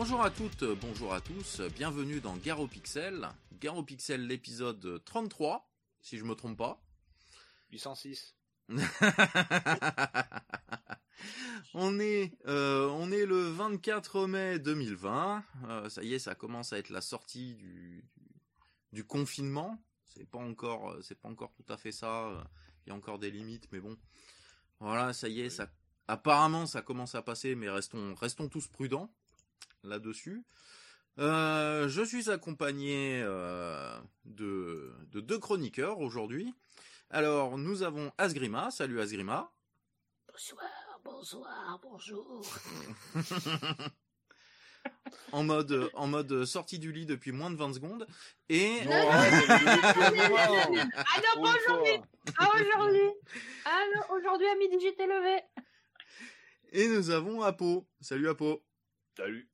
Bonjour à toutes, bonjour à tous, bienvenue dans Garo Pixel. Garo Pixel l'épisode 33, si je me trompe pas. 806. on est euh, on est le 24 mai 2020. Euh, ça y est, ça commence à être la sortie du, du, confinement. C'est pas encore c'est pas encore tout à fait ça. Il y a encore des limites, mais bon. Voilà, ça y est, ça apparemment ça commence à passer, mais restons restons tous prudents là-dessus. Euh, je suis accompagné de, de deux chroniqueurs aujourd'hui. Alors, nous avons Asgrima. Salut Asgrima. Bonsoir, bonsoir, bonjour. en mode en mode sortie du lit depuis moins de 20 secondes et non, ah non pas aujourd'hui ah aujourd'hui ah non aujourd'hui à midi j'étais levé et nous avons Apo salut Apo salut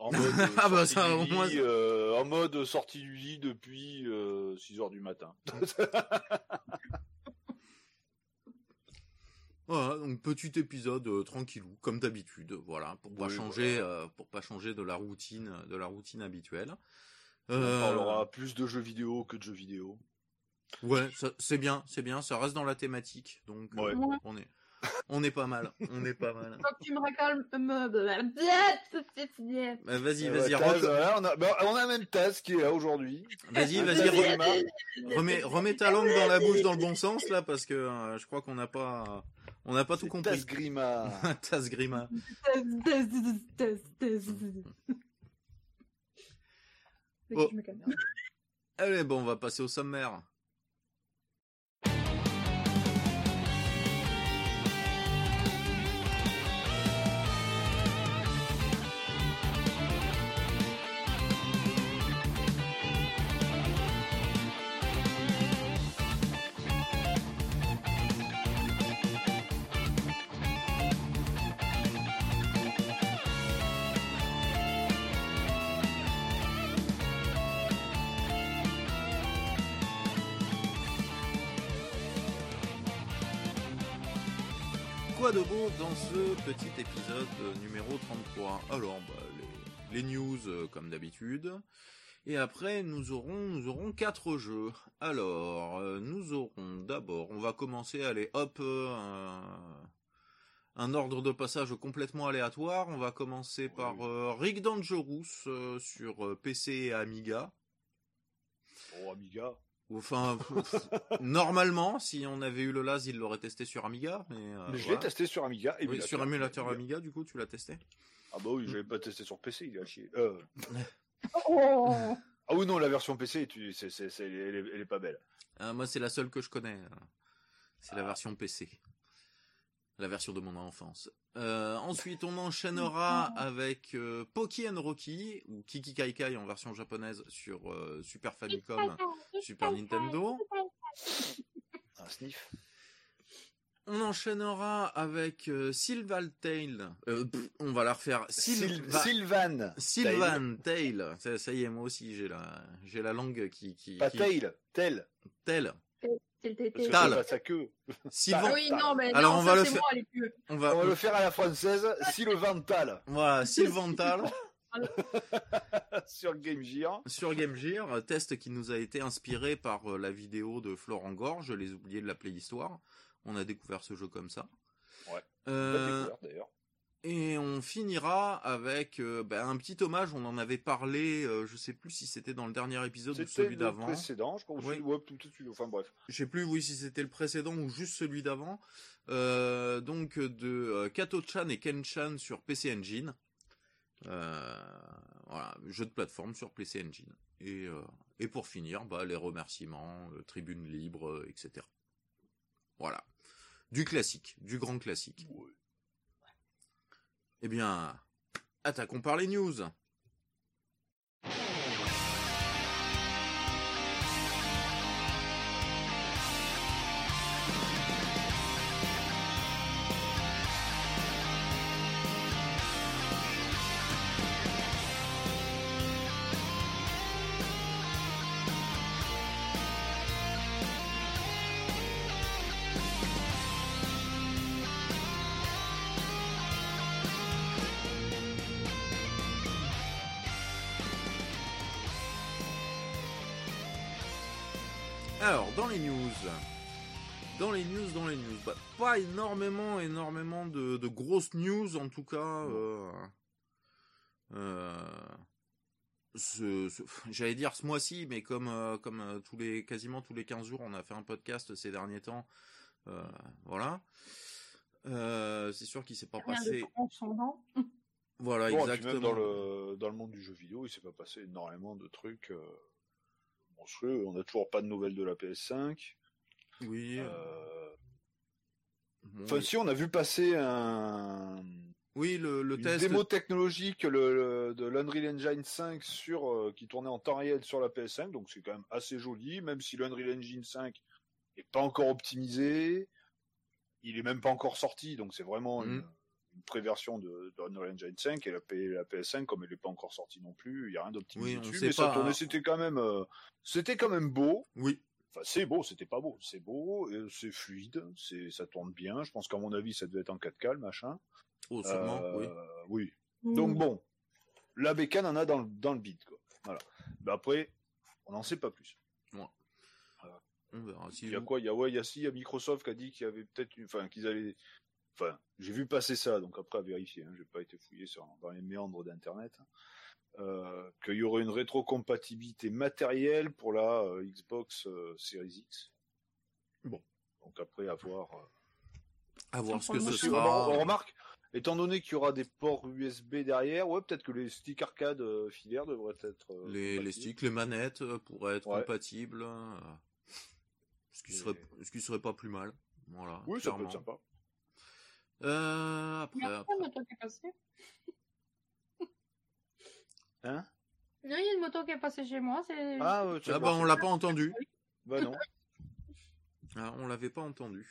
en mode, ah bah ça, lit, moins... euh, en mode sortie du lit depuis euh, 6 heures du matin. voilà, donc petit épisode euh, tranquillou, comme d'habitude, voilà, pour pas oui, changer, voilà. pour pas changer de la routine, de la routine habituelle. On parlera plus de jeux vidéo que de jeux vidéo. Ouais, c'est bien, c'est bien, ça reste dans la thématique, donc ouais. on est. On est pas mal, on est pas mal. Que tu me recalmes. Bah, vas-y, vas-y. Taz, voilà, on, a, bah, on a même Taz qui est là aujourd'hui. Vas-y, vas-y, remets, remets, remets ta langue dans la bouche dans le bon sens là, parce que euh, je crois qu'on n'a pas, on n'a pas tout compris. Taz Grima. Taz Grima. oh. Allez, bon, on va passer au sommaire. Quoi de beau dans ce petit épisode numéro 33 Alors, bah, les, les, news euh, comme d'habitude. Et après, nous aurons, nous aurons quatre jeux. Alors, euh, nous aurons d'abord, on va commencer, allez, hop, euh, un, ordre de passage complètement aléatoire. On va commencer par euh, Rick Dangerous euh, sur PC et Amiga. Oh, Amiga Enfin, normalement, si on avait eu le LAS, il l'aurait testé sur Amiga. Mais, euh, mais je l'ai testé sur Amiga. Oui, sur émulateur Amiga, du coup, tu l'as testé Ah bah oui, je l'ai pas testé sur PC, il a chier. Euh... oh ah oui, non, la version PC, tu, c'est, c'est, c'est, elle, est, elle est pas belle. Euh, moi, c'est la seule que je connais. C'est ah. la version PC. La version de mon enfance. Euh, ensuite, on enchaînera avec euh, Poki and Rocky, ou Kiki Kai Kai en version japonaise sur euh, Super Famicom, Super Nintendo. Un sniff. On enchaînera avec euh, Sylvan Tail. Euh, on va la refaire. Syl Sylvan. Sylvan Tail. Ça, ça, y est, moi aussi, j'ai la, j'ai la langue qui, qui. Pas qui... Tail. Tel. Tel. Tal. Sa queue. Sylvain. Oui, non, mais Alors non, on ça, va le faire. faire. Moi, on va, on va le faire à la française. Sylvain Tal. Voilà, Sylvain Tal. sur Game Gear. Sur Game Gear, test qui nous a été inspiré par la vidéo de Florent Gorge, je les oubliés de la Playhistoire. On a découvert ce jeu comme ça. Ouais. Euh, d'ailleurs. Et on finira avec euh, bah, un petit hommage. On en avait parlé. Euh, je sais plus si c'était dans le dernier épisode ou celui d'avant. le précédent, je crois. Oui. Ouais, tout, tout, tout, enfin bref. Je sais plus, oui, si c'était le précédent ou juste celui d'avant. Euh, donc de Kato-chan et Ken-chan sur PC Engine. voilà, jeu de plateforme sur PC Engine. Et, et pour finir, bah, les remerciements, tribune libre, etc. Voilà. Du classique, du grand classique. Ouais. Eh bien, attaquons par les news. Alors, dans les news. Dans les news, dans les news. Bah, pas énormément, énormément de, de grosses news, en tout cas. Euh, euh, ce, ce- j'allais dire ce mois-ci, mais comme, euh, comme euh, tous les, quasiment tous les 15 jours, on a fait un podcast ces derniers temps. euh, voilà. Euh, c'est sûr qu'il s'est pas Rien passé. de. Voilà, Bon, et puis exactement. même dans le, dans le monde du jeu vidéo, il s'est pas passé énormément de trucs euh, monstrueux. On n'a toujours pas de nouvelles de la PS5. Oui. Euh, bon, Enfin, si, on a vu passer un, oui, le, le une test. démo technologique le, le- de l'Unreal Engine 5 sur, euh, qui tournait en temps réel sur la PS5, donc c'est quand même assez joli, même si l'Unreal Engine 5 est pas encore optimisé, il est même pas encore sorti, donc c'est vraiment une, Mhm. Une préversion de, de Unreal Engine 5 et la, P- la PS5 comme elle est pas encore sortie non plus, il y a rien d'optimisé Oui, dessus, mais ça pas, tournait, hein. c'était quand même, euh, c'était quand même beau. Oui. Enfin, c'est beau, c'était pas beau, c'est beau, et c'est fluide, c'est, ça tourne bien. Je pense qu'à mon avis, ça devait être en 4K, le machin. Oh, sûrement, Euh, oui. oui. Donc bon, la bécane en a dans le, dans le bide, quoi. Voilà. Mais après, on n'en sait pas plus. On verra. Si Il y a vous- quoi? Il y a, ouais, il y a si, il y a Microsoft qui a dit qu'il y avait peut-être une, enfin, qu'ils allaient, enfin, j'ai vu passer ça, donc après à vérifier, hein, j'ai pas été fouillé sur, dans les méandres d'internet, euh, qu'il y aurait une rétrocompatibilité matérielle pour la euh, Xbox euh, Series X. Bon. Donc après, à voir. euh, à voir ce que ce sera. on remarque, étant donné qu'il y aura des ports USB derrière, ouais, peut-être que les sticks arcade euh, filaires devraient être. euh, Les, sticks, les manettes euh, pourraient être Ouais. compatibles. euh, ce qui Et- serait, ce qui serait pas plus mal. Voilà. Oui, ça peut être sympa. Euh, après, Il y a une moto qui est passée. Hein? Il y a une moto qui est passée chez moi. C'est... Ah, ouais, Ah bah on l'a pas entendu. Bah non. Ah, on l'avait pas entendu.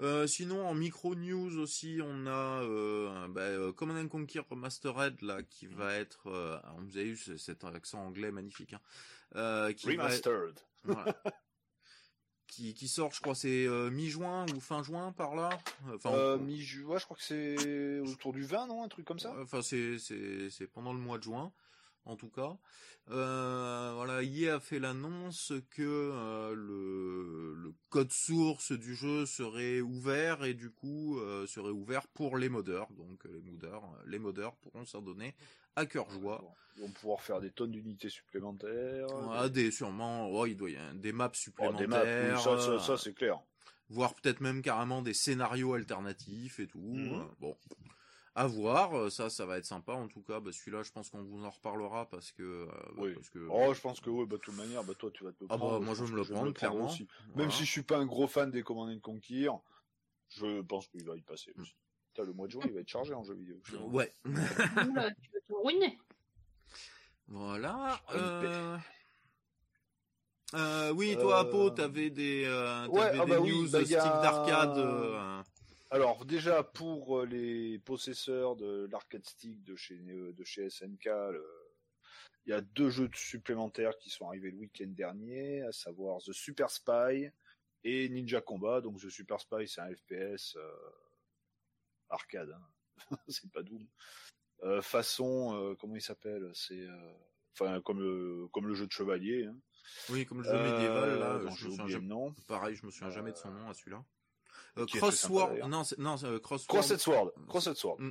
Euh, sinon en micro news aussi on a euh, bah, euh, Command and Conquer Remastered là qui va être euh, on vous a eu ce- cet accent anglais magnifique hein, euh, qui va être- Remastered. voilà. qui, qui sort je crois c'est euh, mi-juin ou fin juin par là enfin Euh, on- mi ouais, je crois que c'est autour du 20, non Un truc comme ça Enfin, c'est c'est c'est pendant le mois de juin, en tout cas. Euh, voilà, EA a fait l'annonce que euh, le le code source du jeu serait ouvert et du coup serait ouvert pour les modeurs. Donc les modeurs, les modeurs pourront s'en donner à cœur joie. Ils vont pouvoir faire des tonnes d'unités supplémentaires. Ah, des sûrement, oh, il doit y avoir des maps Oh, des maps, supplémentaires, oui, ça, ça, ça, c'est clair. voire peut-être même carrément des scénarios alternatifs et tout. Mhm. Euh, bon, à voir. euh, Ça, ça va être sympa en tout cas. Bah, celui-là, je pense qu'on vous en reparlera parce que. euh, bah, Oui. parce que Oh, je pense que oui, bah, de toute manière, bah, toi, tu vas te le Ah bah, prendre. moi, je pense me le prendre, prendre clairement. aussi. voilà. Même si je suis pas un gros fan des Command and Conquer, je pense qu'il va y passer. Mm. aussi. Putain, le mois de juin, il va être chargé en jeux vidéo. Ouais. Oula, tu vas te ruiner. voilà. Euh... euh, oui, toi, Euh, Apo, t'avais des, euh, Ouais, t'avais ah des bah oui, news bah, stick y a- d'arcade. euh, Alors déjà pour les possesseurs de l'arcade stick de chez de chez SNK, le- il y a deux jeux supplémentaires qui sont arrivés le week-end dernier, à savoir The Super Spy et Ninja Combat. Donc The Super Spy c'est un FPS euh, arcade, hein. c'est pas Doom. Euh, façon euh, comment il s'appelle C'est euh, enfin comme le comme le jeu de chevalier. Hein. Oui, comme le jeu Euh, médiéval, là, je me souviens jamais- nom. pareil, je me souviens jamais de son nom à celui-là. Euh, Crossword, non, non, euh, Crossword. Crossed Sword, Crossed Sword. Mm.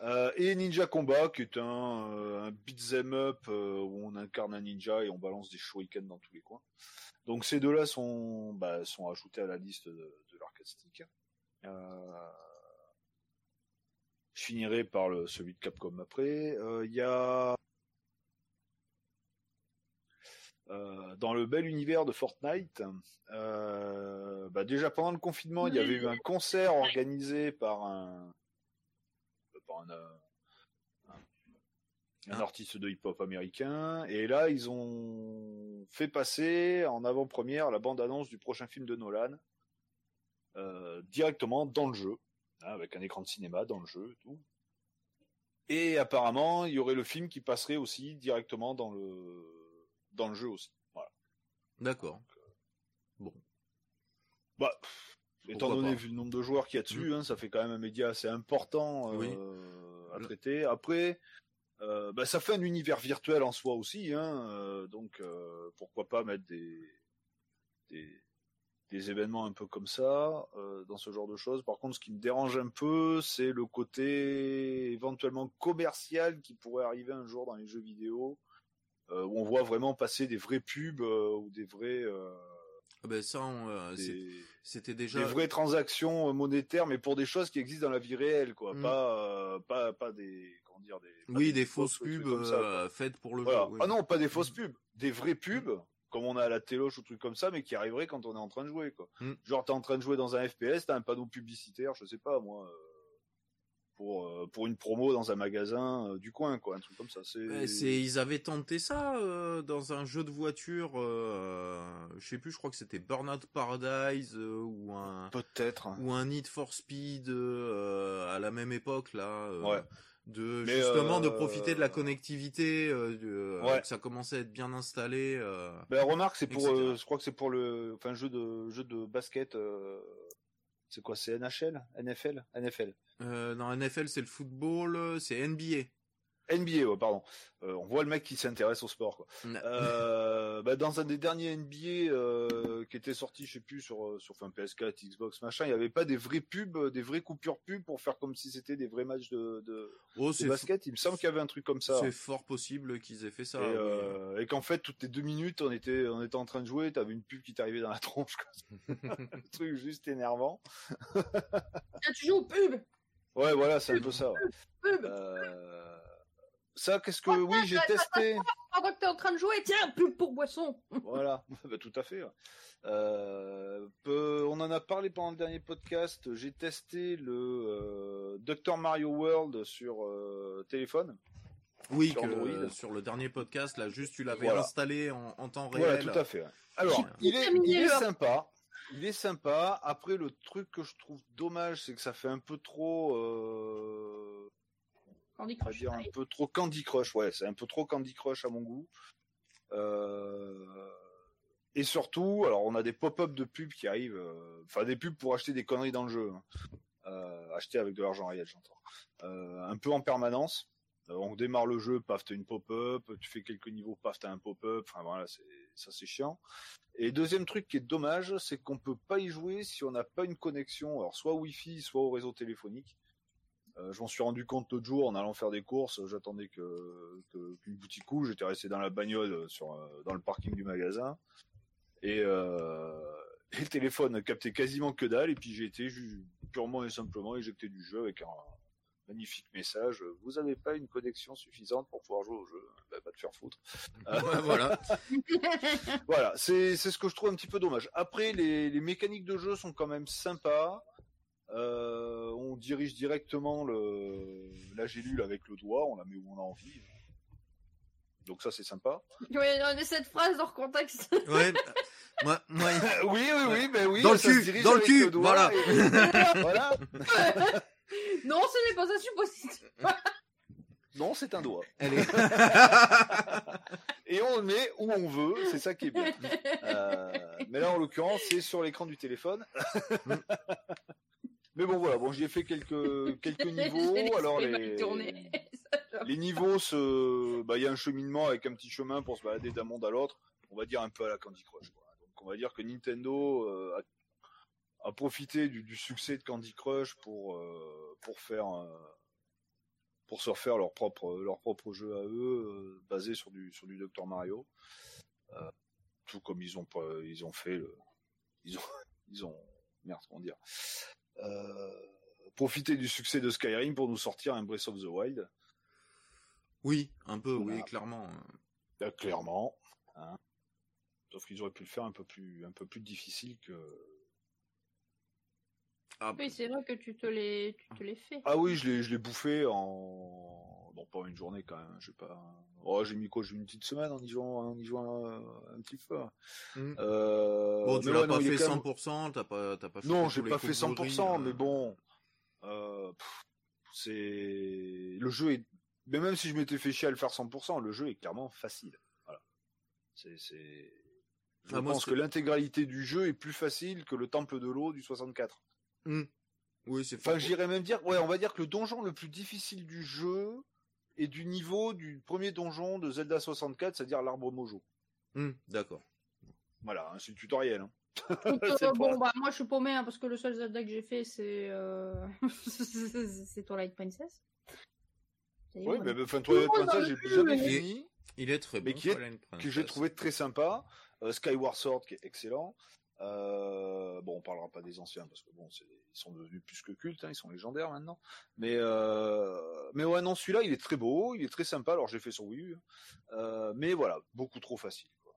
Euh, et Ninja Combat, qui est un, euh, un beat'em up euh, où on incarne un ninja et on balance des shurikens dans tous les coins. Donc ces deux-là sont, bah, sont ajoutés à la liste de, de l'arcade stick. Euh, je finirai par le, celui de Capcom après. Euh, Il y a euh, dans le bel univers de Fortnite, euh, bah déjà pendant le confinement, il y avait eu un concert organisé par un, un, euh, artiste de hip-hop américain, et là ils ont fait passer en avant-première la bande-annonce du prochain film de Nolan euh, directement dans le jeu, avec un écran de cinéma dans le jeu et tout. Et apparemment, il y aurait le film qui passerait aussi directement dans le dans le jeu aussi. Voilà. D'accord. Bon. Bah, pff, étant donné vu le nombre de joueurs qu'il y a dessus, hein, ça fait quand même un média assez important euh, Oui. à traiter. Après, euh, bah, ça fait un univers virtuel en soi aussi, hein, euh, donc euh, pourquoi pas mettre des des, des événements un peu comme ça euh, dans ce genre de choses. Par contre, ce qui me dérange un peu, c'est le côté éventuellement commercial qui pourrait arriver un jour dans les jeux vidéo, euh, où on voit vraiment passer des vrais pubs euh, ou des vrais ah ben ça, c'était déjà des vraies transactions monétaires, mais pour des choses qui existent dans la vie réelle, quoi. Mm. Pas, pas, pas des, comment dire, des. Oui, des, fausses pubs ça, faites pour le jeu. Ah non, pas des fausses pubs, des vraies pubs comme on a à la téloche ou trucs comme ça, mais qui arriverait quand on est en train de jouer, quoi. Mm. Genre, t'es en train de jouer dans un FPS, t'as un panneau publicitaire, je sais pas, moi, euh, pour, euh, pour une promo dans un magasin euh, du coin, quoi, un truc comme ça. C'est... c'est, ils avaient tenté ça dans un jeu de voiture, je sais plus, je crois que c'était Burnout Paradise ou un. Peut-être. Ou un Need for Speed à la même époque, là. ouais de justement de profiter de la euh, connectivité, euh, euh, que ça commençait à être bien installé. Ben, remarque, c'est pour, je crois que c'est pour le, enfin jeu de jeu de basket. c'est quoi, c'est NHL, NFL, NFL. non, NFL c'est le football, c'est NBA. NBA, ouais, pardon. Euh, on voit le mec qui s'intéresse au sport. Quoi. Euh, bah, dans un des derniers NBA euh, qui était sorti, je sais plus sur sur enfin, PS4, Xbox, machin, il n'y avait pas des vrais pubs, des vraies coupures pubs pour faire comme si c'était des vrais matchs de, de, oh, basket. Il me semble qu'il y avait un truc comme ça. C'est fort possible qu'ils aient fait ça. Et, et qu'en fait, toutes les deux minutes, on était on était en train de jouer, t'avais une pub qui t'arrivait dans la tronche. un truc juste énervant. Tu joues aux pubs. Ouais, voilà, c'est un peu ça. Pub. Ça, qu'est-ce que oui, j'ai testé. Pendant que t'es en train de jouer, tiens, pub pour boisson. voilà, bah, tout à fait. Euh, on en a parlé pendant le dernier podcast. J'ai testé le euh, Dr Mario World sur euh, téléphone. Oui, sur, sur le dernier podcast, là, juste tu l'avais installé en, temps réel. Voilà, tout à fait. Alors, il est, il est sympa. Il est sympa. Après, le truc que je trouve dommage, c'est que ça fait un peu trop Candy Crush. Dire un peu trop Candy Crush, ouais, c'est un peu trop Candy Crush à mon goût. Euh... Et surtout, alors on a des pop-up de pubs qui arrivent, euh, enfin des pubs pour acheter des conneries dans le jeu, hein. euh, acheter avec de l'argent réel, j'entends. Un peu en permanence. on démarre le jeu, paf, t'as une pop-up, tu fais quelques niveaux, paf, t'as un pop-up. Enfin voilà, c'est ça, c'est chiant. Et deuxième truc qui est dommage, c'est qu'on peut pas y jouer si on n'a pas une connexion, alors soit Wi-Fi, soit au réseau téléphonique. Euh, je m'en suis rendu compte l'autre jour en allant faire des courses. J'attendais que qu'une boutique ouvre. J'étais resté dans la bagnole sur euh, dans le parking du magasin et, euh, et le téléphone captait quasiment que dalle. Et puis j'ai été purement et simplement éjecté du jeu avec un magnifique message. Vous n'avez pas une connexion suffisante pour pouvoir jouer au jeu? Bah, va te faire foutre. voilà. voilà. C'est c'est ce que je trouve un petit peu dommage. Après les les mécaniques de jeu sont quand même sympas. Euh, on dirige directement le, la gélule avec le doigt, on la met où on a envie. Donc ça c'est sympa. Oui, on a cette phrase hors contexte. Ouais. Moi, moi... oui, oui, oui, ben oui. Dans le cul, dans le cul, voilà. voilà. non, ce n'est pas ça suppositif. Non, c'est un doigt. Et on le met où on veut, c'est ça qui est bien. Euh, mais là, en l'occurrence, c'est sur l'écran du téléphone. Mais bon voilà, bon j'y ai fait quelques quelques niveaux. Alors les les niveaux, se, bah il y a un cheminement avec un petit chemin pour se balader d'un monde à l'autre. On va dire un peu à la Candy Crush. Quoi. Donc on va dire que Nintendo euh, a, a, profité du, du, succès de Candy Crush pour euh, pour faire pour se refaire leur propre leur propre jeu à eux euh, basé sur du sur du Dr Mario. tout comme ils ont ils ont fait le, ils ont ils ont merde comment dire euh, profiter du succès de Skyrim pour nous sortir un Breath of the Wild. Oui, un peu, oui, clairement. Bah, clairement. Hein. Sauf qu'ils auraient pu le faire un peu plus, un peu plus difficile que. Ah, oui, c'est vrai que tu te les, tu te les fais. Ah oui, je l'ai, je l'ai bouffé en, bon, pas une journée quand même. J'ai pas. Oh, j'ai mis quoi J'ai une petite semaine en y jouant, en y jouant un, petit peu. Mmh. Euh... Bon, tu l'as pas fait 100%, t'as pas, t'as pas fait. Non, j'ai pas fait 100%, mais bon, euh, c'est le jeu est. Mais même si je m'étais fait chier à le faire 100%, le jeu est clairement facile. Voilà. C'est, c'est. Je ah, pense que l'intégralité du jeu est plus facile que le Temple de l'eau du 64. Mmh. Oui, c'est. Enfin, j'irais même dire, ouais, on va dire que le donjon le plus difficile du jeu, et du niveau du premier donjon de Zelda 64, c'est-à-dire l'arbre Mojo. Hmm, d'accord. Voilà, hein, c'est le tutoriel. Hein. Écoute, euh, bon, bah, moi je suis paumé hein, parce que le seul Zelda que j'ai fait c'est euh... c'est Twilight Princess. Oui, mais enfin, Twilight Princess, j'ai jamais fini. Il est très bon. Mais qui est, que j'ai trouvé très sympa. Euh, Skyward Sword qui est excellent. Euh, bon, on parlera pas des anciens parce que bon, ils sont devenus plus que cultes, hein, ils sont légendaires maintenant. Mais euh, mais ouais, non, celui-là, il est très beau, il est très sympa. Alors j'ai fait sur Wii U, euh, mais voilà, beaucoup trop facile. Quoi.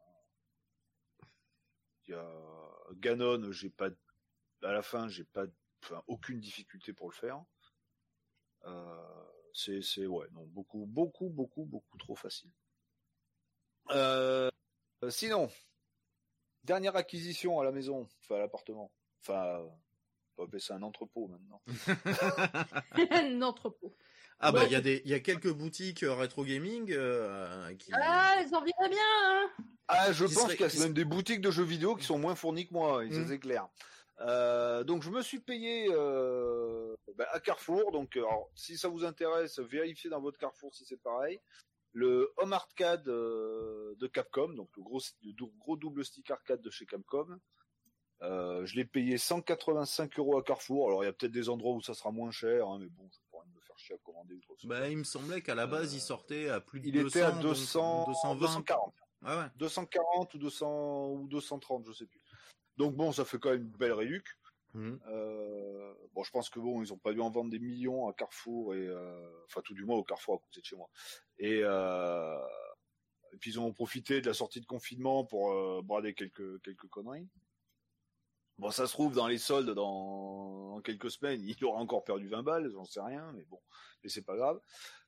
Il y a Ganon, j'ai pas à la fin, j'ai pas aucune difficulté pour le faire. C'est c'est ouais, non, beaucoup beaucoup beaucoup beaucoup trop facile. Sinon, Dernière acquisition à la maison, enfin à l'appartement. Enfin, on va appeler ça un entrepôt maintenant. un entrepôt. Ah bah il y a des il y a quelques boutiques euh, rétro gaming euh, qui Ah, elles en viendraient bien hein Ah, je pense qu'il y a même des boutiques de jeux vidéo qui sont moins fournies que moi, ça mmh. c'est clair. Euh, donc je me suis payé euh, bah, à Carrefour. Donc alors, si ça vous intéresse, vérifiez dans votre Carrefour si c'est pareil le Home Arcade euh, de Capcom, donc le gros, gros double stick arcade de chez Capcom. Euh, je l'ai payé 185 euros à Carrefour. Alors il y a peut-être des endroits où ça sera moins cher, hein, mais bon, je pourrais me faire chier à commander ou Bah, il me semblait qu'à la base il sortait à plus de il 200. était à 200, 220. 240. Ah ouais. 240 ou 200 ou 230, je sais plus. Donc bon, ça fait quand même une belle réduc. Mmh. Euh, bon, je pense que bon, ils ont pas dû en vendre des millions à Carrefour et euh, enfin tout du moins au Carrefour à côté de chez moi. Et, euh, puis ils ont profité de la sortie de confinement pour brader quelques quelques conneries. Bon, ça se trouve dans les soldes dans, quelques semaines, il aura encore perdu 20 balles, j'en sais rien, mais bon, mais c'est pas grave.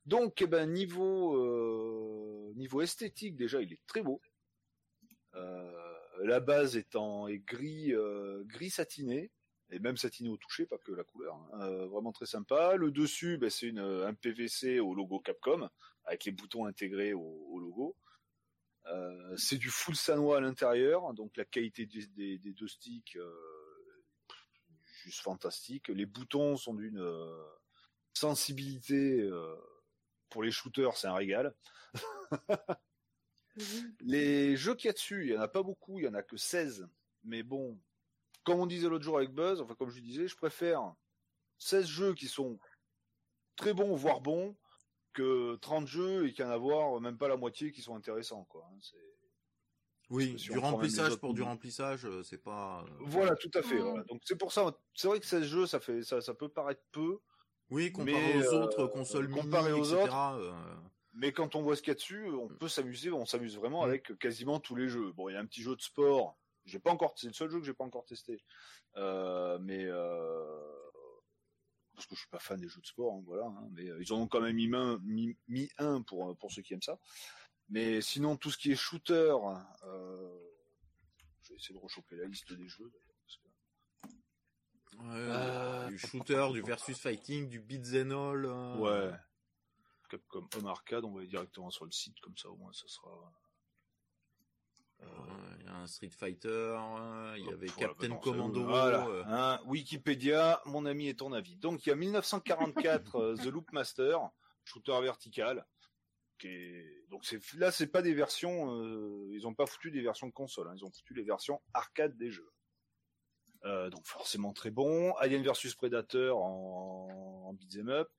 Donc, eh ben niveau niveau esthétique déjà, il est très beau. la base étant est gris gris satiné et même satiné au toucher, pas que la couleur. Hein. Euh, vraiment très sympa. Le dessus, ben, c'est une un PVC au logo Capcom avec les boutons intégrés au, logo. Euh, c'est du full sanois à l'intérieur, donc la qualité des, deux sticks euh, juste fantastique. Les boutons sont d'une sensibilité pour les shooters, c'est un régal. les jeux qu'il y a dessus, il y en a pas beaucoup, il y en a que 16. Mais bon, comme on disait l'autre jour avec Buzz, enfin comme je disais, je préfère 16 jeux qui sont très bons, voire bons, que 30 jeux et qu'il y en a avoir même pas la moitié qui sont intéressants, quoi. Hein, oui, du remplissage pour du remplissage, euh, c'est pas. Euh, voilà, tout à fait. Donc c'est pour ça, c'est vrai que 16 jeux, ça fait, ça, ça peut paraître peu. Oui, comparé aux autres euh, consoles comparé aux autres. Mais quand on voit ce qu'il y a dessus, on peut s'amuser, on s'amuse vraiment mm. avec quasiment tous les jeux. Bon, il y a un petit jeu de sport j'ai pas encore, c'est le seul jeu que j'ai pas encore testé. Euh, mais euh, parce que je suis pas fan des jeux de sport, hein, voilà. Hein, mais euh, ils en ont quand même mis, un, mis, un pour pour ceux qui aiment ça. Mais sinon, tout ce qui est shooter, euh, je vais essayer de rechoper la liste des jeux. Ouais, du shooter, du versus fighting, du beat'em all. Ouais. Comme Home Arcade, on va aller directement sur le site, comme ça au moins ça sera. Euh, il y a un Street Fighter, il y avait Captain Commando. Euh. Hein, Wikipédia, mon ami est ton avis. Donc il y a 1944 euh, The Loop Master, shooter vertical. Qui Donc c'est là c'est pas des versions, ils ont pas foutu des versions de console, hein. ils ont foutu les versions arcade des jeux. donc forcément très bon. Alien vs Predator en, en beat'em up.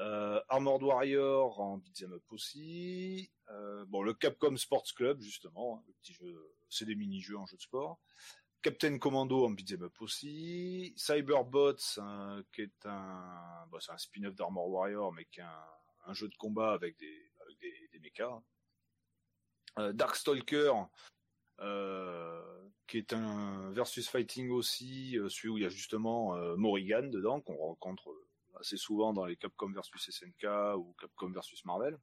Euh, Armored Warrior en beat'em up aussi. Euh, bon, le Capcom Sports Club justement, hein, le petit jeu, c'est des mini-jeux en jeu de sport. Captain Commando en beat'em up aussi. Cyberbots, qui est un, bon, c'est un spin-off d'Armored Warrior, mais qui est un, jeu de combat avec des, avec des, des mechas. Euh, Darkstalker, euh, qui est un versus fighting aussi, euh, celui où il y a justement euh, Morrigan dedans qu'on rencontre assez souvent dans les Capcom versus SNK ou Capcom versus Marvel.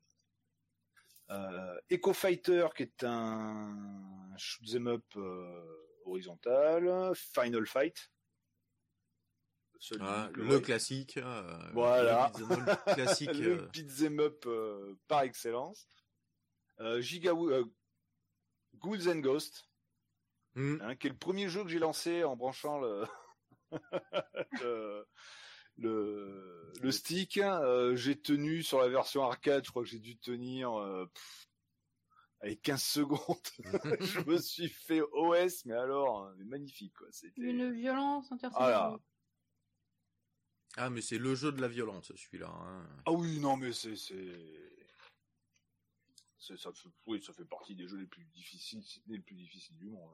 Euh, Echo Fighter qui est un shoot'em up euh, horizontal, Final Fight. Ah, le, classique. Euh, voilà. Le classique. le beat'em up par excellence. Giga Ghouls and Ghosts, hmm. hein, qui est le premier jeu que j'ai lancé en branchant le, le le, le stick. Euh, j'ai tenu sur la version arcade, je crois que j'ai dû tenir euh, avec 15 secondes. je me suis fait OS, mais alors, hein, magnifique, quoi. C'était... Une violence intersexuelle. Voilà. Ah, mais c'est le jeu de la violence, celui-là. hein. Ah oui, non, mais c'est, c'est, c'est- ça, oui, ça fait partie des jeux les plus difficiles, si ce n'est le plus difficile du monde.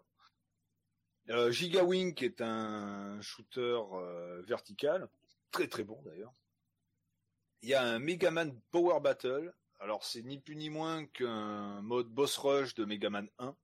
Euh, Giga Wing est un shooter euh, vertical, très très bon d'ailleurs. Il y a un Megaman Power Battle. Alors c'est ni plus ni moins qu'un mode boss rush de Megaman 1,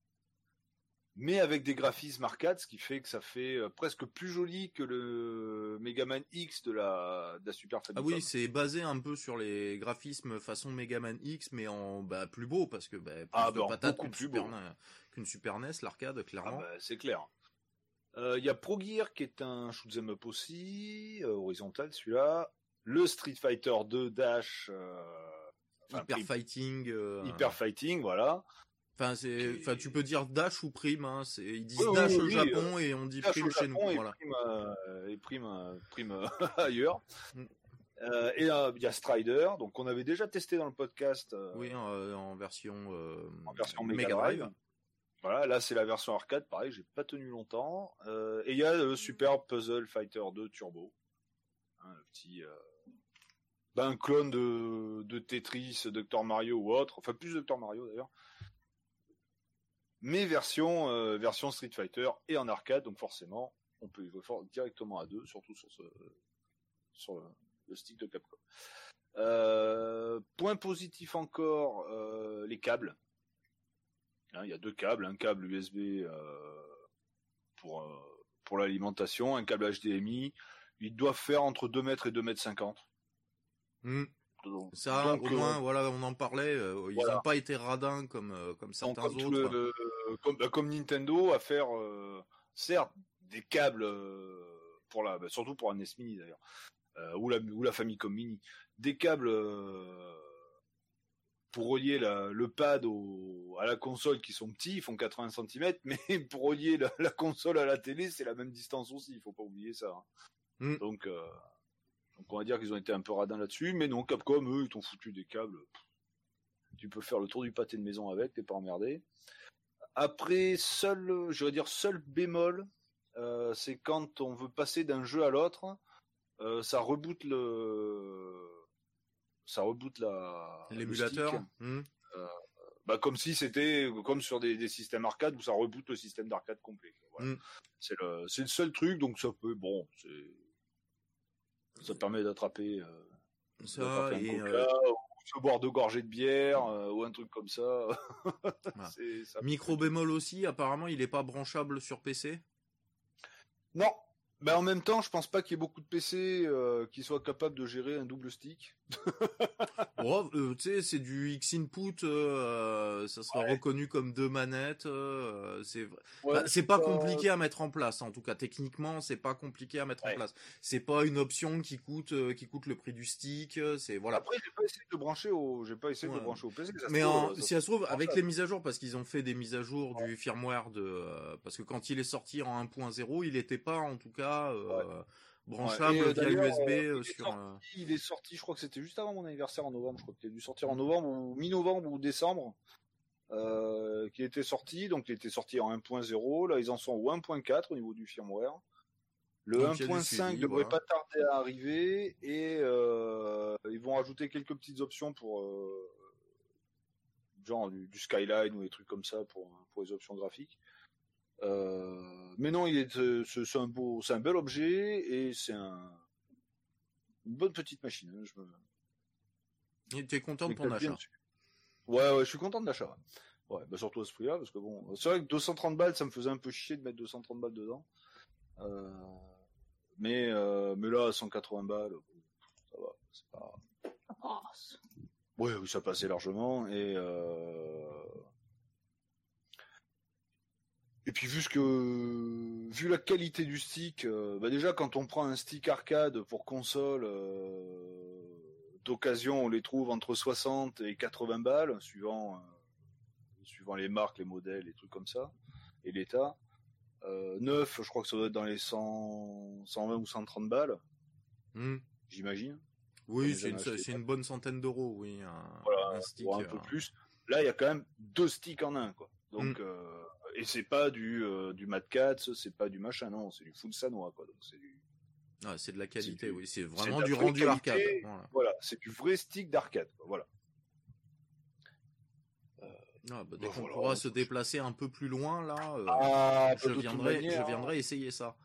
mais avec des graphismes arcade, ce qui fait que ça fait euh, presque plus joli que le Megaman X de la, de la Super Ah Famicom. oui, c'est basé un peu sur les graphismes façon Megaman X, mais en bah, plus beau, parce que bah, plus Ah, de bah, patates qu'une Super. NES- qu'une Super NES, l'arcade, Ah clairement. bah, c'est clair. Euh, Il y a Pro Gear qui est un shoot'em up aussi, euh, horizontal celui-là. Le Street Fighter 2 Dash, euh, enfin, Hyper Prime- Fighting. Hyper Fighting, voilà. Enfin, c'est, enfin, tu peux dire Dash ou Prime. Hein, c'est, ils disent Oui, Dash oui, au Japon et on dit Dash Prime chez nous. Et Voilà. Prime, euh, et Prime, Prime, euh, ailleurs. Mm. Euh, et il y a Strider, donc on avait déjà testé dans le podcast Oui, en, en version, en version Mega, Drive. Voilà, là c'est la version arcade, pareil, j'ai pas tenu longtemps. Euh, et il y a le Super Puzzle Fighter 2 Turbo, Hein, le petit, euh, ben, clone de, Tetris, Dr Mario ou autre, enfin plus Dr Mario d'ailleurs. Mais version euh, version Street Fighter et en arcade, donc forcément on peut y jouer directement à deux, surtout sur le, stick de Capcom. Euh, point positif encore, euh, les câbles. Hein, Il y a deux câbles, un câble USB euh, pour euh, pour l'alimentation, un câble HDMI. Ils doivent faire entre 2 mètres et 2 mètres 50. Hmm. Donc, Ça, donc, au euh, moins, voilà, on en parlait. ils voilà. n'ont pas été radins comme comme donc, certains comme, autres. le- le- comme, bah, comme Nintendo à faire, certes, des câbles pour la, bah, surtout pour un NES Mini d'ailleurs, ou la ou la Famicom Mini, des câbles pour relier la- le pad au, à la console qui sont petits, ils font 80 cm, mais pour relier la, la console à la télé, c'est la même distance aussi, il faut pas oublier ça. hein. Mm. Donc, euh, donc on va dire qu'ils ont été un peu radins là-dessus, mais non, Capcom, eux, ils t'ont foutu des câbles. Tu peux faire le tour du pâté de maison avec, t'es pas emmerdé. Après, seul, je vais dire seul bémol, euh, c'est quand on veut passer d'un jeu à l'autre, euh, ça reboot le, ça reboot la L'émulateur. hmm. Bah, comme si c'était comme sur des, des systèmes arcade où ça reboot le système d'arcade complet. Voilà. Mm. C'est le, c'est le seul truc, donc ça peut, bon, c'est, ça permet d'attraper, euh, Ça un et coca, euh, ou se boire deux gorgées de bière, euh, ou un truc comme ça. Ça- micro bémol aussi. Apparemment, il est pas branchable sur PC. Non. Mais en même temps, je pense pas qu'il y ait beaucoup de PC euh, qui soient capables de gérer un double stick. Oh, euh, tu sais, c'est du X input. euh, ça sera Ouais. reconnu comme deux manettes. c'est vrai. Ouais, Bah, c'est pas compliqué à mettre en place, en tout cas techniquement, c'est pas compliqué à mettre en place. C'est pas une option qui coûte qui coûte le prix du stick, c'est voilà. Après, j'ai pas essayé de brancher au, j'ai pas essayé de brancher au PC. Mais trouve, en, ça si ça se trouve, avec les mises à jour, parce qu'ils ont fait des mises à jour du firmware de, parce que quand il est sorti en 1.0, il était pas, en tout cas, euh, branchable Ouais. Et, euh, via USB euh, euh, il est sur. sorti- euh, Il est sorti, je crois que c'était juste avant mon anniversaire en novembre. Je crois qu'il a dû sortir en novembre ou mi-novembre ou décembre. Euh, qui était sorti, donc il était sorti en 1.0. Là, ils en sont au 1.4 au niveau du firmware. Le Donc, il y a du 1.5 suivi, devrait pas tarder à arriver et euh, ils vont rajouter quelques petites options pour euh, genre du, du skyline ou des trucs comme ça pour pour les options graphiques. Euh, mais non, il est euh, c'est un beau, c'est un bel objet et c'est un une bonne petite machine. hein, Je me, Et tu es content de ton achat. Ouais, ouais, je suis content de l'achat. Ouais, Ouais, bah surtout à ce prix-là, parce que bon, c'est vrai que 230 balles, ça me faisait un peu chier de mettre 230 balles dedans. Euh, mais, euh, mais là, à 180 balles, ça va, c'est pas. Oh, Ouais, oui, ça passait largement et euh... et puis vu ce que vu la qualité du stick, euh, bah déjà quand on prend un stick arcade pour console euh, d'occasion, on les trouve entre 60 et 80 balles suivant euh, suivant les marques, les modèles, les trucs comme ça et l'état. Neuf, je crois que ça doit être dans les 100, 120 ou 130 balles, Hmm. j'imagine. Oui, c'est une, bonne centaine d'euros, oui, un, Voilà, un stick. un peu plus. Là, il y a quand même deux sticks en un, quoi. Donc, Mm. Euh, et c'est pas du euh, du Mad Cats, c'est pas du machin, non, c'est du full sanois, quoi. Donc c'est du, Ouais, c'est de la qualité, du- oui. C'est vraiment du rendu qualité. arcade. Voilà. voilà, c'est du vrai stick d'arcade. Voilà. Ah, bah, dès Bah, qu'on voilà. pourra se déplacer un peu plus loin, là, euh, Ah, je viendrai, manière, je viendrai essayer ça.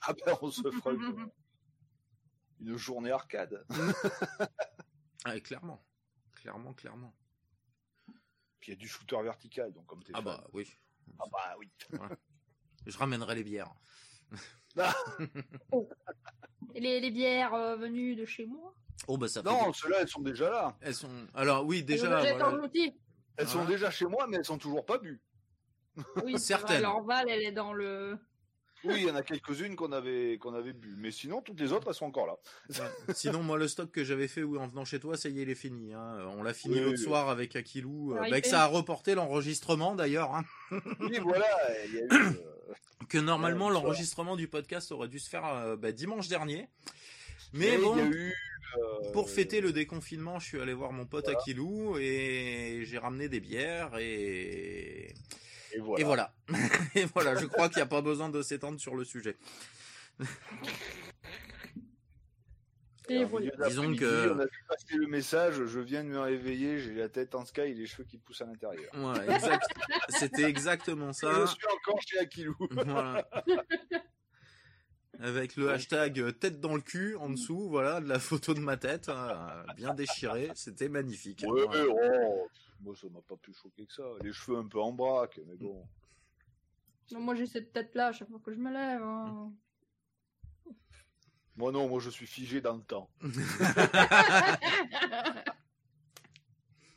Ah ben, on se fera une, une journée arcade. Ah, clairement, clairement, clairement. Puis il y a du shooter vertical, donc comme t'es Ah fan. bah oui. Ah bah oui. Je ramènerai les bières. Les, les bières euh, venues de chez moi? Oh bah ça. Non, ceux-là, elles sont déjà là. Elles sont. Alors oui, déjà. Elles voilà. Elles sont chez moi, mais elles sont toujours pas bues. Oui, c'est Certaines. vrai, L'Orval, elle est dans le. Oui, il y en a quelques-unes qu'on avait qu'on avait bu, mais sinon toutes les autres elles sont encore là. Ouais. Sinon, moi, le stock que j'avais fait oui, en venant chez toi, ça y est, il est fini. hein. On l'a fini Oui, l'autre oui. soir avec Akilou. euh, Ah, bah, que ça a reporté l'enregistrement d'ailleurs. hein. Oui, voilà, il y a eu. euh, Que normalement, Ouais, l'enregistrement du podcast aurait dû se faire euh, bah, dimanche dernier. Mais et bon, il y a eu. euh, pour fêter le déconfinement, je suis allé voir mon pote Voilà. Akilou et j'ai ramené des bières et. Et voilà. Et voilà. et voilà, je crois qu'il n'y a pas besoin de s'étendre sur le sujet. Et voilà. Disons que- On a vu passer le message, je viens de me réveiller, j'ai la tête en sky et les cheveux qui poussent à l'intérieur. Ouais, exact- C'était exactement ça. Je suis encore chez Akilou. Voilà. Avec le hashtag euh, tête dans le cul en dessous, voilà, de la photo de ma tête, hein, bien déchirée, c'était magnifique. Ouais, Voilà. oh, moi ça m'a pas plus choqué que ça. Les cheveux un peu en braque, mais bon. Non, moi, j'ai cette tête-là à chaque fois que je me lève. hein. Moi non, moi je suis figé dans le temps.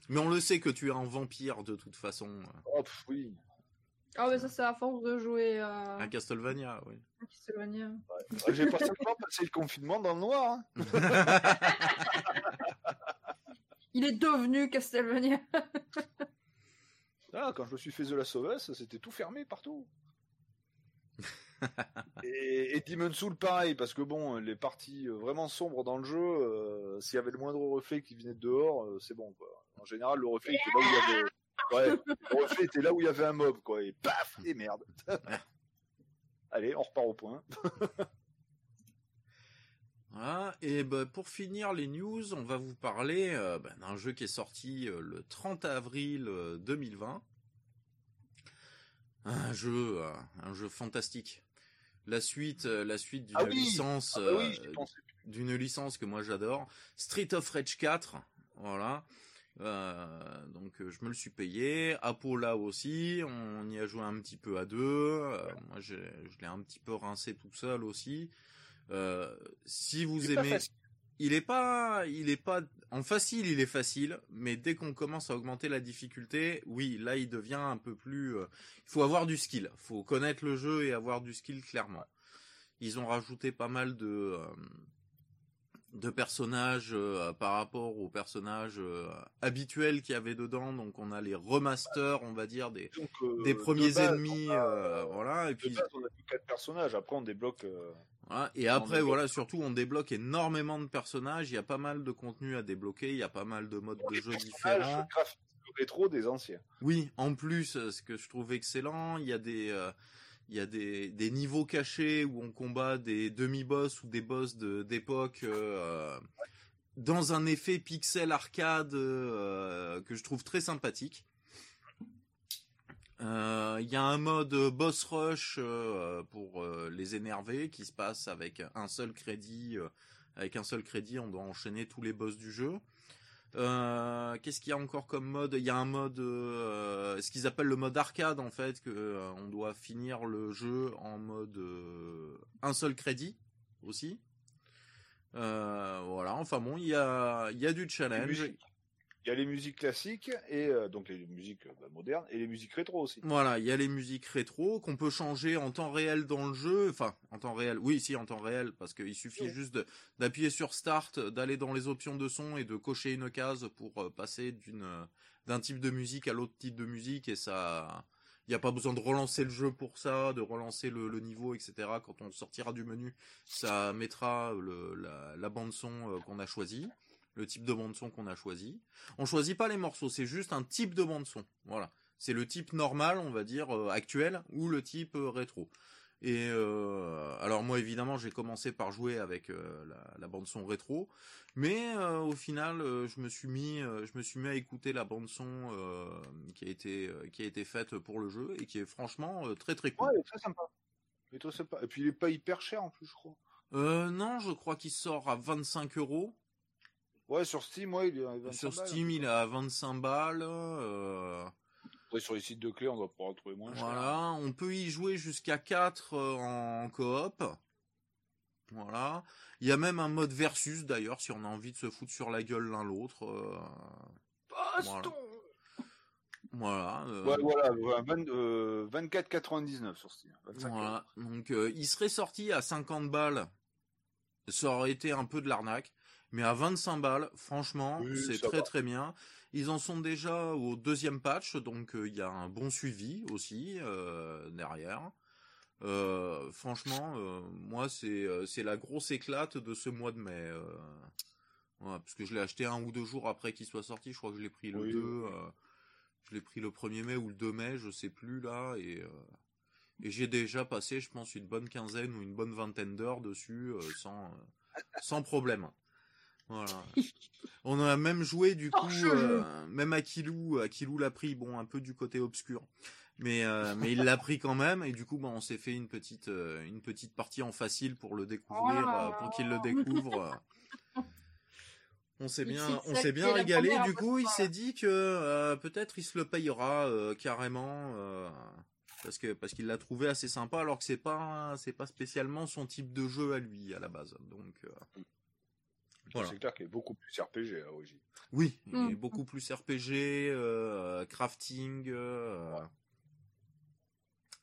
Mais on le sait que tu es un vampire de toute façon. Oh pff, oui. Ah, mais ça, c'est à force de jouer à À Castlevania, oui. Castlevania. Ouais, J'ai pas seulement passé le confinement dans le noir. hein. Il est devenu Castlevania. Ah, quand je me suis fait The Last of Us, c'était tout fermé partout. et, et Demon's Soul pareil, parce que bon, les parties euh, vraiment sombres dans le jeu, euh, s'il y avait le moindre reflet qui venait de dehors, euh, c'est bon quoi. En général, le reflet était là où il y avait. Ouais, le reflet était là où il y avait un mob quoi, et paf, et merde. Allez, on repart au point. Voilà. Et ben, pour finir les news, on va vous parler euh, ben, d'un jeu qui est sorti euh, le 30 avril euh, 2020. Un jeu, euh, un jeu fantastique. La suite, euh, la suite d'une Ah oui licence, Ah bah oui, euh, d'une licence que moi j'adore, Street of Rage 4, voilà. Euh, donc euh, je me le suis payé, Apo là aussi, on y a joué un petit peu à deux, euh, moi j'ai- je l'ai un petit peu rincé tout seul aussi. Euh, si vous aimez, il est pas, il est pas en facile, il est facile, mais dès qu'on commence à augmenter la difficulté, oui, là il devient un peu plus. euh, il faut avoir du skill, faut connaître le jeu et avoir du skill clairement. Ils ont rajouté pas mal de euh, de personnages euh, par rapport aux personnages euh, habituels qu'il y avait dedans. Donc on a les remasters, on va dire des Donc, euh, des de premiers base, ennemis, a- euh, voilà. Et puis base, on a que quatre personnages. Après, on débloque. Voilà. Et après, débloque. voilà, surtout, on débloque énormément de personnages. Il y a pas mal de contenu à débloquer. Il y a pas mal de modes de jeu différents. rétro des anciens. Oui, en plus, euh, ce que je trouve excellent, il y a des, euh, il y a des, des niveaux cachés où on combat des demi-boss ou des boss de d'époque euh, dans un effet pixel arcade euh, que je trouve très sympathique. Euh, Il y a un mode boss rush euh, pour euh, les énerver qui se passe avec un seul crédit. euh, avec un seul crédit, on doit enchaîner tous les boss du jeu. Euh, Qu'est-ce qu'il y a encore comme mode? Il y a un mode, euh, ce qu'ils appellent le mode arcade en fait, que euh, on doit finir le jeu en mode euh, un seul crédit aussi. Euh, voilà, enfin bon, il y a, y a du challenge. Il y a les musiques classiques et euh, donc les musiques euh, bah, modernes et les musiques rétro aussi. Voilà, il y a les musiques rétro qu'on peut changer en temps réel dans le jeu. Enfin, en temps réel. Oui, si, en temps réel, parce qu'il suffit Oui. juste d'appuyer sur Start, d'aller dans les options de son et de cocher une case pour euh, passer d'une d'un type de musique à l'autre type de musique et ça. Il n'y a pas besoin de relancer le jeu pour ça, de relancer le, le niveau, etc. Quand on sortira du menu, ça mettra le, la, la bande son euh, qu'on a choisie. Le type de bande son qu'on a choisi. On choisit pas les morceaux, c'est juste un type de bande son. Voilà, c'est le type normal, on va dire euh, actuel, ou le type euh, rétro. Et euh, alors moi évidemment j'ai commencé par jouer avec la, la, bande son rétro, mais au final je me suis mis je me suis mis à écouter la bande son qui a été qui a été faite pour le jeu et qui est franchement très très cool. Ouais, très sympa. Et très sympa. Et puis il est pas hyper cher en plus je crois. Non, je crois qu'il sort à 25 euros. Ouais, sur Steam, ouais, il est à 25 Sur Steam, il est à 25 balles. Euh... sur les sites de clés, on doit pouvoir trouver moins. Voilà, on peut y jouer jusqu'à 4 euh, en coop. Voilà. Il y a même un mode versus d'ailleurs, si on a envie de se foutre sur la gueule l'un l'autre. Euh... Baston voilà. Euh... Ouais, voilà, 24,99 euh, sur Steam. Voilà. Donc, il serait sorti à 50 balles. Ça aurait été un peu de l'arnaque. Mais à 25 balles, franchement, c'est très très bien. Ils en sont déjà au deuxième patch, donc euh, il y a un bon suivi aussi euh, derrière. Euh, franchement, moi c'est la grosse éclate de ce mois de mai. Voilà, parce que je l'ai acheté un ou deux jours après qu'il soit sorti. Je crois que je l'ai pris le 2. je l'ai pris le 1er mai ou le 2 mai, je sais plus là. Et, et j'ai déjà passé, je pense, une bonne quinzaine ou une bonne vingtaine d'heures dessus sans, sans problème. Voilà. On a même joué du coup, euh, même Akilou, Akilou l'a pris, bon un peu du côté obscur, mais euh, mais il l'a pris quand même et du coup bah, on s'est fait une petite euh, une petite partie en facile pour le découvrir, oh pour qu'il le découvre. On s'est bien, on s'est bien régalé. Du coup, il s'est dit que peut-être il se le payera carrément parce que parce qu'il l'a trouvé assez sympa alors que c'est pas c'est pas spécialement son type de jeu à lui à la base. Donc c'est clair qu'il est beaucoup plus RPG à l'origine. Oui, il est mm. beaucoup plus RPG, euh, crafting, euh,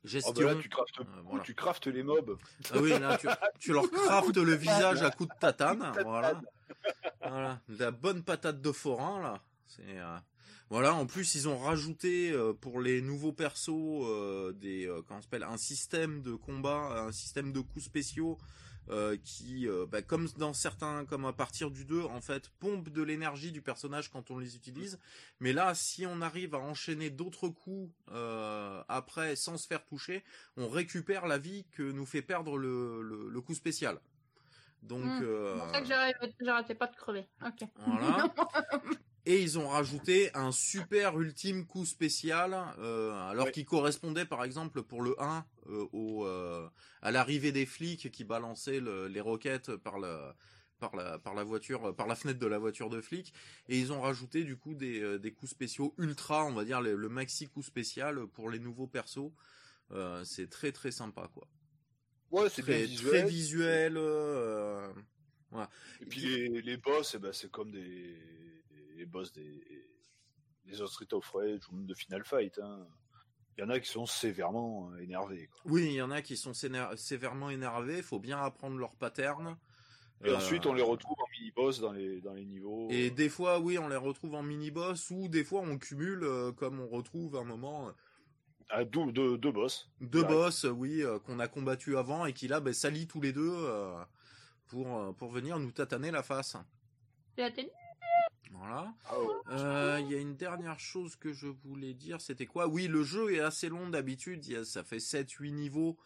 gestion. Oh bah là, tu craftes, euh, tu craftes les mobs. Ah oui, là, tu, tu leur craftes le visage à coups de tatane. voilà. voilà. De la bonne patate de forain, là. C'est, euh, voilà, en plus ils ont rajouté euh, pour les nouveaux persos euh, des comment un système de combat, un système de coups spéciaux euh, qui, euh, bah, comme dans certains, comme à partir du 2, en fait, pompe de l'énergie du personnage quand on les utilise. Mais là, si on arrive à enchaîner d'autres coups euh, après sans se faire toucher, on récupère la vie que nous fait perdre le, le, coup spécial. Donc, hmm. c'est pour ça que j'arrêtais pas de crever. Ok. Voilà. Et ils ont rajouté un super ultime coup spécial, euh, alors qui correspondait par exemple pour le 1 euh, au, euh, à l'arrivée des flics qui balançaient les roquettes par la, par la, par la voiture, par la fenêtre de la voiture de flic. Et ils ont rajouté du coup des, des coups spéciaux ultra, on va dire le, maxi coup spécial pour les nouveaux persos. c'est très très sympa quoi. Ouais, c'est très visuel. Très visuel. Et puis les, les boss, eh ben, c'est comme des les boss des, des autres Street of Rage ou même de Final Fight. Hein. Il y en a qui sont sévèrement énervés. Oui, il y en a qui sont sévèrement énervés. Il faut bien apprendre leur pattern. Et ensuite, on les retrouve en mini-boss dans les, dans les niveaux. Et des fois, oui, on les retrouve en mini-boss, ou des fois, on cumule, euh, comme on retrouve un moment... Ah, deux, deux, deux, boss. Deux boss, oui, euh, qu'on a combattu avant, et qui là, ben, s'allient tous les deux euh, pour, pour venir nous tataner la face. Voilà. Ah euh, il y a une dernière chose que je voulais dire, c'était quoi? Oui, le jeu est assez long d'habitude, ça fait 7-8 niveaux,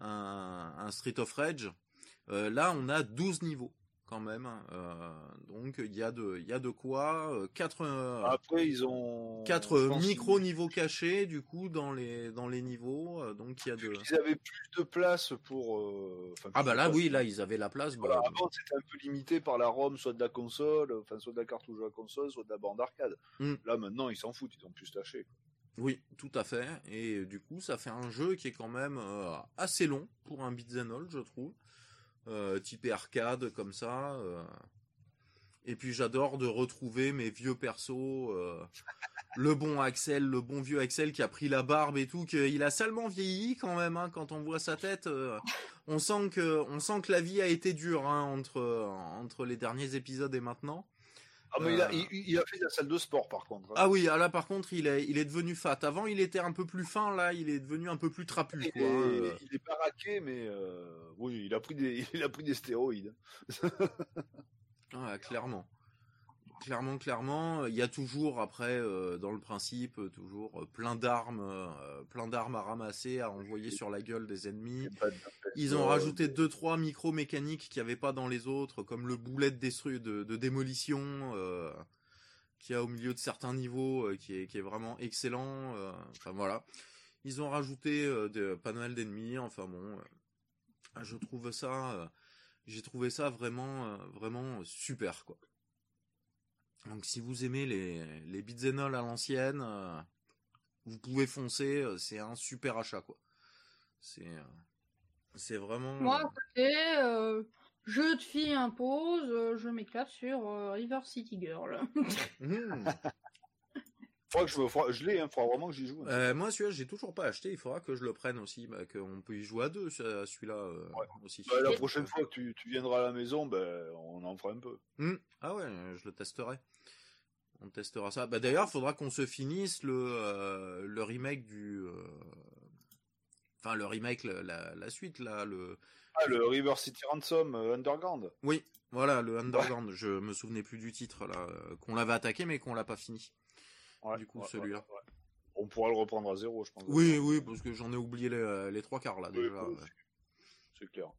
un, un, Street of Rage. Euh, là, on a 12 niveaux quand même. Hein. Euh, donc il y a de, il y a de quoi. Euh, quatre. Euh, Après ils ont quatre micro niveaux cachés du coup dans les dans les niveaux. donc il y a de. Ils avaient plus de place pour. ah bah là oui là ils avaient la place. Bah, avant c'était un peu limité par la ROM soit de la console, enfin soit de la cartouche de la console, soit de la bande arcade. Hmm. Là maintenant ils s'en foutent, ils ont plus tâché. Oui, tout à fait. Et du coup, ça fait un jeu qui est quand même assez long pour un beat'em all, je trouve euh, typé arcade comme ça. Euh. Et puis j'adore de retrouver mes vieux persos, euh, le bon Axel, le bon vieux Axel qui a pris la barbe et tout, qu'il a salement vieilli quand même. Hein, quand on voit sa tête, euh, on sent que on sent que la vie a été dure hein, entre entre les derniers épisodes et maintenant. Ah, mais il, a, euh. il, a, fait de la salle de sport par contre. Hein. Ah oui, ah, là par contre il est, il est devenu fat. Avant il était un peu plus fin, là il est devenu un peu plus trapu. Il, quoi, est, il est baraqué, mais euh, oui, il a pris des, il a pris des stéroïdes. ah, clairement. Clairement, clairement, il y a toujours après dans le principe toujours plein d'armes, plein d'armes à ramasser, à envoyer sur la gueule des ennemis. Ils ont rajouté deux trois micro mécaniques qu'il n'y avait pas dans les autres, comme le boulet de, de, de démolition qui a au milieu de certains niveaux, qui est qui est vraiment excellent. enfin voilà, ils ont rajouté des panels d'ennemis. Enfin bon, je trouve ça j'ai trouvé ça vraiment, euh, vraiment super, quoi. Donc si vous aimez les, les à l'ancienne, euh, vous pouvez foncer, euh, c'est un super achat, quoi. C'est, c'est vraiment. Moi, côté, jeu de fille impose, je m'éclate sur River City Girl. Mmh. Faudra que je, je l'ai, hein, faudra vraiment que j'y joue. Euh, moi, celui-là, j'ai toujours pas acheté. Il faudra que je le prenne aussi, bah, qu'on peut y jouer à deux, celui-là euh, aussi. Bah, la prochaine fois que tu, tu, viendras à la maison, ben, on en fera un peu. Hmm. Ah ouais, je le testerai. On testera ça. Bah d'ailleurs, faudra qu'on se finisse le euh, le remake du, enfin le remake, la, la, suite là, le. Ah, le River City Ransom Underground. Oui, voilà, le Underground. Je me souvenais plus du titre là, qu'on l'avait attaqué mais qu'on l'a pas fini du coup, celui-là. On pourra le reprendre à zéro, je pense. Oui, oui, parce que j'en ai oublié les, les, trois quarts là déjà. C'est clair.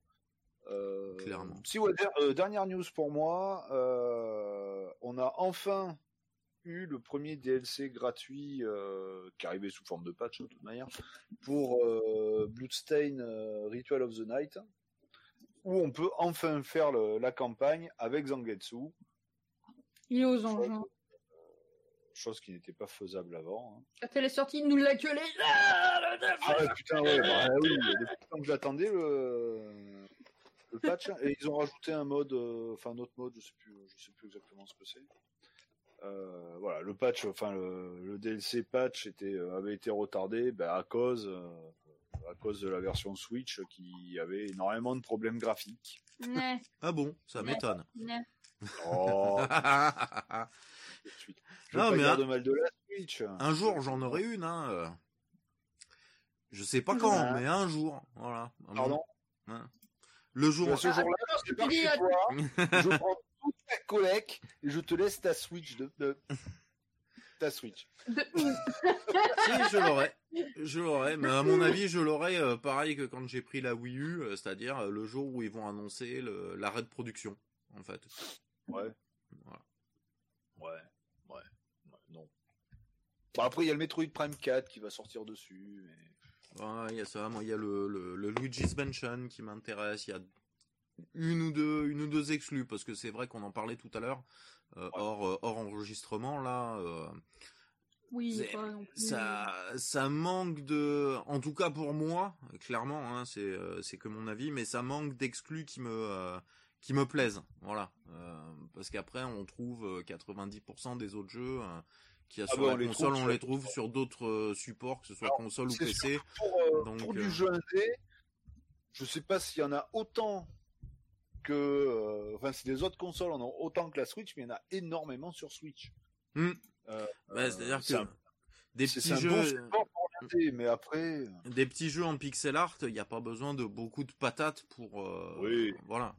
Euh, Clairement. Si ouais, euh, dernière news pour moi, euh, on a enfin eu le premier DLC gratuit qui arrivait sous forme de patch de toute manière pour Bloodstain Ritual of the Night, où on peut enfin faire la campagne avec Zangetsu. Il est aux anges chose qui n'était pas faisable avant. Hein. Quand elle est sortie, nous l'a gueulé. Ah, ah putain, ouais, bah, oui, il y a des temps que j'attendais le... le patch, et ils ont rajouté un mode, euh, enfin un autre mode, je sais plus, je sais plus exactement ce que c'est. Euh, voilà, le patch, enfin le, le DLC patch était, euh, avait été retardé ben, à cause, euh, à cause de la version Switch qui avait énormément de problèmes graphiques. ah bon, ça m'étonne. Oh. non, mais un... de mal de la Switch. Un jour, j'en aurai une. Hein. Euh. Je sais pas quand, mais un jour. Voilà. Pardon Le jour. ce jour-là, je toi. je prends toute ta collecte et je te laisse ta Switch de... ta Switch. si, je l'aurai. Je l'aurai, mais à mon avis, je l'aurai euh, pareil que quand j'ai pris la Wii U, euh, c'est-à-dire le jour où ils vont annoncer l'arrêt de production, en fait. Ouais. Voilà. Ouais. Bon, après, il y a le Metroid Prime 4 qui va sortir dessus. il y a ça. Moi, il y a le, le, Luigi's Mansion qui m'intéresse. Il y a une ou deux, une ou deux exclus parce que c'est vrai qu'on en parlait tout à l'heure euh, hors, euh, hors enregistrement là. Euh, oui, ça, ça manque de, en tout cas pour moi, clairement, hein, c'est, c'est que mon avis, mais ça manque d'exclus qui me, qui me plaisent, voilà, parce qu'après on trouve 90% des autres jeux qui a ah sur bah, la console, on les trouve sur d'autres euh, supports, que ce soit console ou PC. Pour, euh, pour du euh, jeu indé, je sais pas s'il y en a autant que, enfin, si les autres consoles en ont autant que la Switch, mais il y en a énormément sur Switch. Hmm. C'est-à-dire que des petits jeux. Bon mais après. Des petits jeux en pixel art, il n'y a pas besoin de beaucoup de patates pour. oui. Voilà.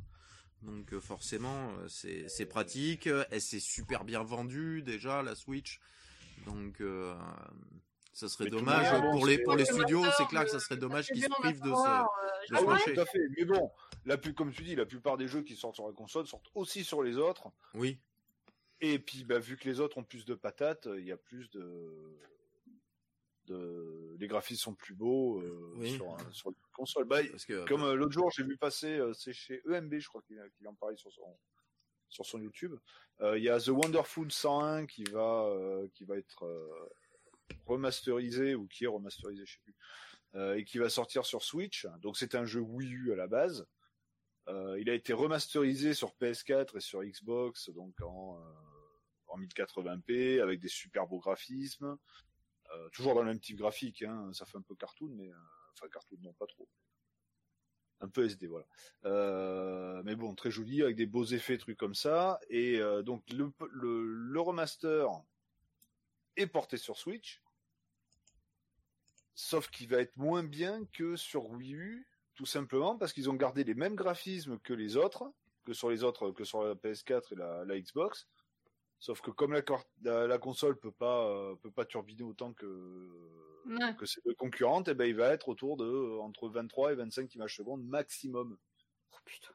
Donc forcément, c'est pratique. Elle s'est super bien vendue déjà la Switch. Donc, euh, ça serait dommage pour les pour les studios. C'est clair que ça serait dommage qu'ils se privent de, ce, ah oui, tout à fait. Mais bon, la plus, comme tu dis, la plupart des jeux qui sortent sur la console sortent aussi sur les autres. Oui. Et puis, bah, vu que les autres ont plus de patates, il y a plus de, de... les graphismes sont plus beaux euh, sur, sur la console. Bah, Parce que, comme euh, l'autre jour, j'ai vu passer, c'est chez EMB, je crois qu'il en parlait sur son sur son YouTube. Euh, il y a The Wonderful 101 qui va euh, qui va être euh, remasterisé ou qui est remasterisé, je sais plus, et qui va sortir sur Switch. Donc c'est un jeu Wii U à la base. il a été remasterisé sur PS4 et sur Xbox, donc en, en 1080p avec des super beaux graphismes. toujours dans le même type graphique, hein. ça fait un peu cartoon, mais enfin cartoon non pas trop un peu SD voilà. Euh, mais bon, très joli avec des beaux effets, trucs comme ça. Et euh, donc le, remaster est porté sur Switch, sauf qu'il va être moins bien que sur Wii U, tout simplement parce qu'ils ont gardé les mêmes graphismes que les autres, que sur les autres, que sur la PS4 et la Xbox. Sauf que comme la, la, la console peut pas euh, peut pas turbiner autant que Ouais. que ses deux concurrentes, et ben il va être autour de euh, entre 23 et 25 images secondes maximum. Oh, putain.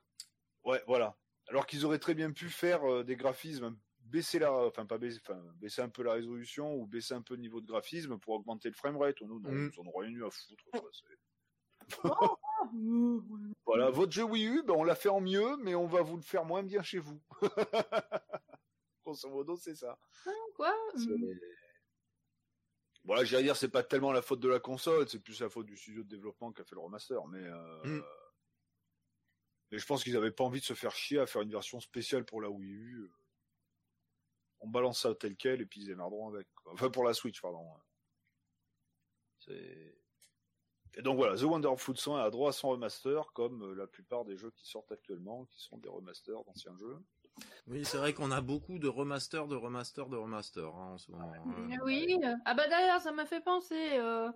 Ouais, voilà. Alors qu'ils auraient très bien pu faire euh, des graphismes, baisser la, enfin pas baisser, enfin baisser un peu la résolution ou baisser un peu le niveau de graphisme pour augmenter le framerate. Nous, non, Mm. ils en ont rien eu à foutre. quoi, euh, Voilà, votre jeu Wii U, ben, on l'a fait en mieux, mais on va vous le faire moins bien chez vous. Grosso modo, c'est ça. Quoi C'est- Mm. Voilà, j'allais dire, c'est pas tellement la faute de la console, c'est plus la faute du studio de développement qui a fait le remaster, mais euh, Mm. mais je pense qu'ils avaient pas envie de se faire chier à faire une version spéciale pour la Wii U. On balance ça tel quel et puis ils émerderont avec. Enfin pour la Switch, pardon. C'est et donc voilà, The Wonderful 100 a droit à son remaster, comme euh, la plupart des jeux qui sortent actuellement, qui sont des remasters d'anciens jeux. Oui, c'est vrai qu'on a beaucoup de remasters, de remasters, de remasters hein, en ce moment. Euh, Euh, Oui. Ah bah d'ailleurs, ça m'a fait penser. euh,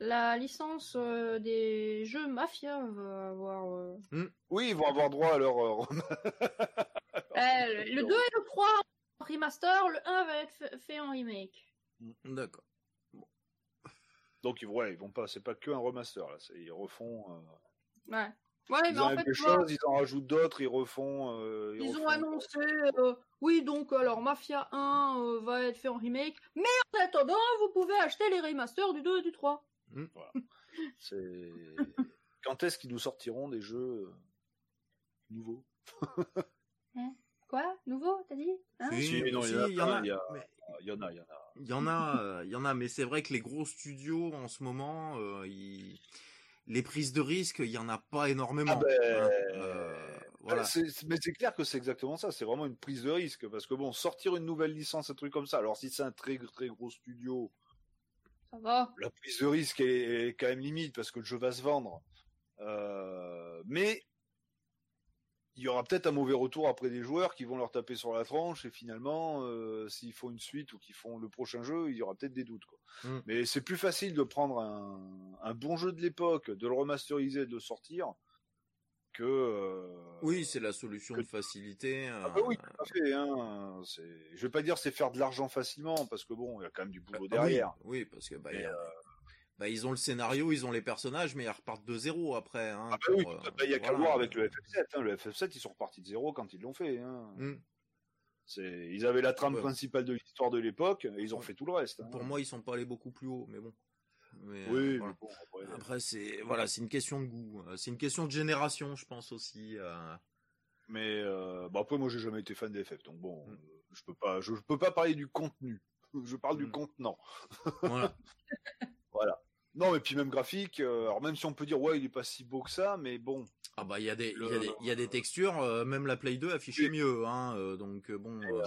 la licence euh, des jeux Mafia va avoir. euh, Oui, ils vont avoir droit à leur euh, rem- euh, le 2 et le 3 en remaster, le 1 va être fait- en remake. D'accord. Donc ils vont, ouais, ils vont pas, c'est pas que un remaster là, ils refont. euh, Ouais. Ouais, ils mais en fait, ils en rajoutent d'autres, ils refont. euh, ils ont refont- annoncé. euh, oui, donc alors Mafia 1 euh, va être fait en remake. Mais en attendant, vous pouvez acheter les remasters du 2 et du 3. C'est quand est-ce qu'ils nous sortiront des jeux nouveaux? Quoi? Nouveau, t'as dit? Hein? Si, Si, non, si, il y en a il y en plein, a. il y a- mais Il y en a, il y en a. Il y en a, il y en a, mais c'est vrai que les gros studios en ce moment, euh, ils- les prises de risque, il y en a pas énormément. Ah ben, hein. Euh, voilà. C'est- c'est- mais c'est clair que c'est exactement ça. C'est vraiment une prise de risque parce que bon, sortir une nouvelle licence, un truc comme ça. Alors si c'est un très très gros studio, Ça va. la prise de risque est, est quand même limite parce que le jeu va se vendre. Euh, mais il y aura peut-être un mauvais retour après des joueurs qui vont leur taper sur la tranche et finalement, euh, s'ils font une suite ou qu'ils font le prochain jeu, il y aura peut-être des doutes. Quoi. Mm. Mais c'est plus facile de prendre un, un bon jeu de l'époque, de le remasteriser, de le sortir, que. euh, Oui, c'est la solution que- de facilité. Ah bah oui, tout à fait. Hein. C'est- Je vais pas dire c'est faire de l'argent facilement parce que bon, il y a quand même du boulot ah oui, derrière. Oui, parce que bah, il y a- euh, bah, ils ont le scénario, ils ont les personnages, mais ils repartent de zéro après. Hein, Ah bah oui, euh, bah, il y a qu'à voir avec le FF7. Hein. Le FF7, ils sont repartis de zéro quand ils l'ont fait. Hein. Mm. C'est, ils avaient la trame Ouais. principale de l'histoire de l'époque, et ils ont Ouais. fait tout le reste. hein. Pour moi, ils sont pas allés beaucoup plus haut, mais bon. Mais, euh, oui, voilà. mais bon, après, Après, c'est voilà, c'est une question de goût. Euh, C'est une question de génération, je pense aussi. euh. mais euh, bah après, moi, j'ai jamais été fan des FF, donc bon, Mm. euh, je peux pas, je, je peux pas parler du contenu. Je parle du Mm. contenant. Voilà. Non, et puis même graphique. euh, alors même si on peut dire ouais, il est pas si beau que ça, mais bon. Ah bah il y a des il y a des il y a des textures, euh, même la Play 2 affichait mieux, hein. euh, donc euh, bon. euh,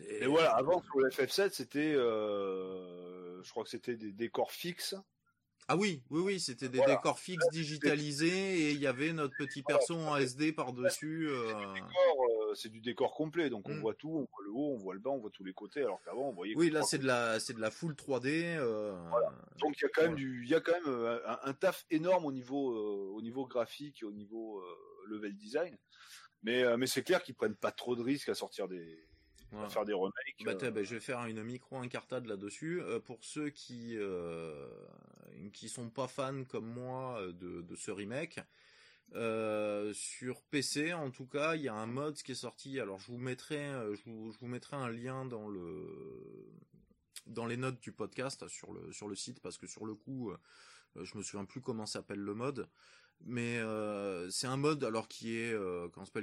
Et voilà, avant sur le FF7, c'était, euh, je crois que c'était des décors fixes. Ah oui, oui, oui, c'était des Voilà. décors fixes digitalisés et il y avait notre petit perso en SD par-dessus. Euh, c'est du décor complet, donc on Mm. voit tout, on voit le haut, on voit le bas, on voit tous les côtés, alors qu'avant on voyait. Oui, là c'est de la c'est de la full 3D. euh, Donc il y a quand même Voilà. du, il y a quand même euh, un, un taf énorme au niveau, au niveau graphique, et au niveau level design. Mais, mais c'est clair qu'ils prennent pas trop de risques à sortir des, voilà. à faire des remakes. Bah, euh, bah, je vais faire une micro incartade là-dessus. Euh, pour ceux qui euh, qui sont pas fans comme moi de, de ce remake, euh, sur PC en tout cas, il y a un mode qui est sorti. Alors je vous mettrai, euh, je vous, mettrai un lien dans le dans les notes du podcast sur le sur le site parce que sur le coup, euh, je me souviens plus comment s'appelle le mode. Mais c'est un mode alors qui est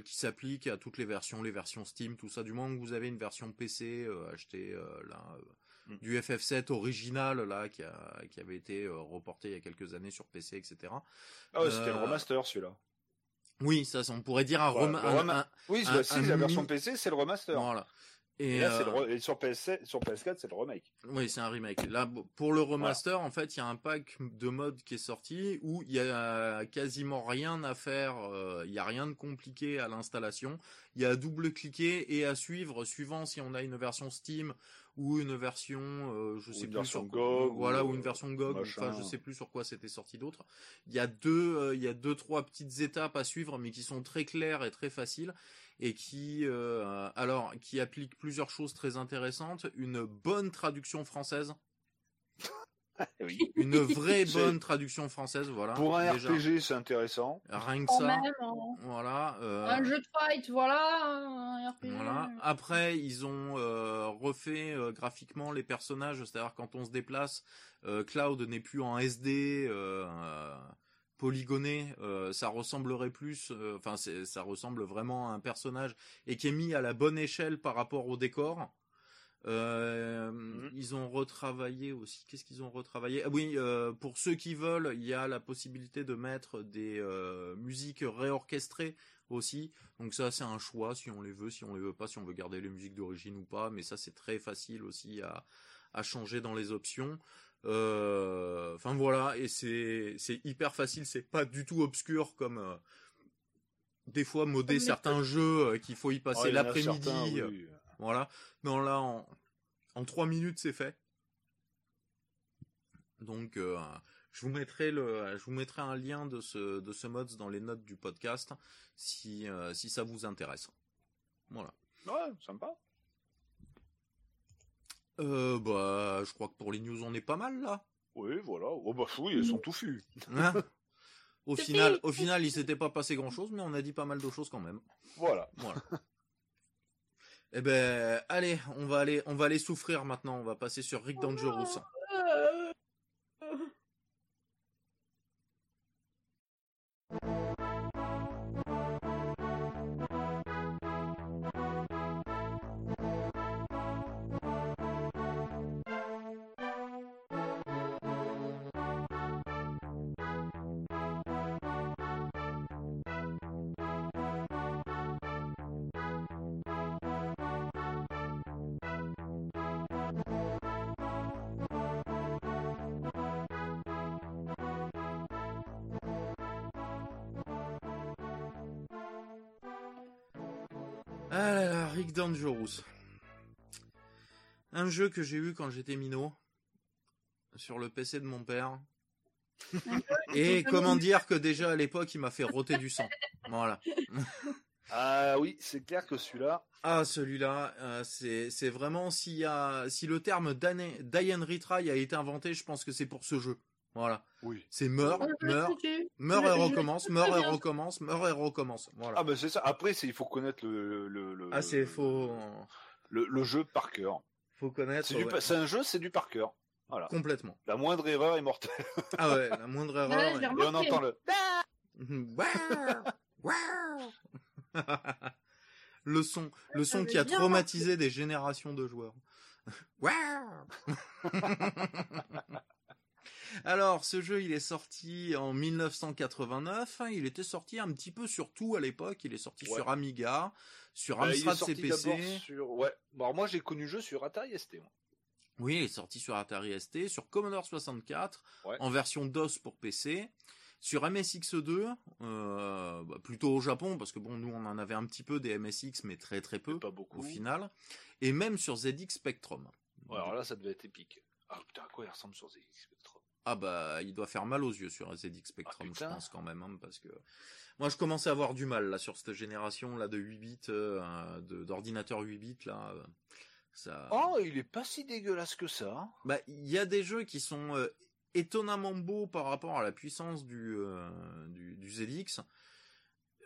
qui s'applique à toutes les versions, les versions Steam, tout ça. Du moment que vous avez une version PC achetée là Mm. du FF7 original là qui a qui avait été euh, reporté il y a quelques années sur PC, etc. Ah ouais, c'était le euh, remaster celui-là. Oui, ça, on pourrait dire un, Voilà, le un- un- Oui, un- si, la version PC, c'est le remaster. voilà. Et, Et, là, le euh, re- et sur, PS7, sur PS4, c'est le remake. Oui, c'est un remake. Là, pour le remaster, en fait, il y a un pack de modes qui est sorti où il y a quasiment rien à faire. euh, Il y a rien de compliqué à l'installation. Il y a à double-cliquer et à suivre, suivant si on a une version Steam ou une version, euh, je Ou sais une plus version sur GOG, voilà, ou, ou une version GOG, machin. enfin je sais plus sur quoi c'était sorti d'autre. Il y a deux, euh, il y a deux trois petites étapes à suivre, mais qui sont très claires et très faciles et qui, euh, alors, qui appliquent plusieurs choses très intéressantes. Une bonne traduction française, Oui. une vraie bonne traduction française, voilà. Pour un déjà. RPG, c'est intéressant. Rien que ça, même, hein. voilà. euh, un jeu de fight, voilà, un RPG. Voilà. Après, ils ont euh, refait euh, graphiquement les personnages, c'est-à-dire quand on se déplace, euh, Cloud n'est plus en SD polygoné, euh, ça ressemblerait plus, enfin ça ressemble vraiment à un personnage et qui est mis à la bonne échelle par rapport au décor. Euh, Mhm. Ils ont retravaillé aussi. Qu'est-ce qu'ils ont retravaillé? Ah oui, euh, pour ceux qui veulent, il y a la possibilité de mettre des euh, musiques réorchestrées aussi. Donc ça, c'est un choix si on les veut, si on les veut pas, si on veut garder les musiques d'origine ou pas. Mais ça, c'est très facile aussi à, à changer dans les options. Enfin voilà, et c'est c'est hyper facile. C'est pas du tout obscur comme des fois modder les certains jeux qu'il faut y passer en a l'après-midi. oui. Voilà. Non, là, en, en 3 minutes, c'est fait. Donc, euh, je vous mettrai le, je vous mettrai un lien de ce, de ce mods dans les notes du podcast si, euh, si ça vous intéresse. Voilà. Ouais, sympa. Euh, bah, je crois que pour les news, on est pas mal là. Oui, voilà. Oh bah oui, elles sont touffues. Hein au final, au final, il s'était pas passé grand chose, mais on a dit pas mal de choses quand même. Voilà. Voilà. Eh ben, allez, on va aller, on va aller souffrir maintenant. On va passer sur Rick Dangerous. Dangerous. Un jeu que j'ai eu quand j'étais minot sur le PC de mon père. Et comment dire que déjà à l'époque il m'a fait roter du sang. Voilà. Ah oui, c'est clair que celui-là. Ah celui-là, euh, c'est c'est vraiment s'il y a si le terme d'année- Diane Retry a été inventé, je pense que c'est pour ce jeu. Voilà. Oui. C'est meurt, meurt, meurt et recommence, meurt et recommence, meurt et recommence. Voilà. Ah ben c'est ça. Après, c'est il faut connaître le le le, Ah c'est faux. le, le jeu par cœur. Faut connaître. C'est ouais. un jeu, c'est du par cœur. Voilà. Complètement. La moindre erreur est mortelle. Ah ouais, la moindre erreur. Ouais, Et on entend le. le son, le son j'avais qui a traumatisé des générations de joueurs. Alors, ce jeu, il est sorti en 1989. Il était sorti un petit peu sur tout à l'époque. Il est sorti Ouais. sur Amiga, sur Bah, Amstrad CPC. sur. Ouais. Bon, alors moi j'ai connu le jeu sur Atari ST. Oui, il est sorti sur Atari ST, sur Commodore 64, Ouais. en version DOS pour PC, sur MSX2, euh, bah, plutôt au Japon, parce que bon, nous on en avait un petit peu des MSX, mais très très peu Pas beaucoup. au final, et même sur ZX Spectrum. Ouais, alors là, ça devait être épique. Ah putain, à quoi il ressemble sur ZX Spectrum? Ah bah, il doit faire mal aux yeux sur ZX Spectrum, Ah, je putain. pense quand même, hein, parce que moi je commençais à avoir du mal là sur cette génération là de 8 bits, euh, d'ordinateurs 8 bits là. euh, ça... Oh, il est pas si dégueulasse que ça. hein. Bah, il y a des jeux qui sont euh, étonnamment beaux par rapport à la puissance du, euh, du, du ZX.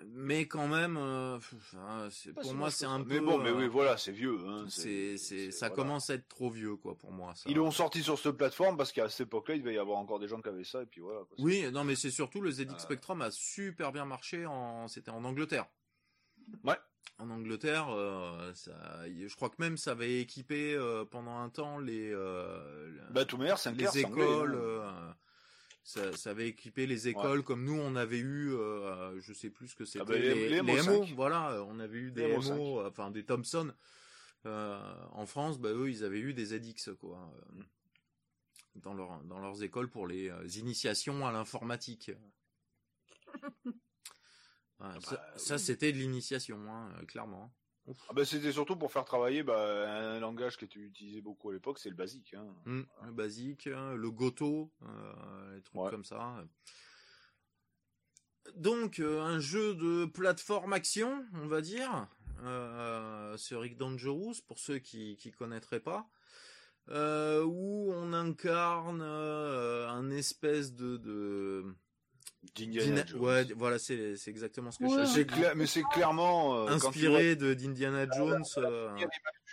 Mais quand même, euh, hein, pour si moi, c'est un ça. peu. Mais bon, mais euh, oui, voilà, c'est vieux. Hein, c'est, c'est, ça voilà. commence à être trop vieux, quoi, pour moi. Ça. Ils l'ont sorti sur cette plateforme parce qu'à cette époque-là, il devait y avoir encore des gens qui avaient ça, et puis voilà. quoi. Oui, non, mais c'est surtout le ZX Euh. Spectrum a super bien marché en, c'était en Angleterre. Ouais. En Angleterre, euh, ça, je crois que même ça avait équipé euh, pendant un temps les, euh, Bah, tout meilleur, c'est les écoles. euh, ça, ça avait équipé les écoles comme nous on avait eu, euh, je sais plus ce que c'était, Ah bah, les- les, les les MO5. MO, voilà, euh, on avait eu des Les MO, MO5. euh, enfin des Thomson. Euh, en France, bah eux ils avaient eu des ZX quoi, euh, dans leur dans leurs écoles pour les euh, initiations à l'informatique. Voilà, ça, bah, ça, oui. c'était de l'initiation, hein, euh, clairement. Ah bah, c'était surtout pour faire travailler bah, un langage qui était utilisé beaucoup à l'époque, c'est le basique. Hein. Mm, le basique, hein, le Goto, euh, les trucs Ouais. comme ça. Donc euh, un jeu de plateforme action, on va dire, euh, sur Rick Dangerous pour ceux qui qui connaîtraient pas, euh, où on incarne euh, un espèce de de D'Indiana d'Ina- Jones. ouais, voilà, c'est c'est exactement ce que Ouais. je clair, mais c'est clairement euh, quand tu vois Inspiré de d'Indiana Jones, euh,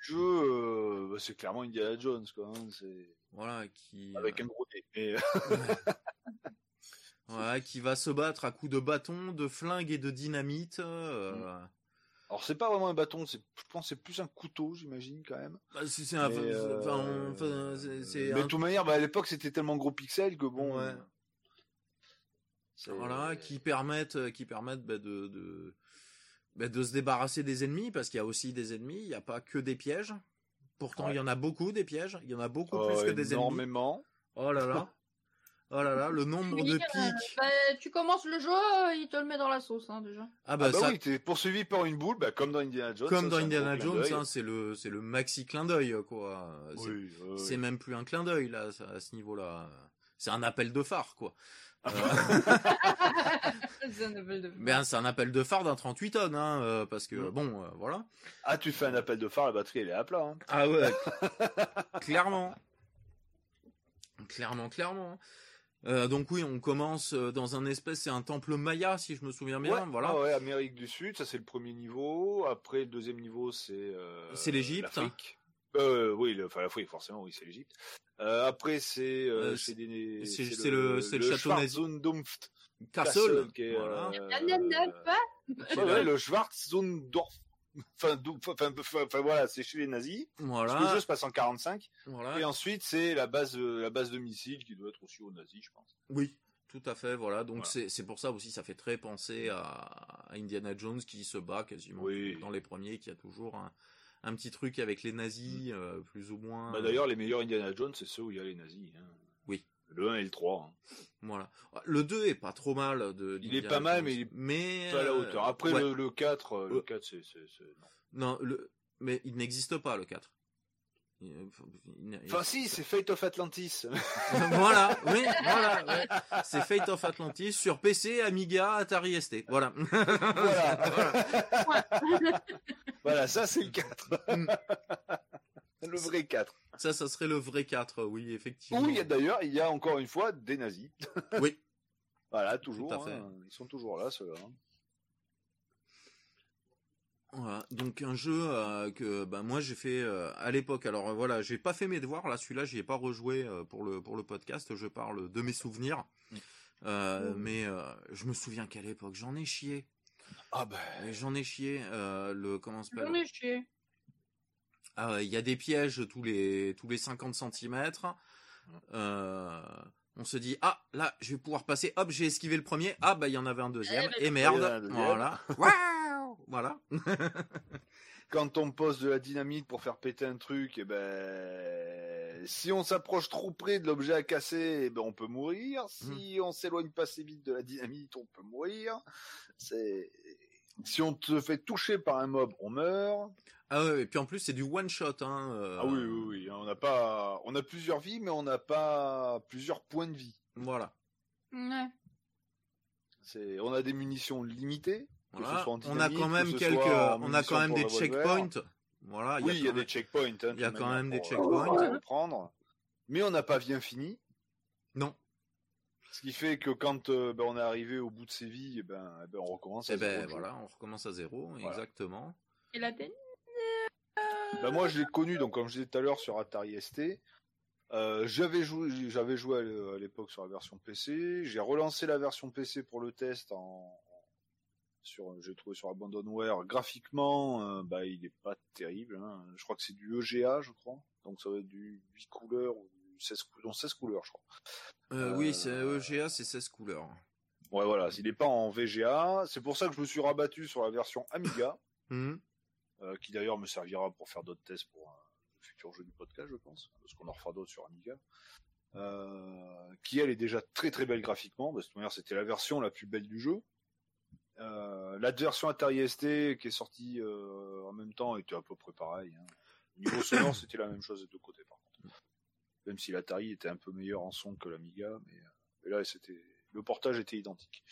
jeu, euh, bah, c'est clairement Indiana Jones quoi. hein, c'est voilà, qui avec un gros nez. Mais, voilà, qui va se battre à coups de bâton, de flingue et de dynamite. euh, Mm. Alors c'est pas vraiment un bâton, c'est je pense que c'est plus un couteau, j'imagine quand même. Bah, c'est un, Mais, euh, enfin, enfin, mais un- de toute manière, bah, à l'époque c'était tellement gros pixels que bon. Ouais. Euh, voilà, qui permettent, euh, qui permettent bah, de, de, bah, de se débarrasser des ennemis, parce qu'il y a aussi des ennemis, il n'y a pas que des pièges. Pourtant, Ouais. il y en a beaucoup des pièges, il y en a beaucoup Oh, plus que des ennemis. énormément. Oh là là, oh là là, le nombre de euh, pics. Bah, tu commences le jeu, il te le met dans la sauce, hein, déjà. Ah bah, Ah bah ça, oui, t'es poursuivi par une boule, bah, comme dans Indiana Jones. comme ça, dans Indiana Jones, hein, c'est le, c'est le maxi clin d'œil, quoi. C'est- Oui, oui. même plus un clin d'œil là, ça, à ce niveau-là. C'est un appel de phare, quoi. C'est un appel de- Ben, c'est un appel de phare d'un 38 tonnes, hein, euh, parce que bon, euh, voilà. Ah, tu fais un appel de phare, la batterie elle est à plat. Hein. Ah ouais, clairement, clairement, clairement. Euh, donc oui, on commence dans un espèce, c'est un temple maya, si je me souviens bien. ouais, voilà. ah ouais, Amérique du Sud, ça c'est le premier niveau. Après, le deuxième niveau, c'est. euh, C'est l'Égypte. l'Afrique. Euh, oui, le, enfin l'Afrique, forcément, oui, c'est l'Égypte. Euh, après, c'est. Euh, Euh, c'est c'est le- c'est le château nazi. Castle, qui est, voilà. euh, pas ouais, ouais, le Schwarzundorf. Enfin, enfin, enfin, voilà, c'est chez les nazis. Parce que le Voilà, jeu se passe en 45. voilà. Et ensuite, c'est la base, la base de missiles qui doit être aussi aux nazis, je pense. Oui, tout à fait, voilà. Donc Voilà. c'est c'est pour ça aussi, ça fait très penser à, à Indiana Jones qui se bat quasiment Oui. dans les premiers, qui a toujours un, un petit truc avec les nazis, euh, plus ou moins. Bah, D'ailleurs, les meilleurs Indiana Jones, c'est ceux où il y a les nazis. hein. Oui. Le 1 et le 3. hein. Voilà. Le 2 est pas trop mal de. Il est pas mal, mais il est mais Pas à la euh, hauteur. Après, ouais. le, le 4, euh, le Euh. 4, c'est... non. Non, le mais il n'existe pas le 4. Il- Enfin, si, c'est Fate of Atlantis. voilà, oui, voilà, ouais. C'est Fate of Atlantis sur PC, Amiga, Atari ST. Voilà. voilà. voilà, ça, c'est le 4. Mm. le vrai 4. Ça, ça serait le vrai 4, oui, effectivement. Où il y a d'ailleurs, il y a encore une fois des nazis. Oui. Voilà, toujours. Hein. Ils sont toujours là, ceux-là. Voilà, donc un jeu euh, que bah, moi j'ai fait euh, à l'époque. Alors euh, voilà, j'ai pas fait mes devoirs là, celui-là j'y ai pas rejoué euh, pour le pour le podcast. Je parle de mes souvenirs, Mm. mais euh, je me souviens qu'à l'époque j'en ai chié. Ah ben... Et J'en ai chié. euh, le comment ça J'en s'appelle ai chié. Ah, Il y a des pièges tous les tous les 50 cm. Euh, on se dit ah là je vais pouvoir passer. Hop j'ai esquivé le premier. Ah bah il y en avait un deuxième. Eh, Et a merde. un deuxième. Voilà. Voilà. Quand on pose de la dynamite pour faire péter un truc, eh ben, si on s'approche trop près de l'objet à casser, eh ben, on peut mourir. Si on s'éloigne pas assez vite de la dynamite, on peut mourir. C'est, si on te fait toucher par un mob, on meurt. Ah ouais, et puis en plus c'est du one shot. Hein, euh, Ah oui, oui, oui. On n'a pas, on a plusieurs vies, mais on n'a pas plusieurs points de vie. Voilà. Ouais. C'est, on a des munitions limitées. Que Voilà. ce soit en on a quand même quelques, on a quand même des checkpoints. Voilà, Oui, il y a des même- checkpoints. hein, il y a quand même des checkpoints. euh, pour prendre. Mais on n'a pas bien fini. Non. Ce qui fait que quand euh, ben, on est arrivé au bout de ses vies, eh ben, eh ben, on recommence à Eh zéro ben le jeu. voilà, on recommence à zéro, Voilà. exactement. Et la tennis Ben, moi, je l'ai connu, donc comme je disais tout à l'heure sur Atari ST. Euh, j'avais joué, j'avais joué à l'époque sur la version PC. J'ai relancé la version PC pour le test en sur, j'ai trouvé sur Abandonware. Graphiquement, euh, bah, il est pas terrible. hein. Je crois que c'est du EGA, je crois. Donc ça va être du 8 couleurs ou du 16, cou- non, 16 couleurs, je crois. Euh, Euh, Oui, c'est EGA, c'est 16 couleurs. Ouais, voilà, il n'est pas en VGA. C'est pour ça que je me suis rabattu sur la version Amiga, euh, qui d'ailleurs me servira pour faire d'autres tests pour un futur jeu du podcast, je pense, parce qu'on en refera d'autres sur Amiga. Euh, qui elle est déjà très très belle graphiquement, de toute manière c'était la version la plus belle du jeu. Euh, la version Atari ST qui est sortie euh, en même temps était à peu près pareil. Hein. Au niveau sonore, c'était la même chose des deux côtés par contre. Même si l'Atari était un peu meilleur en son que l'Amiga, mais, mais là c'était le portage était identique.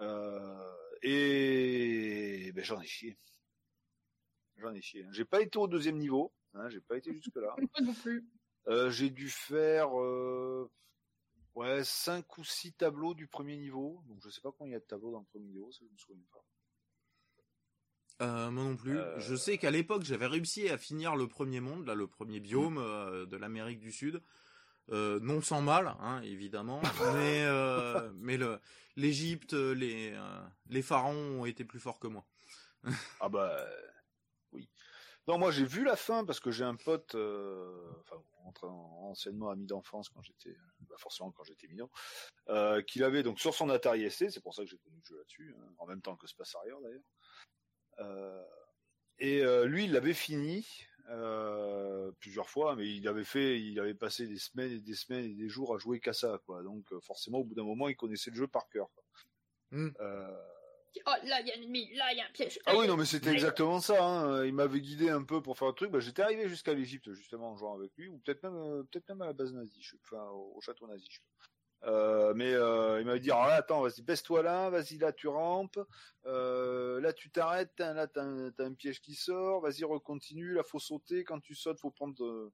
Euh, et ben, j'en ai chié. J'en ai chié. J'ai pas été au deuxième niveau, hein, j'ai pas été jusque là. non plus. Euh, j'ai dû faire euh, ouais cinq ou six tableaux du premier niveau. Donc je sais pas combien il y a de tableaux dans le premier niveau, ça je me souviens pas. Euh, moi non plus. Euh. Je sais qu'à l'époque, j'avais réussi à finir le premier monde, là, le premier biome euh, de l'Amérique du Sud. Non sans mal, hein, évidemment, mais mais le l'Égypte, les les pharaons ont été plus forts que moi. Ah bah. Non, moi j'ai vu la fin parce que j'ai un pote, euh, enfin entre- anciennement ami d'enfance quand j'étais, bah forcément quand j'étais mignon, euh, qu'il avait donc sur son Atari ST, c'est pour ça que j'ai connu le jeu là-dessus, hein, en même temps que Space Harrier d'ailleurs. Euh, et euh, lui, il l'avait fini euh, plusieurs fois, mais il avait fait, il avait passé des semaines et des semaines et des jours à jouer qu'à ça, quoi. Donc euh, forcément, au bout d'un moment, il connaissait le jeu par cœur. quoi. Euh, Oh, là, il y a un ennemi, là, il y a un piège. ah oui, non, mais c'était exactement ça. Hein. Il m'avait guidé un peu pour faire le truc. Bah, j'étais arrivé jusqu'à l'Égypte justement en jouant avec lui, ou peut-être même, euh, peut-être même à la base nazie, je enfin au, au château nazi. je. Euh, mais euh, il m'avait dit alors là, attends, vas-y, baisse-toi là, vas-y là, tu rampes, euh, là tu t'arrêtes, hein, là t'as un, un piège qui sort, vas-y recontinue, là faut sauter, quand tu sautes, faut prendre, euh,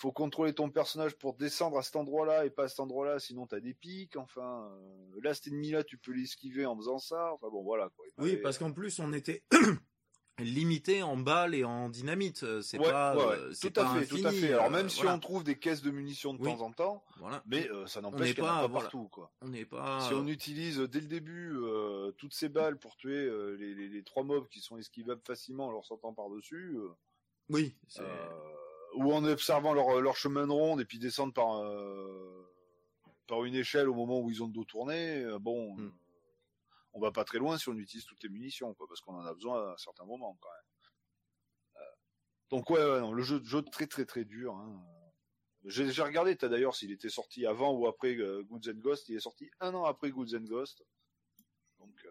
faut contrôler ton personnage pour descendre à cet endroit-là et pas à cet endroit-là, sinon t'as des pics. Enfin, euh, là cet ennemi-là, tu peux l'esquiver en faisant ça. Enfin bon, voilà quoi. Oui, parce qu'en plus, on était limité en balles et en dynamite. Euh, C'est Ouais, pas, ouais, ouais. euh, c'est tout à pas fait, infini, tout à fait. Alors euh, même si voilà. on trouve des caisses de munitions de Oui. temps en temps, Voilà. mais euh, ça n'empêche qu'il pas- pas voilà. partout quoi. on n'est pas. Si on utilise dès le début euh, toutes ces balles pour tuer euh, les, les, les trois mobs qui sont esquivables facilement en leur sautant par dessus, Oui. c'est- ou en observant leur, leur chemin de ronde et puis descendre par euh, par une échelle au moment où ils ont le dos tourné, euh, bon, Hmm. on va pas très loin si on utilise toutes les munitions quoi, parce qu'on en a besoin à certains moments quand même. Euh, donc ouais, ouais, non, le jeu, jeu très très très dur. Hein. J'ai j'ai regardé, t'as d'ailleurs s'il était sorti avant ou après Goods and Ghost. Il est sorti un an après Goods and Ghost. Donc,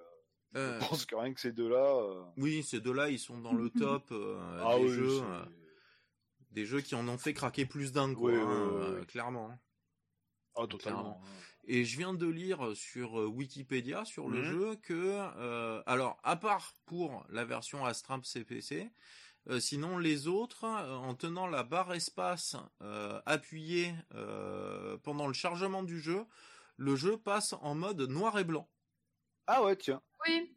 je pense que rien que ces deux-là. Oui, ces deux-là, ils sont dans le top ah des oui, jeux, des jeux qui en ont fait craquer plus d'un, quoi, Oui, hein, euh, clairement. ah totalement. Et je viens de lire sur euh, Wikipédia sur le Mhm. jeu que, euh, alors à part pour la version Astramp CPC, euh, sinon les autres, euh, en tenant la barre espace euh, appuyée euh, pendant le chargement du jeu, le jeu passe en mode noir et blanc. Ah ouais, tiens. Oui,